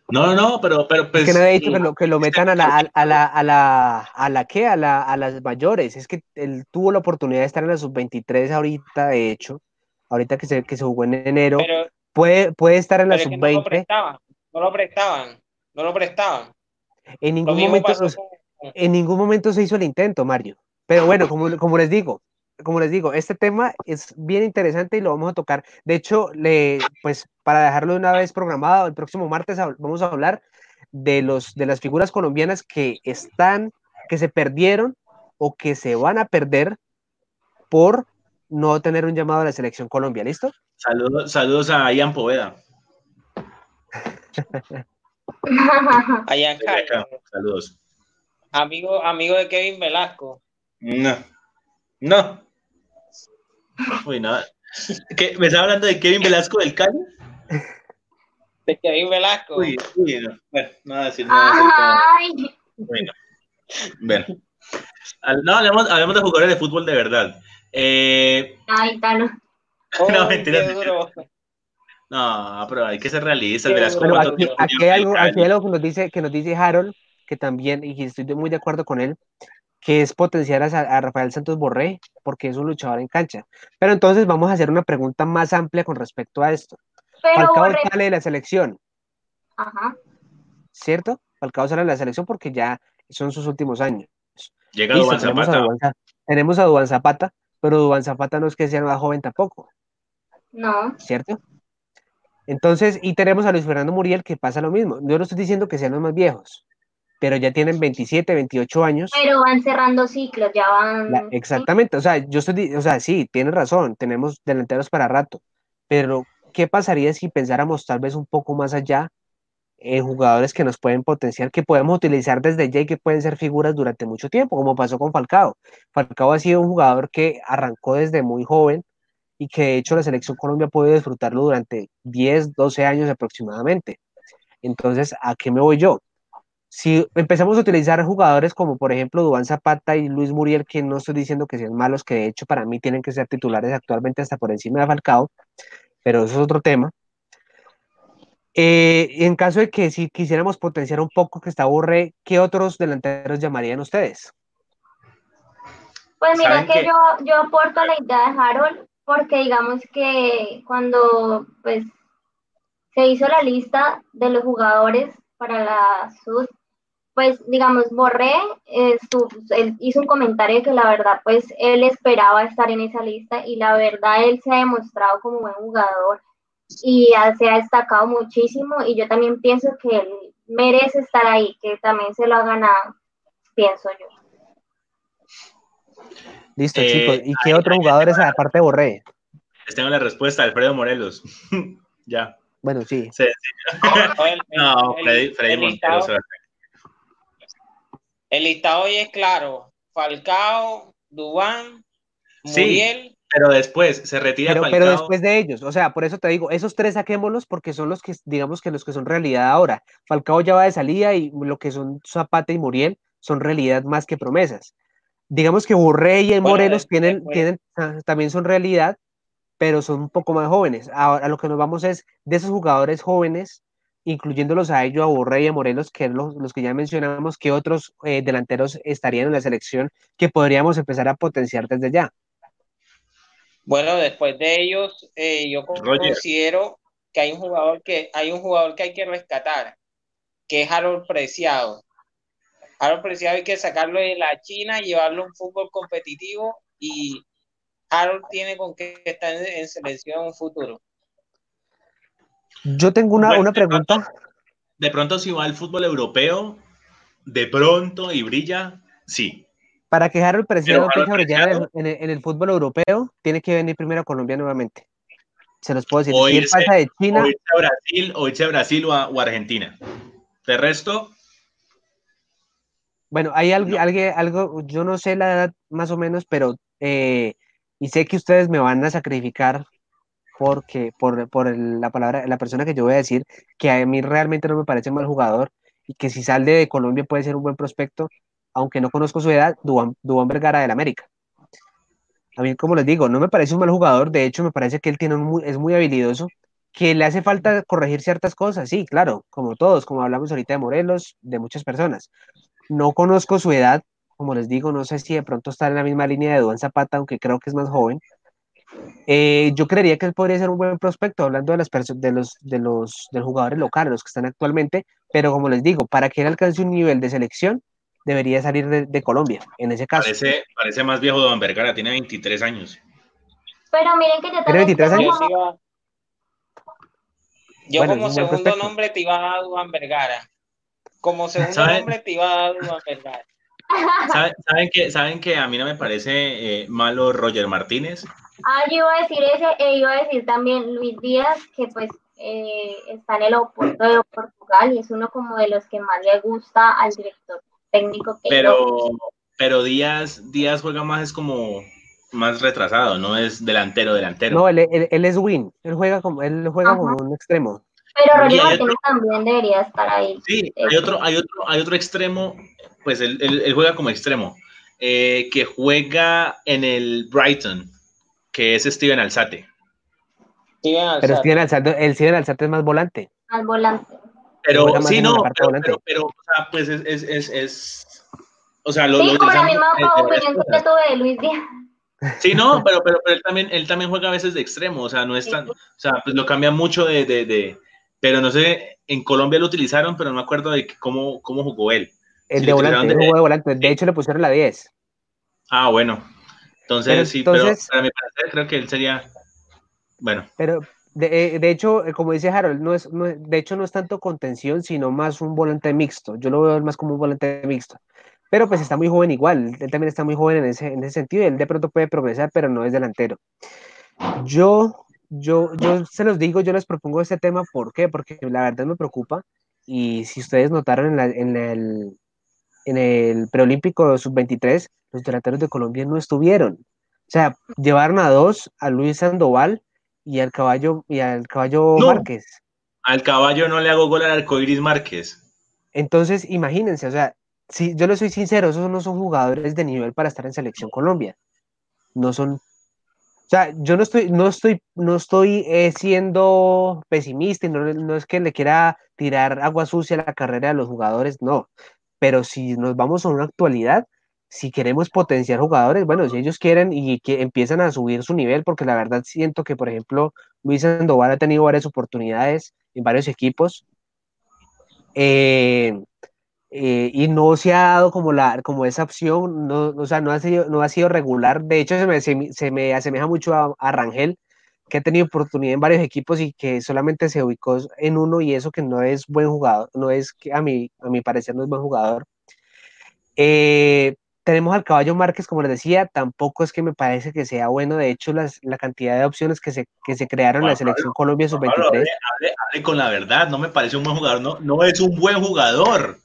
No, no, pero, pero pues, que no he dicho que lo, que lo metan a la, a, la, a la, a la, ¿qué? A, la, a las mayores. Es que él tuvo la oportunidad de estar en la sub-23 ahorita, de hecho, ahorita que se, que se jugó en enero. puede, puede estar en la sub-20. No lo prestaban, no lo prestaban, no lo prestaban. En ningún momento en ningún momento se hizo el intento, Mario. Pero bueno, como, como les digo, como les digo, este tema es bien interesante y lo vamos a tocar. De hecho, le, pues para dejarlo de una vez programado, el próximo martes vamos a hablar de, los, de las figuras colombianas que están, que se perdieron o que se van a perder por no tener un llamado a la selección Colombia. ¿Listo? Saludos, saludos a Ian Poveda. a [LAUGHS] Ian Saludos. Amigo, amigo de Kevin Velasco. No. No. Uy, no. ¿Qué? ¿Me está hablando de Kevin Velasco del Cali? De Kevin Velasco. Uy, uy, no. Bueno, no voy a decir nada. Ay, Bueno, bueno. No, hablemos, hablemos de jugadores de fútbol de verdad. Eh, ay, Tano. [LAUGHS] Oh, No, mentira, qué mentira. no, pero hay que ser Velasco, ¿cuánto aquí, aquí hay algo, aquí hay algo que nos dice, que nos dice Harold, que también, y estoy muy de acuerdo con él, que es potenciar a, a Rafael Santos Borré, porque es un luchador en cancha. Pero entonces vamos a hacer una pregunta más amplia con respecto a esto. Pero Falcao Borré, sale de la selección, ajá. ¿cierto? Falcao sale de la selección porque ya son sus últimos años. Llega Listo, Duván tenemos, a Zapata. Duván, Za- tenemos a Duván Zapata, pero Duván Zapata no es que sea más joven tampoco, No, ¿cierto? Entonces, y tenemos a Luis Fernando Muriel que pasa lo mismo. Yo no estoy diciendo que sean los más viejos, pero ya tienen 27, 28 años. pero van cerrando ciclos, ya van. La- exactamente, o sea, yo estoy, o sea, sí, tienes razón, tenemos delanteros para rato, pero ¿qué pasaría si pensáramos tal vez un poco más allá en jugadores que nos pueden potenciar, que podemos utilizar desde ya y que pueden ser figuras durante mucho tiempo, como pasó con Falcao? Falcao ha sido un jugador que arrancó desde muy joven y que de hecho la selección Colombia puede disfrutarlo durante 10, 12 años aproximadamente. Entonces, ¿a qué me voy yo? Si empezamos a utilizar jugadores como por ejemplo Duván Zapata y Luis Muriel, que no estoy diciendo que sean malos, que de hecho para mí tienen que ser titulares actualmente hasta por encima de Falcao, pero eso es otro tema. Eh, en caso de que si quisiéramos potenciar un poco que está Borré, ¿qué otros delanteros llamarían ustedes? Pues mira ¿Saben que qué? yo, yo aporto la idea de Harold, porque digamos que cuando pues se hizo la lista de los jugadores para la SUD, pues digamos, Borré eh, su- él hizo un comentario que la verdad pues él esperaba estar en esa lista y la verdad él se ha demostrado como buen jugador y se ha destacado muchísimo y yo también pienso que él merece estar ahí, que también se lo ha ganado, pienso yo. Listo, Eh, chicos. ¿Y qué otros jugadores aparte de Borré? Les tengo la respuesta, Alfredo Morelos. [LAUGHS] ya. Bueno, sí. Se- No, el- [LAUGHS] No, el- Freddy, Freddy el Montero. El listado hoy es claro. Falcao, Dubán, Sí, Muriel. Pero después se retira Pero, Falcao. pero después de ellos, o sea, por eso te digo, esos tres saquémoslos porque son los que, digamos que los que son realidad ahora. Falcao ya va de salida y lo que son Zapata y Muriel son realidad más que promesas. Digamos que Borré y el Bueno, Morelos tienen, tienen, ah, también son realidad, pero son un poco más jóvenes. Ahora a lo que nos vamos es de esos jugadores jóvenes, incluyéndolos a ellos, a Borré y a Morelos, que es los, los que ya mencionamos, que otros eh, delanteros estarían en la selección que podríamos empezar a potenciar desde ya. Bueno, después de ellos, eh, yo Roger. considero que hay un jugador que hay un jugador que hay que rescatar, que es Harold Preciado. Harold Preciado hay que sacarlo de la China, llevarlo a un fútbol competitivo y Harold tiene con qué estar en, en selección en un futuro. Yo tengo una, Bueno, una de pronto- pregunta. De pronto, si va al fútbol europeo, de pronto y brilla, sí. Para que Harold Preciado empiece a brillar en el, Preciado- en el- en el fútbol europeo, tiene que venir primero a Colombia nuevamente. Se los puedo decir. O Si él irse- pasa de China, O irse a Brasil, o irse a Brasil o a, o Argentina. De resto, bueno, hay algo, No. algo, algo, yo no sé la edad más o menos, pero eh, y sé que ustedes me van a sacrificar porque por, por la palabra, la persona que yo voy a decir, que a mí realmente no me parece mal jugador y que si sale de Colombia puede ser un buen prospecto, aunque no conozco su edad, Duván, Duván Vergara del América. A mí, como les digo, no me parece un mal jugador, de hecho me parece que él tiene es muy habilidoso, que le hace falta corregir ciertas cosas, sí, claro, como todos, como hablamos ahorita de Morelos, de muchas personas. No conozco su edad, como les digo, no sé si de pronto está en la misma línea de Duván Zapata, aunque creo que es más joven. Eh, yo creería que él podría ser un buen prospecto, hablando de las de los, de los, de los jugadores locales, los que están actualmente, pero como les digo, para que él alcance un nivel de selección, debería salir de, de Colombia, en ese caso. parece, parece más viejo Don Vergara, tiene 23 años. Pero miren que yo ¿Tiene también 23 tengo años? Yo, como- yo Bueno, segundo prospecto. nombre te iba a dar Duván Vergara. Como [LAUGHS] segundo ¿Sabe? nombre te iba a dar Duván Vergara. ¿Saben, saben que, ¿Saben que a mí no me parece eh, malo Roger Martínez? Ah, yo iba a decir ese, e iba a decir también Luis Díaz, que pues eh, está en el Oporto de Portugal y es uno como de los que más le gusta al director técnico que Pero, pero Díaz, Díaz juega más, es como más retrasado, no es delantero, delantero. No, él, él- él es win, él juega como, él juega Ajá. como un extremo. Pero Roger Martínez también debería estar ahí. Sí, hay otro, hay otro, hay otro extremo, pues él, él- él juega como extremo, eh, que juega en el Brighton, que es Steven Alzate. Steven Pero. Steven Alzate, el Steven Alzate es más volante. Al volante. Pero sí, no, pero, volante. pero, pero, o sea, pues es, es, es, es- o sea, lo, Sí, lo como la misma opinión que tuve de Luis Díaz. Sí, no, pero, pero, pero él también, él también juega a veces de extremo, o sea, no es tan, o sea, pues lo cambia mucho de, de, de- pero no sé, en Colombia lo utilizaron, pero no me acuerdo de cómo, cómo jugó él. El Sí, de volante, de- volante. De hecho, le pusieron la 10. Ah, bueno. Entonces, Pero sí, entonces- pero para mi parecer creo que él sería, bueno, Pero de, eh, de hecho, eh, como dice Harold, no es, no de hecho no es tanto contención, sino más un volante mixto. Yo lo veo más como un volante mixto. Pero pues está muy joven igual. Él también está muy joven en ese, en ese sentido. Él de pronto puede progresar, pero no es delantero. Yo, yo, yo se los digo, yo les propongo este tema. ¿Por qué? Porque la verdad me preocupa. Y si ustedes notaron en, la- en el, en el preolímpico sub-23, los delanteros de Colombia no estuvieron. O sea, llevaron a dos, a Luis Sandoval y al caballo, y al caballo No. Márquez. al caballo no le hago gol al arcoiris Márquez. Entonces, imagínense, o sea, si yo les soy sincero, esos no son jugadores de nivel para estar en selección Colombia. No son. O sea, yo no estoy, no estoy, no estoy eh, siendo pesimista y no, no es que le quiera tirar agua sucia a la carrera de los jugadores, no. Pero si nos vamos a una actualidad, si queremos potenciar jugadores, bueno, si ellos quieren y que empiezan a subir su nivel, porque la verdad siento que, por ejemplo, Luis Sandoval ha tenido varias oportunidades en varios equipos. eh, eh, y no se ha dado como, la, como esa opción, no, o sea, no ha, sido, no ha sido regular. De hecho, se me, se, se me asemeja mucho a, a, Rangel, que ha tenido oportunidad en varios equipos y que solamente se ubicó en uno y eso que no es buen jugador, no es que a mi, a mi parecer no es buen jugador. Eh, tenemos al caballo Márquez, como les decía, tampoco es que me parece que sea bueno. De hecho, las, la cantidad de opciones que se, que se crearon en la selección Colombia sub-23. Hable, hable, hable, con la verdad, no me parece un buen jugador, no, no es un buen jugador.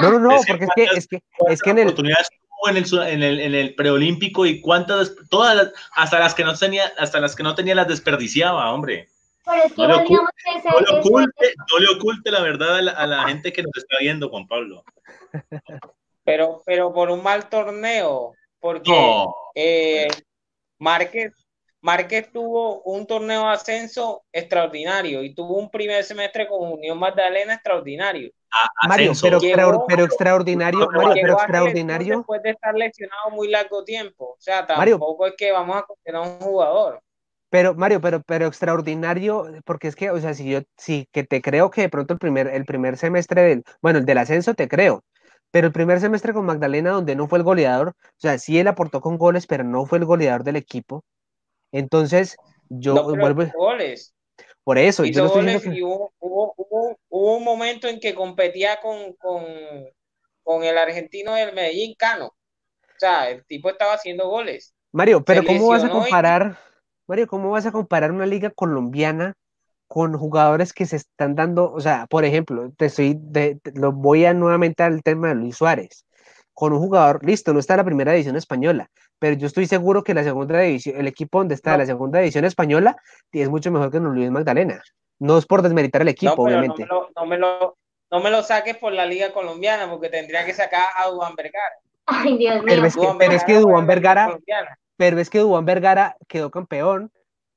No, no, no, porque es que, es que, es que en el. Oportunidades en el, en el, en el preolímpico y cuántas, todas las, hasta las que no tenía, hasta las que no tenía las desperdiciaba, hombre. Pero es que no, le oculte, ese, no, le oculte, ese... no, le oculte, la verdad a la, a la gente que nos está viendo, Juan Pablo. Pero, pero por un mal torneo, porque no. eh, Márquez, Márquez tuvo un torneo de ascenso extraordinario y tuvo un primer semestre con Unión Magdalena extraordinario. A, Mario, pero, llegó, pero, extraordinario, Mario, pero extraordinario. Después de estar lesionado muy largo tiempo. O sea, tampoco Mario, es que vamos a considerar un jugador. Pero, Mario, pero, pero extraordinario, porque es que, o sea, si yo, sí, que te creo que de pronto el primer, el primer semestre del, bueno, el del ascenso te creo, pero el primer semestre con Magdalena, donde no fue el goleador, o sea, sí él aportó con goles, pero no fue el goleador del equipo. Entonces, yo no, vuelvo. Goles. Por eso, yo goles que... y hubo, hubo, hubo, hubo, un momento en que competía con, con, con, el argentino del Medellín Cano. O sea, el tipo estaba haciendo goles. Mario, pero ¿cómo vas a comparar, y... Mario, cómo vas a comparar una liga colombiana con jugadores que se están dando, o sea, por ejemplo, te estoy, te, lo voy a nuevamente al tema de Luis Suárez, con un jugador, listo, no está en la primera división española, pero yo estoy seguro que la segunda división, el equipo donde está no. la segunda división española es mucho mejor que Luis Magdalena. No es por desmeritar el equipo, no, obviamente. No me, lo, no, me lo, no me lo saques por la liga colombiana, porque tendría que sacar a Duan Vergara. Ay, Dios mío. Pero es que, pero es que Duan Vergara, pero es que Duan Vergara quedó campeón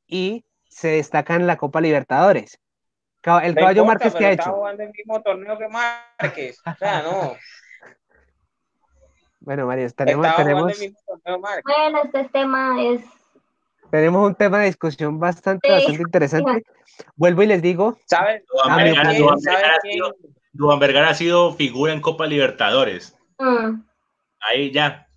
y se destaca en la Copa Libertadores. El caballo importa, Márquez que ha está hecho. jugando el mismo torneo que Márquez. O sea, no. [LAUGHS] Bueno, Mario, tenemos, tenemos, bueno, este tema es tenemos un tema de discusión bastante, sí. bastante interesante. Vuelvo y les digo. ¿Sabes? Duan Vergara, ha sido, Duan Vergara ha sido figura en Copa Libertadores. Mm. Ahí ya.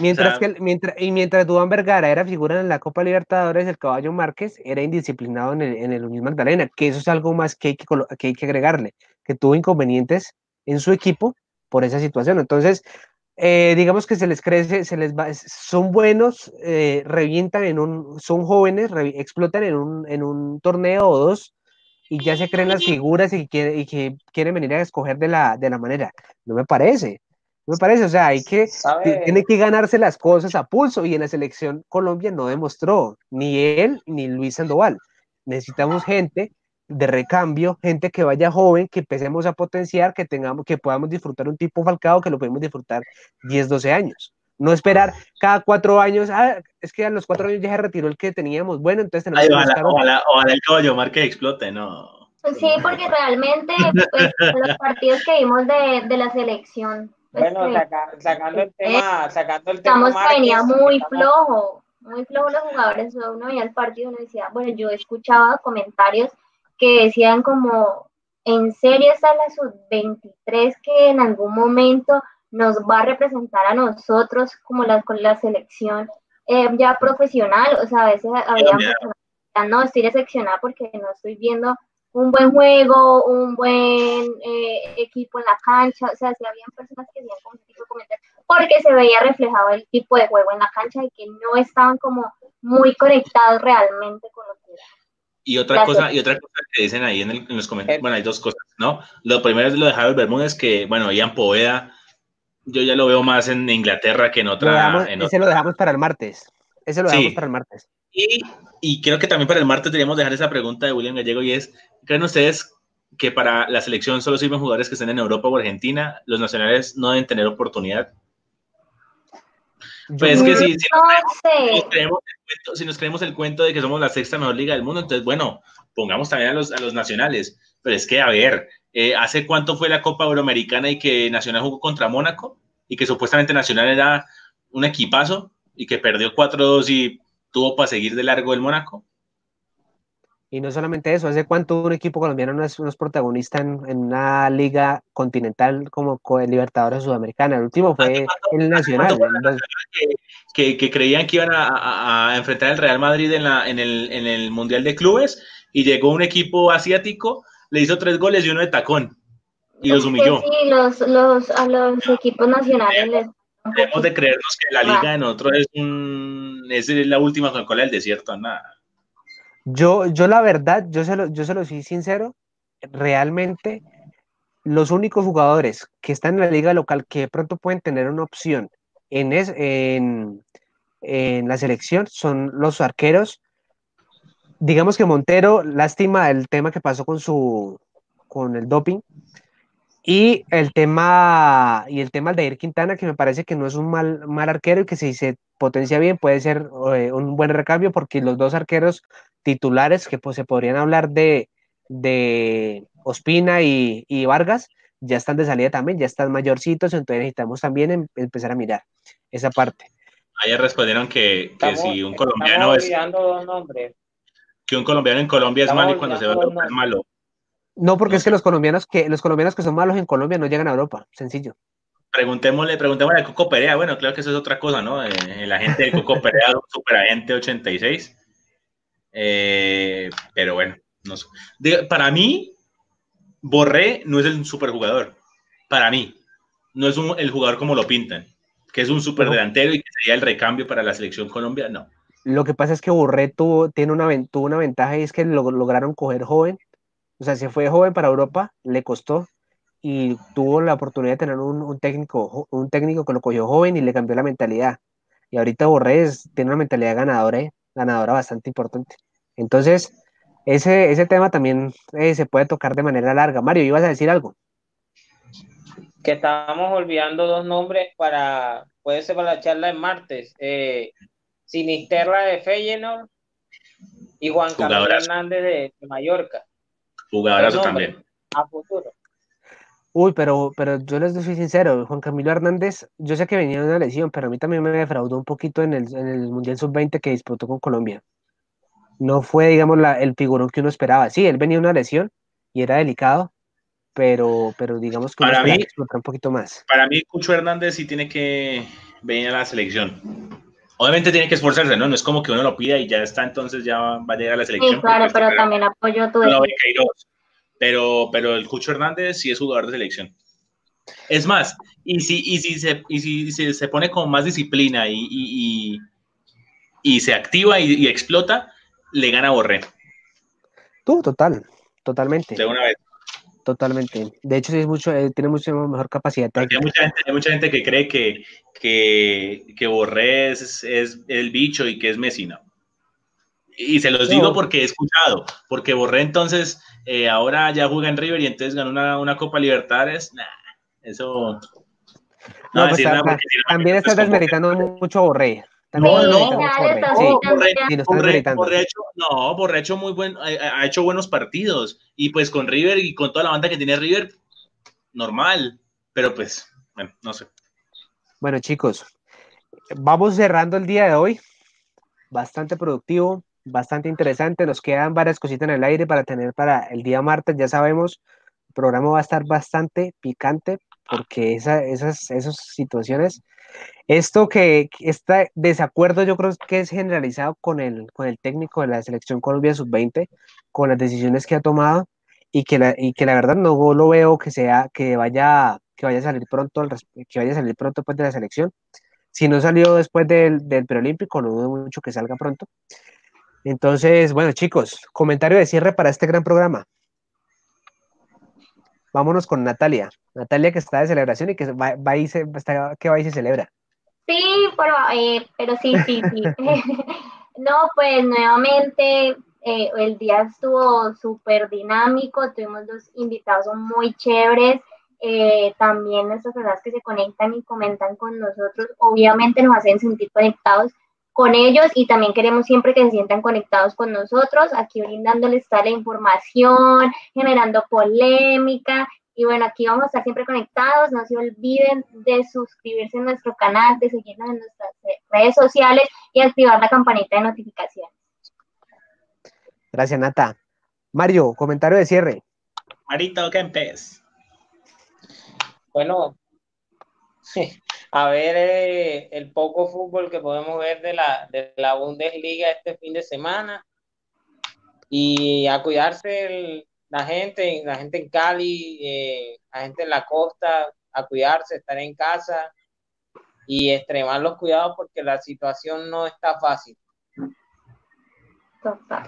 Mientras o sea, que mientras, y mientras Duan Vergara era figura en la Copa Libertadores, el caballo Márquez era indisciplinado en el, en el Unión Magdalena, que eso es algo más que hay que, que hay que agregarle, que tuvo inconvenientes en su equipo por esa situación. Entonces, eh, digamos que se les crece, se les va, son buenos, eh, revientan en un, son jóvenes, re, explotan en un, en un torneo o dos y ya se creen las figuras y que, y que quieren venir a escoger de la, de la manera. No me parece. No me parece, o sea, hay que, tiene que ganarse las cosas a pulso y en la selección Colombia no demostró, ni él ni Luis Sandoval. Necesitamos gente de recambio, gente que vaya joven, que empecemos a potenciar, que tengamos, que podamos disfrutar un tipo Falcao que lo podemos disfrutar 10, 12 años. No esperar cada cuatro años, ah, es que a los cuatro años ya se retiró el que teníamos, bueno, entonces tenemos Ay, que ojalá, ojalá, ojalá el caballo mar que explote, no. Pues sí, porque realmente pues, [LAUGHS] los partidos que vimos de, de la selección, pues, Bueno, saca- sacando el tema, sacando el tema. estamos que Márquez, venía muy estamos- flojo, muy flojo los jugadores. Uno veía el partido y uno decía, bueno, yo escuchaba comentarios que decían como, en serio está la sub-23 que en algún momento nos va a representar a nosotros como la, con la selección eh, ya profesional. O sea, a veces había decían, no, estoy decepcionada porque no estoy viendo un buen juego, un buen eh, equipo en la cancha, o sea, sí habían personas que hacían como tipo de comentarios, porque se veía reflejado el tipo de juego en la cancha y que no estaban como muy conectados realmente con lo que era. Y otra Gracias. cosa, y otra cosa que dicen ahí en, el- en los comentarios, bueno, hay dos cosas, ¿no? Lo primero es lo de Harold Bermúdez, que, bueno, Ian Poveda, yo ya lo veo más en Inglaterra que en Lo otra. dejamos- en ese otra- lo dejamos para el martes. Ese lo Sí. dejamos para el martes. Y, y creo que también para el martes deberíamos dejar esa pregunta de William Gallego y es, ¿creen ustedes que para la selección solo sirven jugadores que estén en Europa o Argentina? ¿Los nacionales no deben tener oportunidad? Pues es que si, si No nos creemos el cuento, si nos creemos el cuento de que somos la sexta mejor liga del mundo, entonces, bueno, pongamos también a los, a los nacionales. Pero es que, a ver, eh, ¿hace cuánto fue la Copa Euroamericana y que Nacional jugó contra Mónaco? Y que supuestamente Nacional era un equipazo y que perdió 4-2 y tuvo para seguir de largo el Mónaco. Y no solamente eso, ¿hace cuánto un equipo colombiano no es, no es protagonista en, en una liga continental como co- el Libertadores Sudamericana? El último fue el Nacional. los- Que, que creían que iban a, a- a enfrentar al Real Madrid en, la, en, el, en el Mundial de Clubes y llegó un equipo asiático, le hizo tres goles y uno de tacón y los humilló. sí, los, los, a los equipos nacionales les Debemos de creernos que la Ah. liga de nosotros es, un, es la última Coca-Cola del desierto, nada. Yo, yo la verdad, yo se lo, yo se lo soy sincero, realmente los únicos jugadores que están en la liga local que de pronto pueden tener una opción en, es, en, en la selección son los arqueros. Digamos que Montero, lástima el tema que pasó con su con el doping. Y el tema, y el tema de Aldair Quintana, que me parece que no es un mal, mal arquero y que si se potencia bien puede ser eh, un buen recambio porque los dos arqueros titulares que pues se podrían hablar de, de Ospina y, y Vargas ya están de salida también, ya están mayorcitos, entonces necesitamos también em- empezar a mirar esa parte. Ayer respondieron que, que Estamos- si un colombiano es dos nombres. que un colombiano en Colombia es malo y cuando se va a es malo. No, porque No es que los colombianos que los colombianos que son malos en Colombia no llegan a Europa, sencillo. Preguntémosle, preguntémosle a Coco Perea. Bueno, claro que eso es otra cosa, ¿no? Eh, el agente de Coco [LAUGHS] Perea, superagente 86. Eh, pero bueno, no sé. De- para mí, Borré no es el superjugador. Para mí, no es un- el jugador como lo pintan, que es un superdelantero y que sería el recambio para la selección Colombia. No. Lo que pasa es que Borré tuvo, tiene una, tuvo una ventaja y es que lo, lograron coger joven. O sea, se fue joven para Europa, le costó y tuvo la oportunidad de tener un, un técnico, un técnico que lo cogió joven y le cambió la mentalidad. Y ahorita Borré es- tiene una mentalidad ganadora, ¿eh? ganadora bastante importante. Entonces, ese, ese tema también eh, se puede tocar de manera larga. Mario, ibas a decir algo. que estábamos olvidando dos nombres para, puede ser para la charla de martes. Eh, Sinisterra de Feyenoord y Juan Camilo. Hernández de, de Mallorca, Jugadorazo también. nombres. a futuro. Uy, pero, pero yo les soy sincero, Juan Camilo Hernández, yo sé que venía de una lesión, pero a mí también me defraudó un poquito en el, en el Mundial Sub-20 que disputó con Colombia. No fue, digamos, la, el figurón que uno esperaba. Sí, él venía de una lesión y era delicado, pero, pero digamos que Para mí- que un poquito más. Para mí, Cucho Hernández sí tiene que venir a la selección. Obviamente tiene que esforzarse, ¿no? No es como que uno lo pida y ya está, entonces ya va a llegar a la selección. Sí, claro, pero también apoyo tu no. Pero, pero el Cucho Hernández sí es jugador de selección. Es más, y si, y si, se, y si se, se pone con más disciplina y, y, y- y se activa y, y explota, le gana a Borré Tú, total, totalmente, de una vez. Totalmente. De hecho, es mucho, eh, tiene mucho mejor capacidad hay mucha gente, hay mucha gente que cree que, que, que Borré es, es el bicho y que es Messi, no. Y se los digo porque he escuchado, porque Borré entonces eh, ahora ya juega en River y entonces ganó una, una Copa Libertadres. Nah, eso. No, pues, también estás desmeritando mucho a Borré. No, no, Borré, hecho, no, ha muy buen, ha hecho buenos partidos y pues con River y con toda la banda que tiene River, normal, pero pues, bueno, no sé. Bueno, chicos, vamos cerrando el día de hoy. Bastante productivo, bastante interesante. Nos quedan varias cositas en el aire para tener para el día martes. Ya sabemos, el programa va a estar bastante picante porque esa, esas, esas situaciones, esto que está desacuerdo yo creo que es generalizado con el, con el técnico de la selección Colombia sub-20, con las decisiones que ha tomado y que la, y que la verdad no lo veo que sea que vaya que vaya a salir pronto que vaya a salir pronto después de la selección. Si no salió después del, del preolímpico no dudo mucho que salga pronto. Entonces bueno chicos comentario de cierre para este gran programa vámonos con Natalia. Natalia que está de celebración y que va, va y se, que va y se celebra. Sí pero, eh, pero sí sí sí. [LAUGHS] No pues nuevamente eh, el día estuvo súper dinámico, tuvimos dos invitados muy chéveres, eh, también nuestras personas que se conectan y comentan con nosotros, obviamente nos hacen sentir conectados con ellos y también queremos siempre que se sientan conectados con nosotros, aquí brindándoles toda la información, generando polémica y bueno, aquí vamos a estar siempre conectados. No se olviden de suscribirse a nuestro canal, de seguirnos en nuestras redes sociales y activar la campanita de notificaciones. Gracias, Nata. Mario, comentario de cierre. Marito Kempes. Bueno, [LAUGHS] a ver eh, el poco fútbol que podemos ver de la, de la Bundesliga este fin de semana y a cuidarse la gente, la gente en Cali, eh, la gente en la costa, a cuidarse, estar en casa y extremar los cuidados porque la situación no está fácil.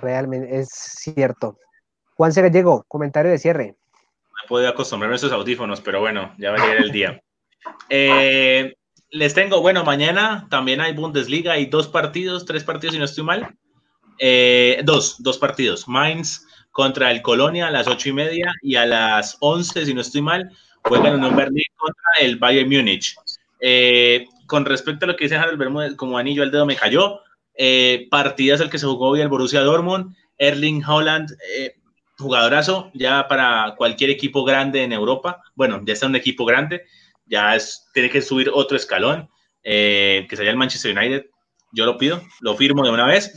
Realmente es cierto. Juan se llegó, comentario de cierre. No he podido acostumbrarme a esos audífonos, pero bueno, ya va a llegar el día. Eh, les tengo, bueno, mañana también hay Bundesliga, hay dos partidos, tres partidos si no estoy mal. Eh, dos, dos partidos. Mainz contra el Colonia a las ocho y media y a las once, si no estoy mal, juegan en Berlín contra el Bayern Múnich. Eh, con respecto a lo que dice Harold Bermúdez, como anillo al dedo me cayó, partidas el que se jugó hoy el Borussia Dortmund, Erling Holland, jugadorazo ya para cualquier equipo grande en Europa. Bueno, ya está un equipo grande, ya es, tiene que subir otro escalón, eh, que sería el Manchester United. Yo lo pido, lo firmo de una vez.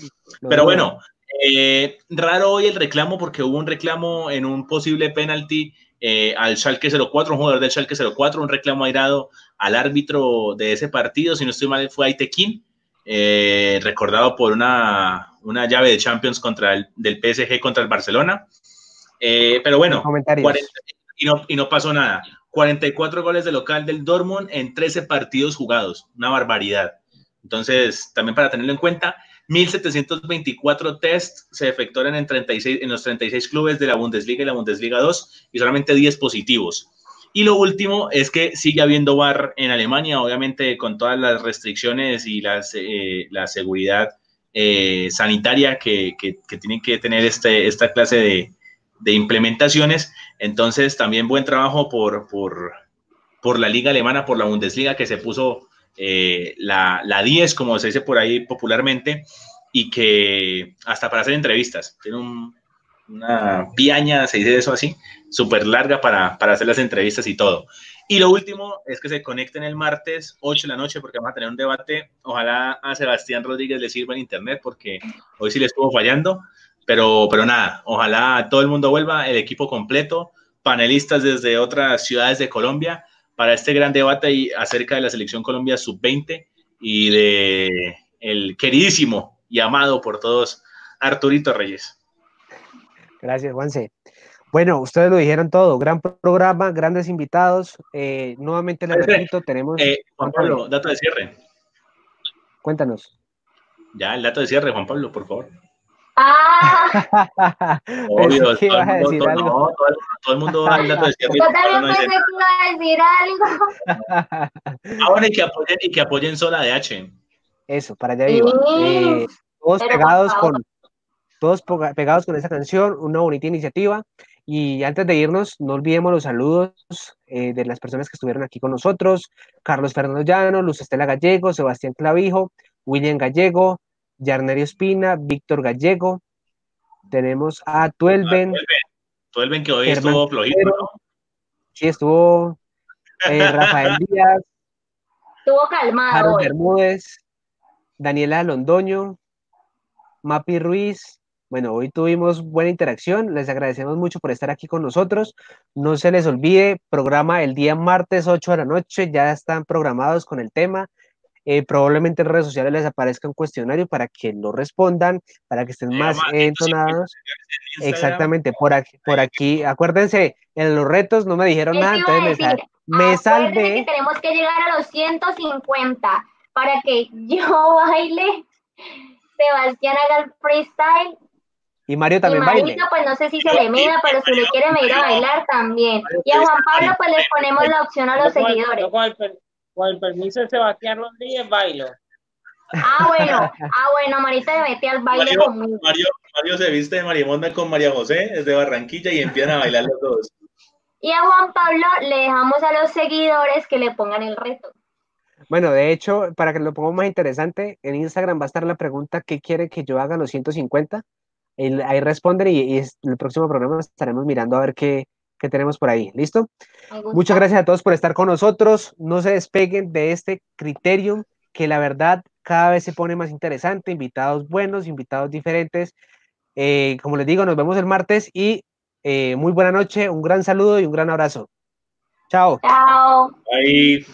Pero bueno, eh, raro hoy el reclamo porque hubo un reclamo en un posible penalti al Schalke 04, un jugador del Schalke 04, un reclamo airado al árbitro de ese partido, si no estoy mal fue Aitekin, eh, recordado por una, una, llave de Champions contra el, del PSG contra el Barcelona. Eh, pero bueno, y, no, y no pasó nada. 44 goles de local del Dortmund en 13 partidos jugados, una barbaridad. Entonces, también para tenerlo en cuenta, 1.724 tests se efectuaron en, 36, en los 36 clubes de la Bundesliga y la Bundesliga 2 y solamente 10 positivos. Y lo último es que sigue habiendo bar en Alemania, obviamente con todas las restricciones y eh, la seguridad eh, sanitaria que, que, tienen que tener este, esta clase de, de, implementaciones. Entonces, también buen trabajo por, por, por, la liga alemana, por la Bundesliga, que se puso eh, la, la 10, como se dice por ahí popularmente, y que hasta para hacer entrevistas, tiene un, una piaña, se dice eso así, súper larga para, para, hacer las entrevistas y todo. Y lo último es que se conecten el martes 8 de la noche porque vamos a tener un debate. Ojalá a Sebastián Rodríguez le sirva en internet porque hoy sí le estuvo fallando. Pero, pero nada, ojalá todo el mundo vuelva, el equipo completo, panelistas desde otras ciudades de Colombia para este gran debate acerca de la selección Colombia sub-20 y de el queridísimo y amado por todos Arturito Reyes. Gracias, Juanse. Bueno, ustedes lo dijeron todo, gran programa, grandes invitados. Eh, nuevamente les repito, tenemos... Eh, Juan Pablo, dato de cierre. Cuéntanos. Ya, el dato de cierre, Juan Pablo, por favor. Ah. Obvio, todo, a decir todo, algo. No, todo, el mundo dato de cierre. Yo también pensé que iba a decir algo. Ah, bueno, y que apoyen, y que apoyen Sola de H. Eso, para allá iba. Eh, todos pegados con todos pegados con esa canción, una bonita iniciativa. Y antes de irnos, no olvidemos los saludos eh, de las personas que estuvieron aquí con nosotros, Carlos Fernando Llano, Luz Estela Gallego, Sebastián Clavijo, William Gallego, Yarnerio Espina, Víctor Gallego, tenemos a Tuelven. Tuelven, que hoy estuvo flojito, ¿no? Sí, estuvo eh, [LAUGHS] Rafael Díaz. Estuvo calmado. Bermúdez, Daniela Londoño, Mapi Ruiz. Bueno, hoy tuvimos buena interacción. Les agradecemos mucho por estar aquí con nosotros. No se les olvide, programa el día martes 8 de la noche. Ya están programados con el tema. Eh, probablemente en redes sociales les aparezca un cuestionario para que lo respondan, para que estén más entonados. Exactamente, por aquí, por aquí, acuérdense, en los retos no me dijeron nada, entonces me, salvé. Que tenemos que llegar a los 150 para que yo [LAUGHS] baile, Sebastián haga el freestyle. Y Mario también y Marito, pues no sé si se le mida, pero si le quiere medir a bailar también. Y a Juan Pablo, pues le ponemos la opción a los seguidores con el permiso de Sebastián Rodríguez, bailo. Ah, bueno, ah, bueno, Marita metí al baile Mario, conmigo. Mario, Mario, se viste de Marimonda con María José, es de Barranquilla y empiezan a bailar los dos. Y a Juan Pablo le dejamos a los seguidores que le pongan el reto. Bueno, de hecho, para que lo pongamos más interesante, en Instagram va a estar la pregunta ¿qué quiere que yo haga los 150? ahí responden y, y el próximo programa estaremos mirando a ver qué, que tenemos por ahí. ¿Listo? Muchas gracias a todos por estar con nosotros. No se despeguen de este criterio que la verdad cada vez se pone más interesante. Invitados buenos, invitados diferentes. Eh, como les digo, nos vemos el martes y eh, muy buena noche, un gran saludo y un gran abrazo. Chao. Chao. Bye.